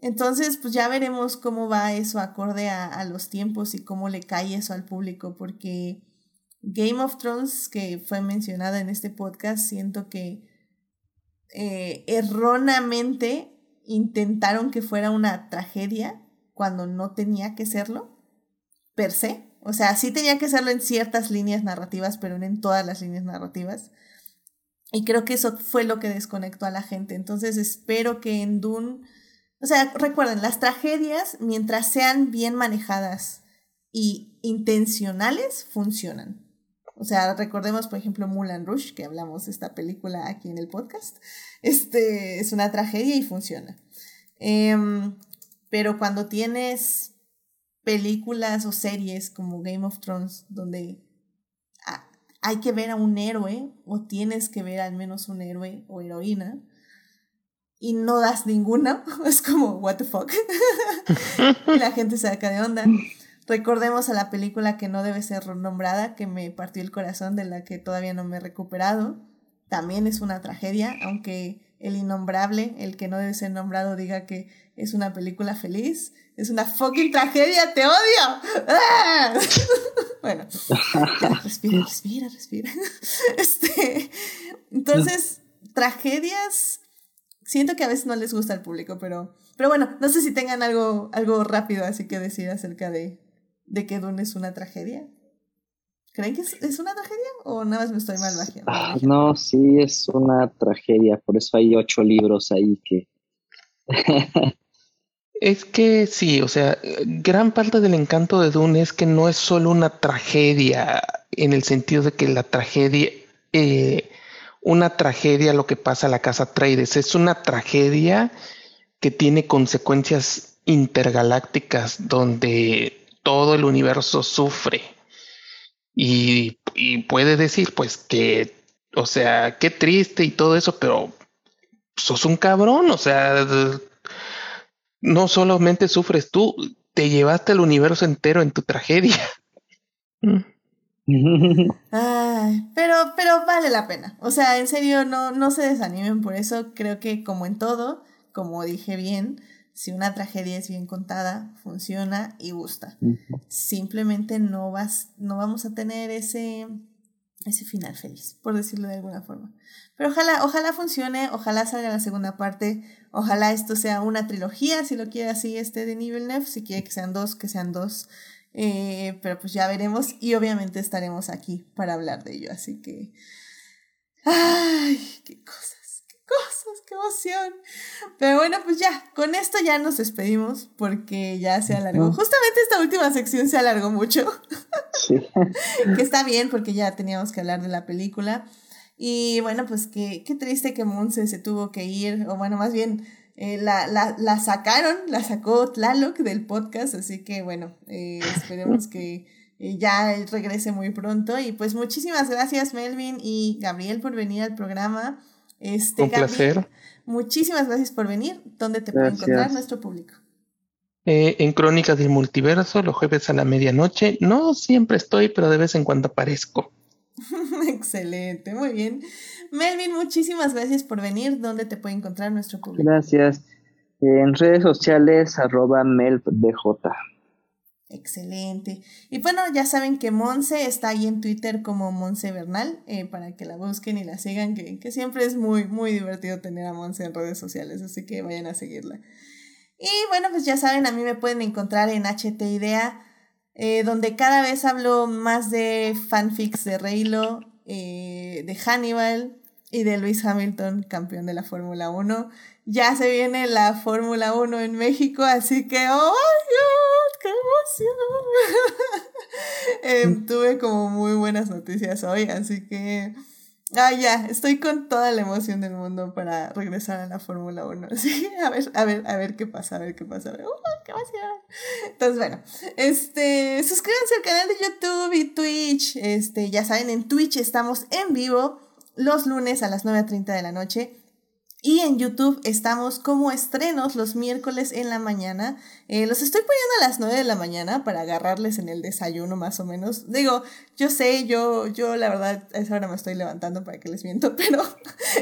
Entonces, pues ya veremos cómo va eso acorde a, los tiempos y cómo le cae eso al público, porque Game of Thrones, que fue mencionada en este podcast, siento que eh, erróneamente intentaron que fuera una tragedia cuando no tenía que serlo, per se. O sea, sí tenía que serlo en ciertas líneas narrativas, pero no en todas las líneas narrativas. Y creo que eso fue lo que desconectó a la gente. Entonces espero que en Dune, o sea, recuerden, las tragedias, mientras sean bien manejadas y intencionales, funcionan. O sea, recordemos, por ejemplo, Mulan Rush, que hablamos de esta película aquí en el podcast. Este es una tragedia y funciona. Em, pero cuando tienes películas o series como Game of Thrones, donde hay que ver a un héroe, o tienes que ver al menos un héroe o heroína, y no das ninguna, es como, what the fuck. y la gente se saca de onda. Recordemos a la película que no debe ser nombrada, que me partió el corazón, de la que todavía no me he recuperado. También es una tragedia, aunque el innombrable, el que no debe ser nombrado, diga que es una película feliz. Es una fucking tragedia, te odio. Bueno, ya, respira, respira, respira. Este, entonces, tragedias, siento que a veces no les gusta al público, pero, pero bueno, no sé si tengan algo, algo rápido así que decir acerca de, de que Dune es una tragedia. ¿Creen que es, es una tragedia o nada más me estoy mal vagiando? Ah, no, sí, es una tragedia, por eso hay ocho libros ahí que... Es que sí, o sea, gran parte del encanto de Dune es que no es solo una tragedia en el sentido de que la tragedia, eh, una tragedia lo que pasa a la casa Trades, es una tragedia que tiene consecuencias intergalácticas donde todo el universo sufre y, y puede decir pues que, o sea, qué triste y todo eso, pero sos un cabrón, o sea, no solamente sufres tú, te llevaste el universo entero en tu tragedia. Ay, pero, pero vale la pena. O sea, en serio, no, no se desanimen por eso. Creo que como en todo, como dije bien, si una tragedia es bien contada, funciona y gusta. Simplemente no vas, no vamos a tener ese, ese final feliz, por decirlo de alguna forma. Pero ojalá, ojalá funcione, ojalá salga la segunda parte, ojalá esto sea una trilogía, si lo quiere así este de Villeneuve, si quiere que sean dos, que sean dos. Eh, pero pues ya veremos y obviamente estaremos aquí para hablar de ello, así que... ¡Ay! ¡Qué cosas! ¡Qué cosas! ¡Qué emoción! Pero bueno, pues ya, con esto ya nos despedimos porque ya se alargó. Justamente esta última sección se alargó mucho. Sí. que está bien porque ya teníamos que hablar de la película. Y bueno, pues qué, qué triste que Monse se tuvo que ir, o bueno, más bien eh, la, la, la sacaron, la sacó Tlaloc del podcast, así que bueno, eh, esperemos que eh, ya regrese muy pronto. Y pues muchísimas gracias Melvin y Gabriel por venir al programa. Este, Un Gabriel, placer. Muchísimas gracias por venir. ¿Dónde te puede Gracias. encontrar nuestro público? Eh, en Crónicas del Multiverso, los jueves a la medianoche. No siempre estoy, pero de vez en cuando aparezco. Excelente, muy bien. Melvin, muchísimas gracias por venir. ¿Dónde te puede encontrar nuestro público? Gracias. En redes sociales, arroba melpdj. Excelente. Y bueno, ya saben que Monse está ahí en Twitter como Monse Bernal, eh, para que la busquen y la sigan, que, que, siempre es muy, muy divertido tener a Monse en redes sociales, así que vayan a seguirla. Y bueno, pues ya saben, a mí me pueden encontrar en HT Idea, eh, donde cada vez hablo más de fanfics de Reylo, eh, de Hannibal y de Luis Hamilton, campeón de la Fórmula 1. Ya se viene la Fórmula 1 en México, así que, ¡oh, God! ¡Qué emoción! eh, tuve como muy buenas noticias hoy, así que... Ah, ya, estoy con toda la emoción del mundo para regresar a la Fórmula 1. Sí, a ver, a ver, a ver qué pasa, a ver qué pasa. ¡Uh, qué emoción! Entonces, bueno, este, suscríbanse al canal de YouTube y Twitch. Este, ya saben, en Twitch estamos en vivo los lunes a las 9.30 de la noche. Y en YouTube estamos como estrenos los miércoles en la mañana. Eh, los estoy poniendo a las 9 de la mañana para agarrarles en el desayuno más o menos. Digo, yo sé, yo, yo la verdad a esa hora me estoy levantando para que les miento, pero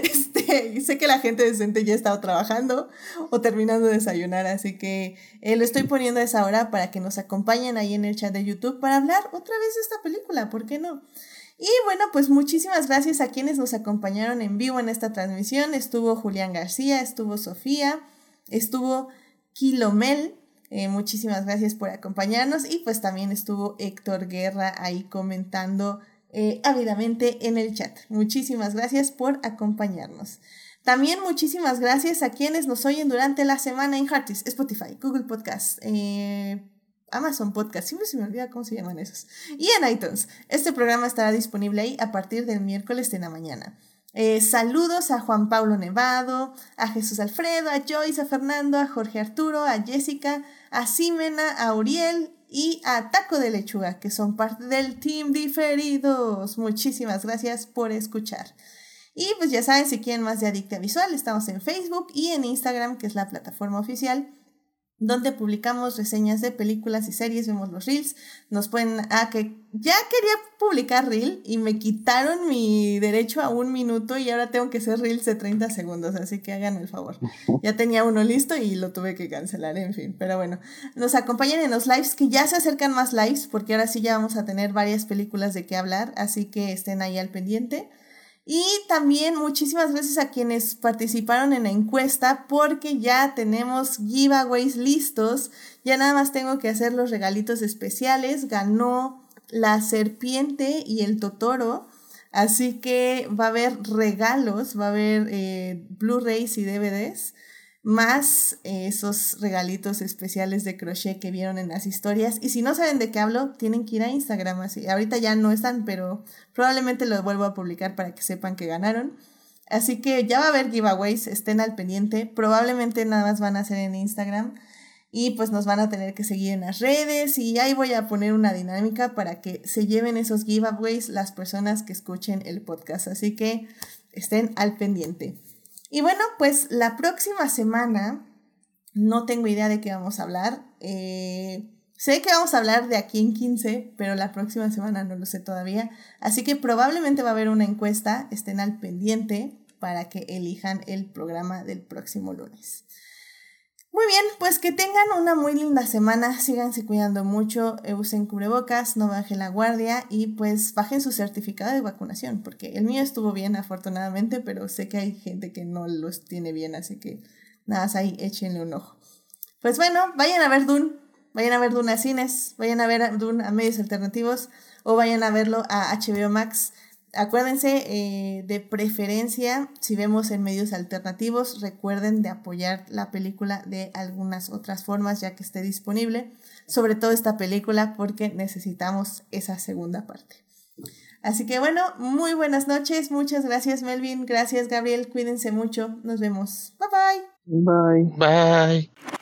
este, sé que la gente decente ya ha estado trabajando o terminando de desayunar, así que eh, lo estoy poniendo a esa hora para que nos acompañen ahí en el chat de YouTube para hablar otra vez de esta película, ¿por qué no? Y bueno, pues muchísimas gracias a quienes nos acompañaron en vivo en esta transmisión. Estuvo Julián García, estuvo Sofía, estuvo Kilomel. Eh, muchísimas gracias por acompañarnos. Y pues también estuvo Héctor Guerra ahí comentando eh, ávidamente en el chat. Muchísimas gracias por acompañarnos. También muchísimas gracias a quienes nos oyen durante la semana en Heartis, Spotify, Google Podcast, eh, Amazon Podcast, siempre se me olvida cómo se llaman esos. Y en iTunes. Este programa estará disponible ahí a partir del miércoles de la mañana. Eh, saludos a Juan Pablo Nevado, a Jesús Alfredo, a Joyce, a Fernando, a Jorge Arturo, a Jessica, a Simena, a Uriel y a Taco de Lechuga, que son parte del Team Diferidos. Muchísimas gracias por escuchar. Y pues ya saben, si quieren más de Adicta Visual, estamos en Facebook y en Instagram, que es la plataforma oficial donde publicamos reseñas de películas y series, vemos los reels, nos pueden, ah, que ya quería publicar reel y me quitaron mi derecho a un minuto y ahora tengo que hacer reels de 30 segundos, así que hagan el favor. Ya tenía uno listo y lo tuve que cancelar, en fin, pero bueno, nos acompañan en los lives, que ya se acercan más lives, porque ahora sí ya vamos a tener varias películas de qué hablar, así que estén ahí al pendiente. Y también muchísimas gracias a quienes participaron en la encuesta porque ya tenemos giveaways listos. Ya nada más tengo que hacer los regalitos especiales. Ganó la serpiente y el totoro. Así que va a haber regalos, va a haber eh, Blu-rays y DVDs más eh, esos regalitos especiales de crochet que vieron en las historias. Y si no saben de qué hablo, tienen que ir a Instagram. Así. Ahorita ya no están, pero probablemente lo vuelvo a publicar para que sepan que ganaron. Así que ya va a haber giveaways, estén al pendiente. Probablemente nada más van a ser en Instagram. Y pues nos van a tener que seguir en las redes. Y ahí voy a poner una dinámica para que se lleven esos giveaways las personas que escuchen el podcast. Así que estén al pendiente. Y bueno, pues la próxima semana no tengo idea de qué vamos a hablar. Eh, sé que vamos a hablar de aquí en 15, pero la próxima semana no lo sé todavía. Así que probablemente va a haber una encuesta, estén al pendiente para que elijan el programa del próximo lunes. Muy bien, pues que tengan una muy linda semana, síganse cuidando mucho, eh, usen cubrebocas, no bajen la guardia y pues bajen su certificado de vacunación, porque el mío estuvo bien afortunadamente, pero sé que hay gente que no los tiene bien, así que nada más ahí échenle un ojo. Pues bueno, vayan a ver Dune, vayan a ver Dune a cines, vayan a ver Dune a medios alternativos o vayan a verlo a HBO Max. Acuérdense eh, de preferencia, si vemos en medios alternativos, recuerden de apoyar la película de algunas otras formas ya que esté disponible, sobre todo esta película porque necesitamos esa segunda parte. Así que bueno, muy buenas noches, muchas gracias Melvin, gracias Gabriel, cuídense mucho, nos vemos, bye bye. Bye. Bye.